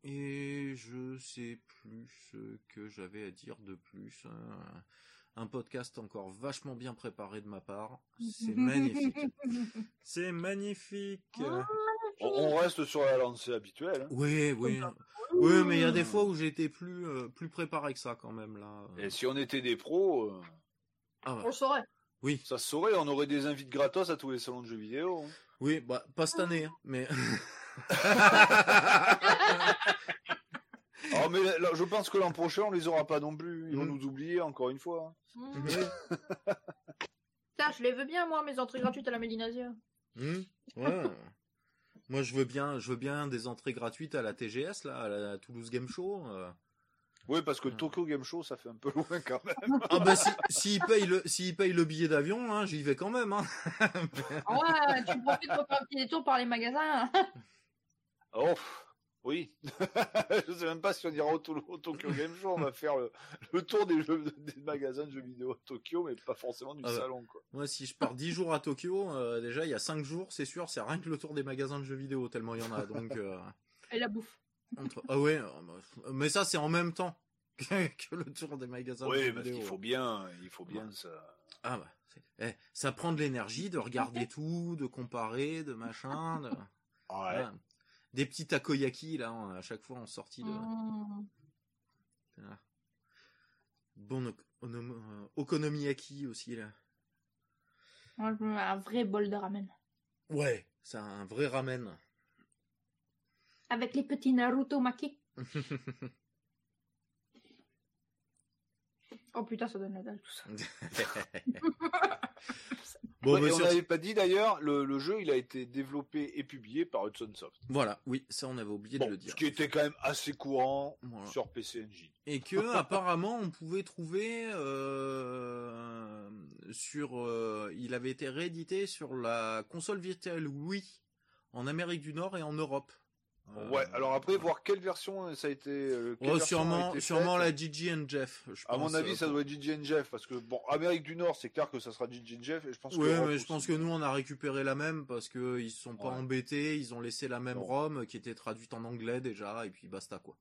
Et je sais plus ce que j'avais à dire de plus. Un podcast encore vachement bien préparé de ma part. C'est magnifique. C'est magnifique. Ah. On, on reste sur la lancée habituelle. hein. Oui, oui. Oui, mais il y a des fois où j'étais plus euh, plus préparé que ça quand même là. Et si on était des pros, euh, Ah ouais. On saurait. Oui, ça se saurait, on aurait des invites gratos à tous les salons de jeux vidéo. hein. oui, bah pas cette année, hein, mais Alors, mais là, je pense que l'an prochain, on les aura pas non plus. Ils vont Mhm. nous oublier encore une fois. Hmm. Oui. Putain, je les veux bien, moi, mes entrées gratuites à la Médinasia. Ouais. Moi, je veux bien, je veux bien des entrées gratuites à la TGS là, à la Toulouse Game Show. euh. Oui, parce que. Tokyo Game Show, ça fait un peu loin quand même. Ah bah si, s'ils payent le, s'ils payent le billet d'avion, hein, j'y vais quand même. Hein. Ah ouais, tu profites pour faire un petit détour par les magasins. Oh, oui. je sais même pas si on ira au, au Tokyo Game Show. On va faire le, le tour des, jeux, des magasins de jeux vidéo à Tokyo, mais pas forcément du Ah salon. Quoi. Moi, si je pars 10 jours à Tokyo, euh, déjà il y a 5 jours, c'est sûr, c'est rien que le tour des magasins de jeux vidéo tellement il y en a. Donc euh, Et la bouffe. entre... ah ouais, euh, bah, mais ça c'est en même temps que, le tour des magasins de Oui, jeux parce vidéo. qu'il faut bien, il faut bien ça. Ah bah, eh, ça prend de l'énergie de regarder tout, de comparer, de machin. de- Ouais. voilà. Des petits takoyaki là, on- à chaque fois en sortie de. Hmm. Voilà. Bon euh, okonomiyaki aussi là. Moi, je veux un vrai bol de ramen. Ouais, c'est un vrai ramen. Avec les petits Naruto maki. Oh putain, ça donne la dalle tout ça. bon, Ouais, bah, et on n'avait pas dit d'ailleurs, le, le jeu, il a été développé et publié par Hudson Soft. voilà, oui, ça on avait oublié Bon, de le dire. ce qui était quand même assez courant Voilà. sur PC Engine. Et que apparemment on pouvait trouver euh, sur, euh, il avait été réédité sur la console virtuelle Wii en Amérique du Nord et en Europe. Euh, Ouais, alors après, voir quelle version ça a été. euh, quelle oh, a sûrement, été sûrement la Gigi and Jeff. Je À mon avis, euh, ça doit être Gigi and Jeff, parce que bon, Amérique du Nord, c'est clair que ça sera Gigi and Jeff, et je pense que. Oui, Europe mais je pense que nous on a récupéré la même parce que ils se sont pas Ouais. embêtés, ils ont laissé la même Non. ROM qui était traduite en anglais déjà et puis basta quoi.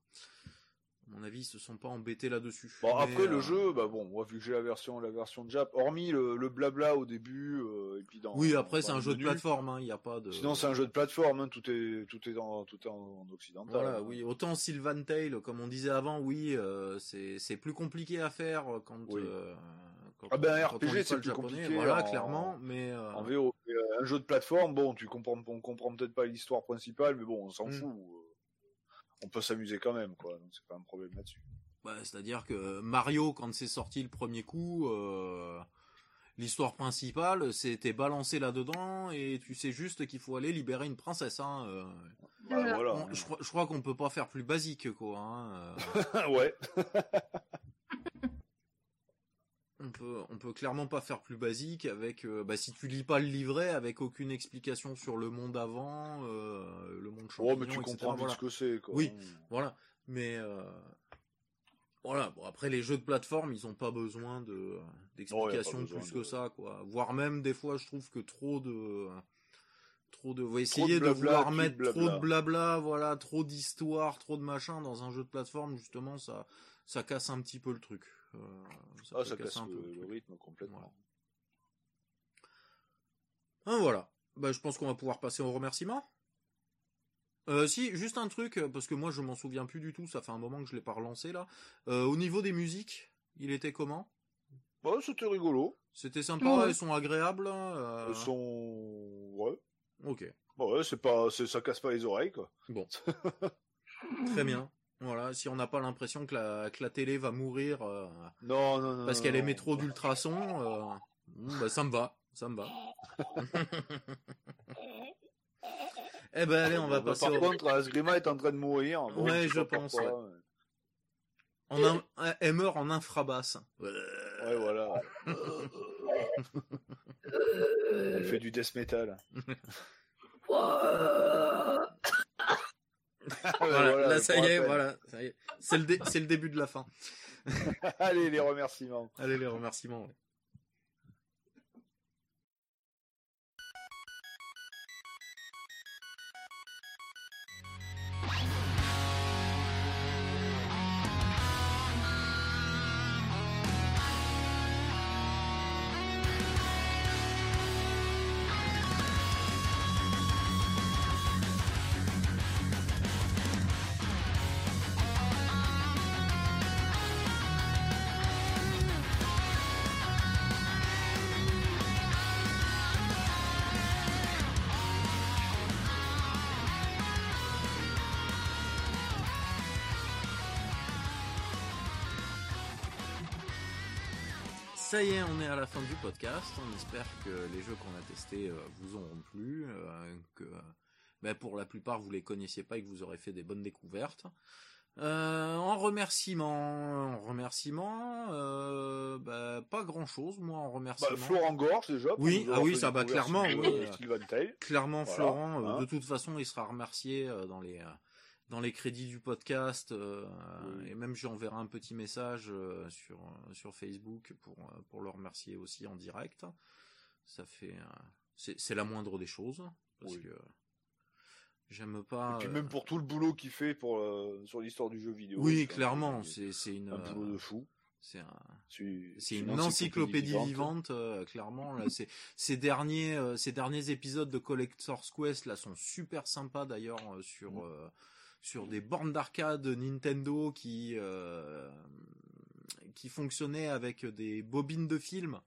À mon avis, ils se sont pas embêtés là-dessus. Bon, après, le euh, jeu, bah bon, moi, vu que j'ai la version, la version Jap, hormis le, le blabla au début, euh, et puis dans. Oui, après c'est un jeu de plateforme, hein, il n'y a pas de. Sinon, c'est un jeu de plateforme, hein, tout est, tout est dans, tout est en, en occidental. Voilà, hein. oui. Autant Sylvan Tale, comme on disait avant, oui, euh, c'est c'est plus compliqué à faire quand. Oui. euh, quand Ah ben, quand RPG, c'est plus japonais, compliqué Voilà, en- clairement, mais. euh, En VO. Euh, un jeu de plateforme, bon, tu comprends, on comprend peut-être pas l'histoire principale, mais bon, on s'en Mm. fout. On peut s'amuser quand même, quoi. Donc c'est pas un problème là-dessus. bah, C'est-à-dire que Mario, quand c'est sorti le premier coup, euh, l'histoire principale, c'était balancé là-dedans et tu sais juste qu'il faut aller libérer une princesse. Hein, euh. Voilà, Voilà. je crois qu'on peut pas faire plus basique, quoi. Hein, euh. ouais. On peut, on peut clairement pas faire plus basique avec, euh, bah, si tu lis pas le livret, avec aucune explication sur le monde avant, euh, le monde champignon, Oh, mais tu etc. comprends voilà. ce que c'est, quoi. Oui. Voilà. Mais euh, voilà. Bon, après, les jeux de plateforme, ils ont pas besoin de d'explications plus de- que ça, quoi. Voire même des fois, je trouve que trop de trop de, vous essayez de vouloir mettre trop de blabla, voilà, trop d'histoire, trop de machin dans un jeu de plateforme, justement, ça ça casse un petit peu le truc. Euh, ça Ah, peut ça casse un peu le, rythme complètement. Voilà. Hein, voilà. Bah, je pense qu'on va pouvoir passer au remerciement. Euh, si, juste un truc, parce que moi je m'en souviens plus du tout, ça fait un moment que je l'ai pas relancé là. Euh, au niveau des musiques, il était comment? Bon, c'était rigolo. C'était sympa, Ouais. elles sont agréables. euh, Elles sont Ouais. Ok. Bon, ouais, c'est pas, ça casse pas les oreilles, quoi. Bon. Très bien. Voilà, si on n'a pas l'impression que la, que la télé va mourir euh, Non, non, non. parce qu'elle émet trop d'ultrasons, euh, bah, ça me va, ça me va. eh ben allez, on va Bah, passer Par au... contre, Asgrima est en train de mourir. Bon, Ouais, je pense, en un- Elle meurt en infrabasse. Ouais, voilà. Elle fait du death metal. Voilà, Voilà, là ça y est, voilà, ça y est. C'est le, dé- c'est le début de la fin. Allez, les remerciements. Allez, les remerciements. ouais. Ça y est, on est à la fin du podcast. On espère que les jeux qu'on a testés euh, vous auront plu, euh, que ben, pour la plupart vous les connaissiez pas et que vous aurez fait des bonnes découvertes. Euh, en remerciement, en remerciement, euh, bah, pas grand chose, moi en Bah, remerciement. Florent Gorge, déjà. Oui, ah oui, ça, bah, clairement. Clairement, Voilà, Florent, hein. de toute façon, il sera remercié dans les dans les crédits du podcast euh, Oui. et même j'enverrai un petit message euh, sur euh, sur Facebook pour pour le remercier aussi en direct. Ça fait c'est la moindre des choses parce Oui. que j'aime pas. Et puis même pour tout le boulot qu'il fait pour euh, sur l'histoire du jeu vidéo. oui, clairement, c'est c'est une un boulot de fou. c'est un C'est c'est une encyclopédie vivante, euh, clairement. Là, c'est ces derniers, euh, ces derniers épisodes de Collector's Quest là sont super sympas d'ailleurs sur Mm. Sur des bornes d'arcade Nintendo qui euh, qui fonctionnaient avec des bobines de film.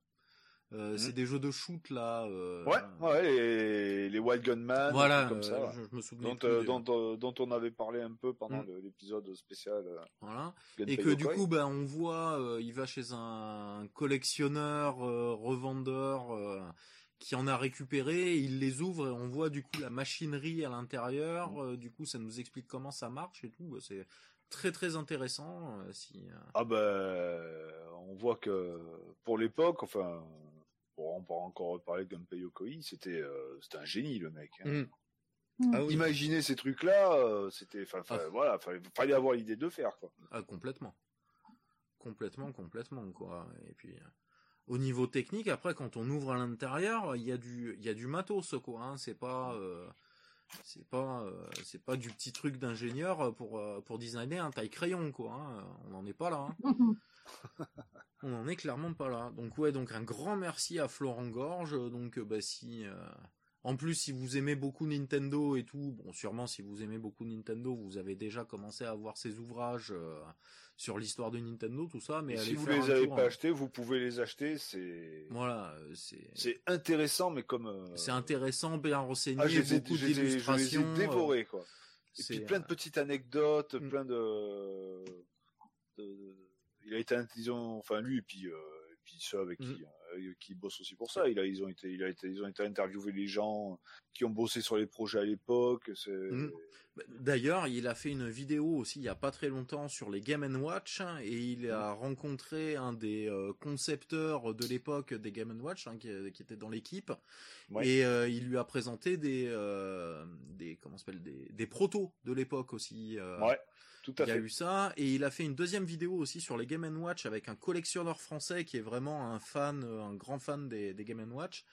Euh, Mm. C'est des jeux de shoot là. euh, Ouais, ouais, les, les Wild Gunman, Voilà, comme ça. je, je me souvenais Dont, dont, dont on avait parlé un peu pendant Mm. l'épisode spécial. Voilà. Gunpei Et que du coup, ben, on voit, il va chez un collectionneur, revendeur, qui en a récupéré, il les ouvre et on voit du coup la machinerie à l'intérieur. Mm. euh, du coup, ça nous explique comment ça marche et tout. bah, C'est très très intéressant. euh, si, euh, Ah ben, on voit que pour l'époque, enfin, bon, on pourra encore reparler de Gunpei Yokoi, c'était euh, c'était un génie le mec. hein. Mm. Mm. Ah oui, Imaginer ces trucs-là, c'était, enfin, Ah. voilà, fallait, fallait avoir l'idée de faire quoi. ah, complètement, complètement, complètement quoi. Et puis. Au niveau technique, après, quand on ouvre à l'intérieur, il y a du, il y a du matos, quoi. Hein. C'est pas, euh, c'est pas, euh, c'est pas du petit truc d'ingénieur pour euh, pour designer un taille crayon, quoi. hein. On n'en est pas là. hein. On n'en est clairement pas là. Donc ouais, donc un grand merci à Florent Gorge. Donc bah si, en plus si vous aimez beaucoup Nintendo et tout, bon sûrement si vous aimez beaucoup Nintendo, vous avez déjà commencé à voir ses ouvrages euh, sur l'histoire de Nintendo, tout ça. Mais si vous les avez tour, pas hein. achetés, vous pouvez les acheter. C'est, Voilà, euh, c'est c'est intéressant, mais comme. euh, c'est intéressant, bien renseigné, Ah, beaucoup ai- je les ai d'illustrations. dévorés quoi. Et puis plein de petites anecdotes, Mm. plein de, de- Il a été, disons, enfin lui et puis, euh, et puis ceux avec Mm. qui, euh, qui bossent aussi pour ça. Il a, ils ont été, il a été, ils ont été interviewer les gens qui ont bossé sur les projets à l'époque. Mm. Bah, D'ailleurs, il a fait une vidéo aussi il y a pas très longtemps sur les Game Watch hein, et il a rencontré un des euh, concepteurs de l'époque des Game Watch hein, qui, qui était dans l'équipe Ouais. et euh, il lui a présenté des euh, des comment s'appelle des, des protos de l'époque aussi. euh, ouais, tout à il y a fait. eu ça et il a fait une deuxième vidéo aussi sur les Game Watch avec un collectionneur français qui est vraiment un fan, euh, un grand fan des, des Game Watch.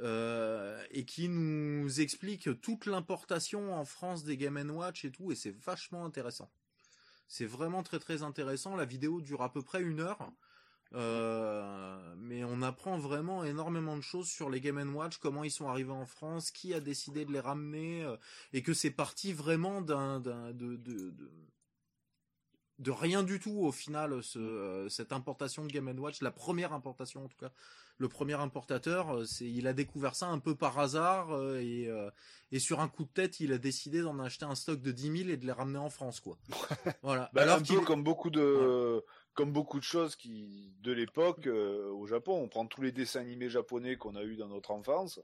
euh, et qui nous explique toute l'importation en France des Game Watch et tout, et c'est vachement intéressant. C'est vraiment très très intéressant. La vidéo dure à peu près une heure, euh, mais on apprend vraiment énormément de choses sur les Game Watch, comment ils sont arrivés en France, qui a décidé de les ramener, euh, et que c'est parti vraiment d'un, d'un, de, de, de- de rien du tout au final ce, euh, cette importation de Game Watch, la première importation en tout cas, le premier importateur, euh, c'est il a découvert ça un peu par hasard euh, et, et sur un coup de tête, il a décidé d'en acheter un stock de 10 000 et de les ramener en France quoi. voilà. bah, Alors un peu comme beaucoup de comme beaucoup de choses qui de l'époque au Japon, on prend tous les dessins animés japonais qu'on a eu dans notre enfance.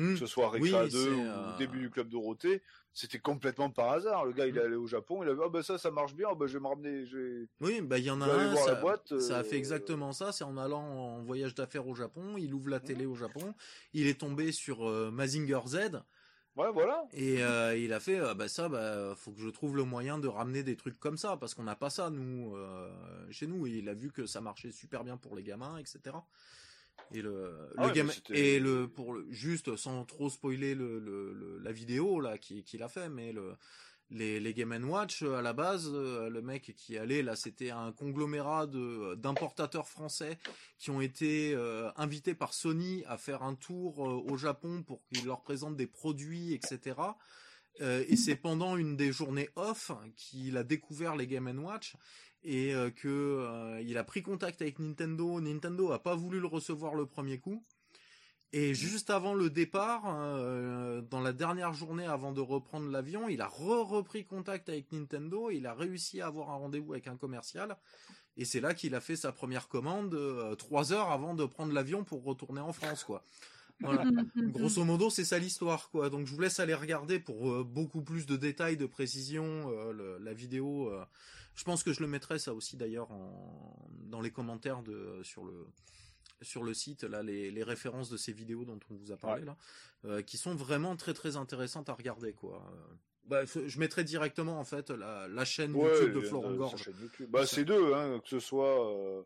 Que ce soit Rexa 2 ou début du club Dorothée, c'était complètement par hasard. Le gars, il est allé au Japon, il a vu, ah ben ça, ça marche bien, oh, ben je vais me ramener, Oui, bah il y en a un, ça, boîte, ça a fait exactement ça, c'est en allant en voyage d'affaires au Japon, il ouvre la télé au Japon, il est tombé sur Mazinger Z. Ouais, voilà. Et il a fait, bah ça, bah faut que je trouve le moyen de ramener des trucs comme ça, parce qu'on n'a pas ça nous chez nous. Et il a vu que ça marchait super bien pour les gamins, etc. Et le, ah le game et le pour le, juste sans trop spoiler le, le, la vidéo là qui qu'il a fait, mais le les, les Game Watch à la base, euh, le mec qui allait là, c'était un conglomérat de d'importateurs français qui ont été euh, invités par Sony à faire un tour euh, au Japon pour qu'ils leur présentent des produits, etc. et c'est pendant une des journées off qu'il a découvert les Game Watch et euh, que euh, il a pris contact avec Nintendo. Nintendo a pas voulu le recevoir le premier coup. Et juste avant le départ, euh, dans la dernière journée avant de reprendre l'avion, il a re repris contact avec Nintendo. Et il a réussi à avoir un rendez-vous avec un commercial. Et c'est là qu'il a fait sa première commande trois heures avant de prendre l'avion pour retourner en France, quoi. Voilà. Grosso modo, c'est ça l'histoire, quoi. Donc je vous laisse aller regarder pour beaucoup plus de détails, de précision, la vidéo je pense que je le mettrai ça aussi d'ailleurs en, dans les commentaires de sur le sur le site là les, les références de ces vidéos dont on vous a parlé là, euh, qui sont vraiment très très intéressantes à regarder quoi. Bah, je mettrai directement en fait la, la chaîne YouTube de Florent Gorge. Bah c'est deux, hein, que ce soit euh,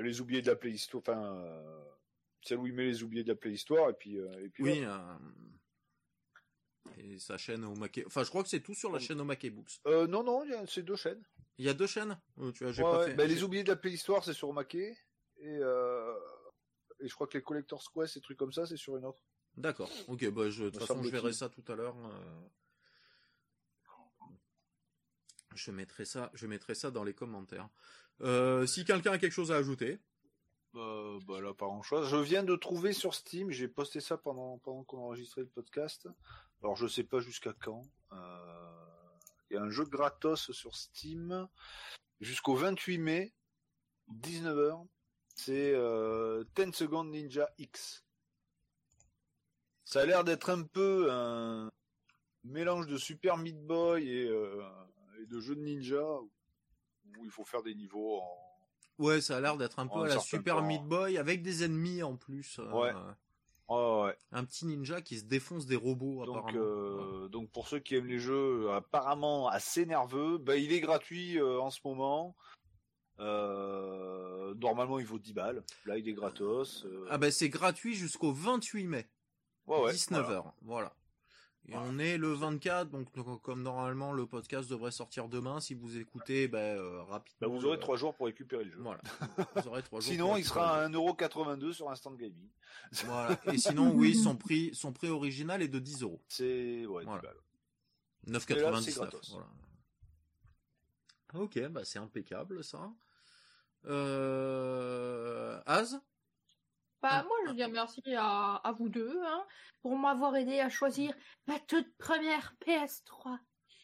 les oubliés de la Playhistoire, enfin euh, celle où il met les oubliés de la Playhistoire et puis et puis. Oui. Et sa chaîne au Mac... Enfin, je crois que c'est tout sur la chaîne au Books. Euh, non, non, c'est deux chaînes. Il y a deux chaînes? Tu vois, pas fait... Bah, les oubliés de la préhistoire, c'est sur Maquet. Et, euh... et je crois que les Collector's Quest et trucs comme ça, c'est sur une autre. D'accord. Ok, bah, je, de toute façon, je verrai ça tout à l'heure. Euh. Je mettrai ça, je mettrai ça dans les commentaires. Euh, si quelqu'un a quelque chose à ajouter. Bah, bah là, pas grand chose. Je viens de trouver sur Steam, j'ai posté ça pendant, pendant qu'on enregistrait le podcast. Alors, je sais pas jusqu'à quand. Euh il y a un jeu gratos sur Steam jusqu'au 28 mai, 19h. C'est euh, 10 Second Ninja X. Ça a l'air d'être un peu un mélange de Super Meat Boy et, euh, et de jeu de ninja où il faut faire des niveaux en... Ouais, ça a l'air d'être un peu à la Super Meat Boy avec des ennemis en plus. Euh, ouais. Un petit ninja qui se défonce des robots donc, apparemment. Euh, donc pour ceux qui aiment les jeux apparemment assez nerveux, bah, il est gratuit euh, en ce moment. Euh, normalement il vaut 10 balles. Là il est gratos. Ah bah c'est gratuit jusqu'au 28 mai. Ouais, 19h. Voilà. Et on est le 24, donc, comme normalement le podcast devrait sortir demain, si vous écoutez bah, euh, rapidement. Bah, vous aurez trois jours pour récupérer le jeu. Voilà. Vous aurez trois jours. sinon, il sera à 1,82€ sur Instant Gaming. Voilà. Et sinon, oui, son prix, son prix original est de 10 euros. C'est ouais, voilà. 9,99. Voilà. Ok, bah c'est impeccable ça. Euh... Az? Bah, ah. moi, je dis merci à, à vous deux hein, pour m'avoir aidé à choisir ma toute première PS3.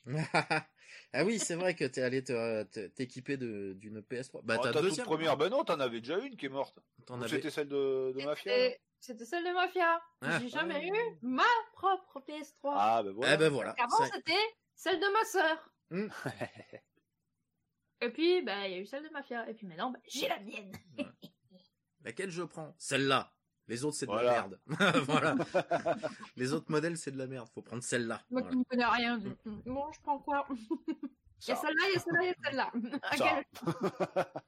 ah oui, c'est vrai que t'es allé t'équiper d'une PS3. Bah, oh, t'as deux première, bah non, t'en avais déjà une qui est morte. C'était celle de, de Mafia. C'était celle de Mafia. Ah. J'ai jamais eu ma propre PS3. Ah ben voilà. Eh ben voilà. Avant, c'était celle de ma sœur. Hmm. Et puis, bah, il y a eu celle de Mafia. Et puis maintenant, bah, j'ai la mienne. Laquelle je prends? Celle-là. Les autres, c'est de la merde. voilà. Les autres modèles, c'est de la merde. Faut prendre celle-là. Moi qui ne connais rien. De... Bon, je prends quoi? Il y a celle-là, il y a celle-là, il y a celle-là.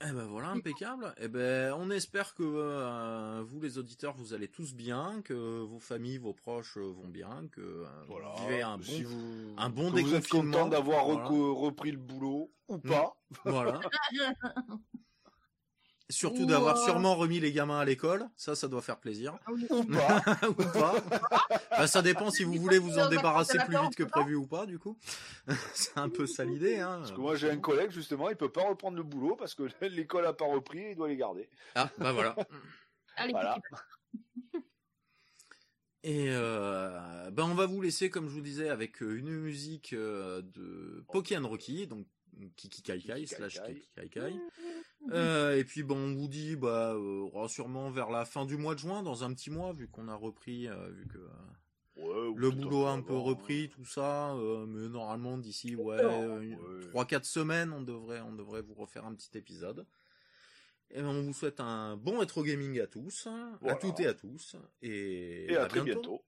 Eh ben voilà, impeccable. Eh ben, on espère que euh, vous, les auditeurs, vous allez tous bien, que vos familles, vos proches euh, vont bien, que euh, voilà. vous vivez un bon, si vous, un bon Vous êtes content d'avoir repris le boulot ou mm. pas. Voilà. Surtout d'avoir sûrement remis les gamins à l'école, ça, ça doit faire plaisir. Ah oui. Ou pas. ou pas. Bah, ça dépend si vous voulez vous en débarrasser plus vite que prévu ou pas, du coup. C'est un peu ça l'idée, hein. Parce que moi j'ai un collègue justement, il peut pas reprendre le boulot parce que l'école a pas repris, il doit les garder. Ah, bah voilà. Allez, Voilà. Et euh, ben on va vous laisser, comme je vous disais, avec euh, une musique euh, de Pokémon Rocky, donc Kiki Kai Kai Kiki Kai slash Kai. Kiki Kai Kai. Euh, et puis bon, on vous dit bah euh, oh, sûrement vers la fin du mois de juin, dans un petit mois, vu qu'on a repris, euh, vu que Ouais, le boulot a un peu repris, tout ça. mais normalement d'ici ouais, trois quatre semaines, on devrait on devrait vous refaire un petit épisode. Et on vous souhaite un bon rétro gaming à tous, à toutes et à tous, et, Et à, à très bientôt. bientôt.